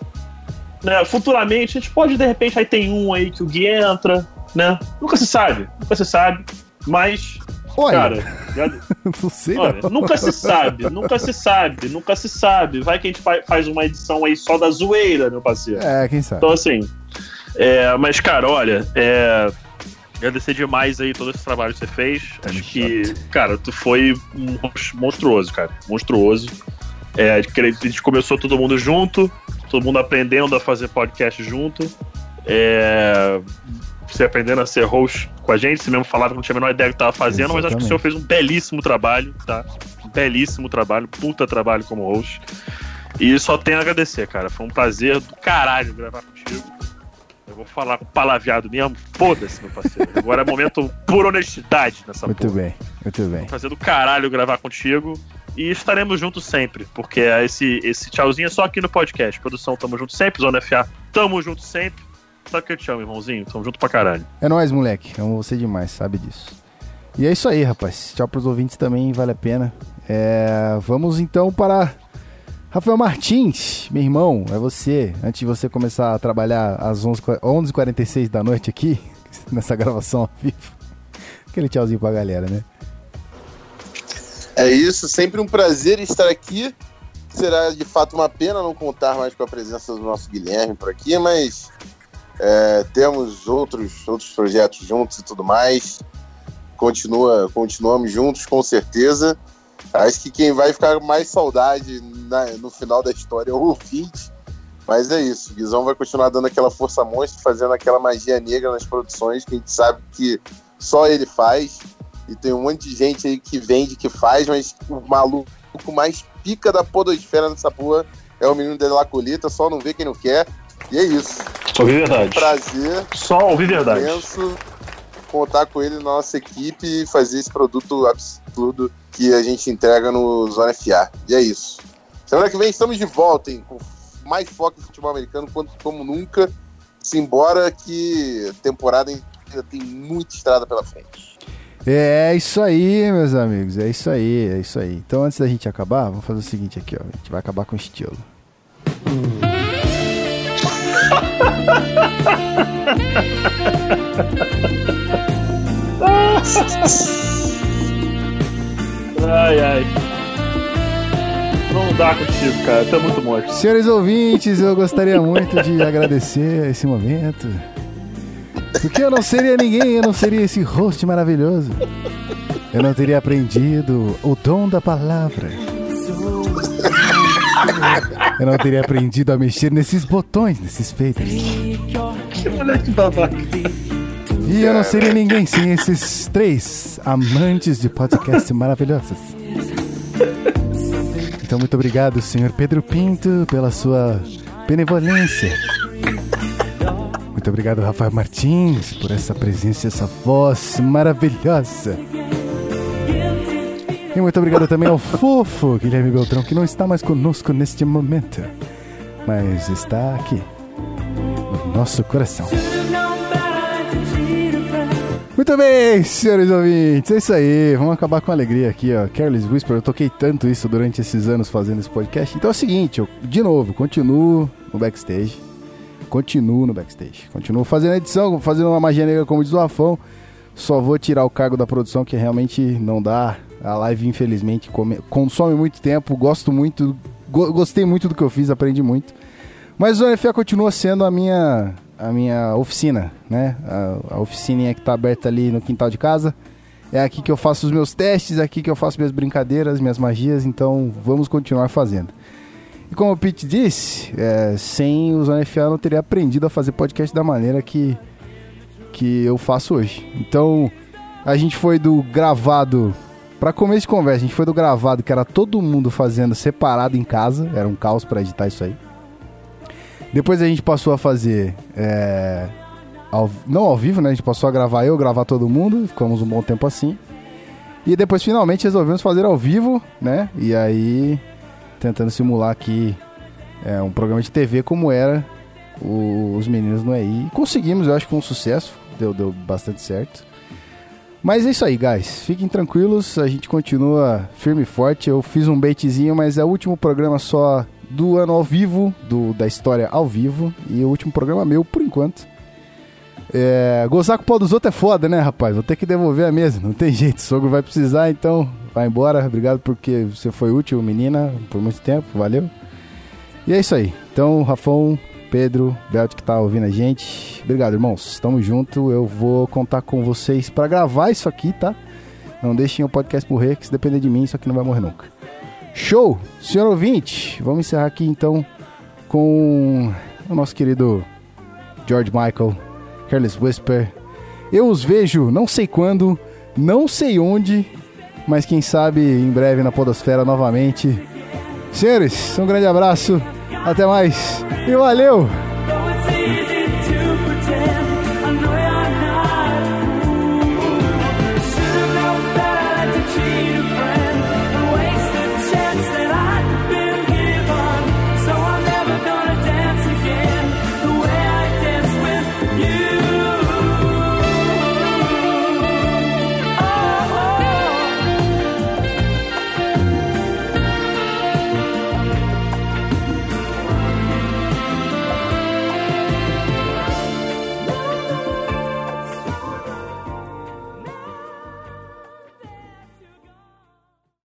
né, futuramente a gente pode, de repente, aí tem um aí que o Gui entra, né? Nunca se sabe, nunca se sabe. Mas Olha, Cara, já- não sei olha, não. nunca se sabe, nunca se sabe, nunca se sabe. Vai que a gente fa- faz uma edição aí só da zoeira, meu parceiro. É, quem sabe. Então, assim. é, mas, cara, olha, é, agradecer demais aí todo esse trabalho que você fez. Tamo Acho que, cara, tu foi monstruoso, cara. Monstruoso. É, a gente começou todo mundo junto, todo mundo aprendendo a fazer podcast junto. É, você aprendendo a ser host com a gente, você mesmo falava que não tinha a menor ideia do que estava fazendo, mas acho que o senhor fez um belíssimo trabalho, tá? Um belíssimo trabalho, puta trabalho como host. E só tenho a agradecer, cara. Foi um prazer do caralho gravar contigo. Eu vou falar com palavreado mesmo, foda-se, meu parceiro. Agora é momento pura honestidade nessa Muito porra. bem, muito bem. Prazer do caralho gravar contigo. E estaremos juntos sempre, porque esse, esse tchauzinho é só aqui no podcast. Produção, tamo junto sempre. Zona FA, tamo junto sempre. Sabe que eu te amo, irmãozinho? Tamo junto pra caralho. É nóis, moleque. Amo você demais, sabe disso. E é isso aí, rapaz. Tchau pros ouvintes também, vale a pena. É, vamos então para Rafael Martins, meu irmão, é você. Antes de você começar a trabalhar às 11 11h46 da noite aqui, nessa gravação ao vivo. Aquele tchauzinho pra galera, né? É isso, sempre um prazer estar aqui. Será de fato uma pena não contar mais com a presença do nosso Guilherme por aqui, mas é, temos outros, outros projetos juntos e tudo mais. Continua, continuamos juntos, com certeza. Acho que quem vai ficar mais saudade na- no final da história é o ouvinte. Mas é isso, o Guizão vai continuar dando aquela força monstro, fazendo aquela magia negra nas produções que a gente sabe que só ele faz. E tem um monte de gente aí que vende, que faz, mas o maluco mais pica da podosfera nessa porra é o menino de La Colita, só não vê quem não quer. E é isso. Só ouvi verdade. Prazer Só ouvi verdade. imenso contar com ele na nossa equipe e fazer esse produto absurdo que a gente entrega no Zona FA. E é isso. Semana que vem estamos de volta, hein? Com mais foco em futebol americano quanto, como nunca. Simbora que a temporada ainda tem muita estrada pela frente. É isso aí, meus amigos. É isso aí, é isso aí. Então, antes da gente acabar, vamos fazer o seguinte aqui, ó. A gente vai acabar com estilo. Ai, ai. Não dá contigo, cara. É muito monstro. Senhores ouvintes, eu gostaria muito de agradecer esse momento. Porque eu não seria ninguém, eu não seria esse host maravilhoso. Eu não teria aprendido o dom da palavra. Eu não teria aprendido a mexer nesses botões, nesses feitos. Que moleque babaca. E eu não seria ninguém sem esses três amantes de podcast maravilhosos. Então, muito obrigado, senhor Pedro Pinto, pela sua benevolência. Muito obrigado, Rafael Martins, por essa presença, essa voz maravilhosa. E muito obrigado também ao fofo Guilherme Beltrão, que não está mais conosco neste momento, mas está aqui, no nosso coração. Muito bem, senhores ouvintes, é isso aí. Vamos acabar com alegria aqui, ó. Careless Whisper, eu toquei tanto isso durante esses anos fazendo esse podcast. Então é o seguinte, eu, de novo, continuo no backstage. Continuo no backstage. Continuo fazendo edição, fazendo uma magia negra como diz o Rafão. Só vou tirar o cargo da produção, que realmente não dá. A live, infelizmente, come- consome muito tempo. Gosto muito, go- gostei muito do que eu fiz, aprendi muito. Mas o NFA continua sendo a minha, a minha oficina, né? A, a oficininha que tá aberta ali no quintal de casa. É aqui que eu faço os meus testes, é aqui que eu faço minhas brincadeiras, minhas magias, então vamos continuar fazendo. E como o Pete disse, é, sem o Zona FA eu não teria aprendido a fazer podcast da maneira que, que eu faço hoje. Então, a gente foi do gravado. Para começo de conversa, a gente foi do gravado que era todo mundo fazendo separado em casa, era um caos para editar isso aí. Depois a gente passou a fazer. É, ao- não ao vivo, né? A gente passou a gravar eu, gravar todo mundo, ficamos um bom tempo assim. E depois finalmente resolvemos fazer ao vivo, né? E aí tentando simular aqui é, um programa de TV como era o- os meninos no EI. Conseguimos, eu acho, com sucesso, deu, deu bastante certo. Mas é isso aí, guys. Fiquem tranquilos, a gente continua firme e forte. Eu fiz um baitzinho, mas é o último programa só do ano ao vivo, do, da história ao vivo, e o último programa meu, por enquanto. É, gozar com o pau dos outros é foda, né, rapaz? Vou ter que devolver a mesa, não tem jeito. O sogro vai precisar, então vai embora. Obrigado porque você foi útil, menina, por muito tempo, valeu. E é isso aí. Então, Rafão, Pedro, Belt que tá ouvindo a gente. Obrigado, irmãos. Tamo junto. Eu vou contar com vocês pra gravar isso aqui, tá? Não deixem o podcast morrer, que se depender de mim, isso aqui não vai morrer nunca. Show! Senhor ouvinte, vamos encerrar aqui então com o nosso querido George Michael, Careless Whisper. Eu os vejo, não sei quando, não sei onde, mas quem sabe em breve na Podosfera novamente. Senhores, um grande abraço, até mais e valeu!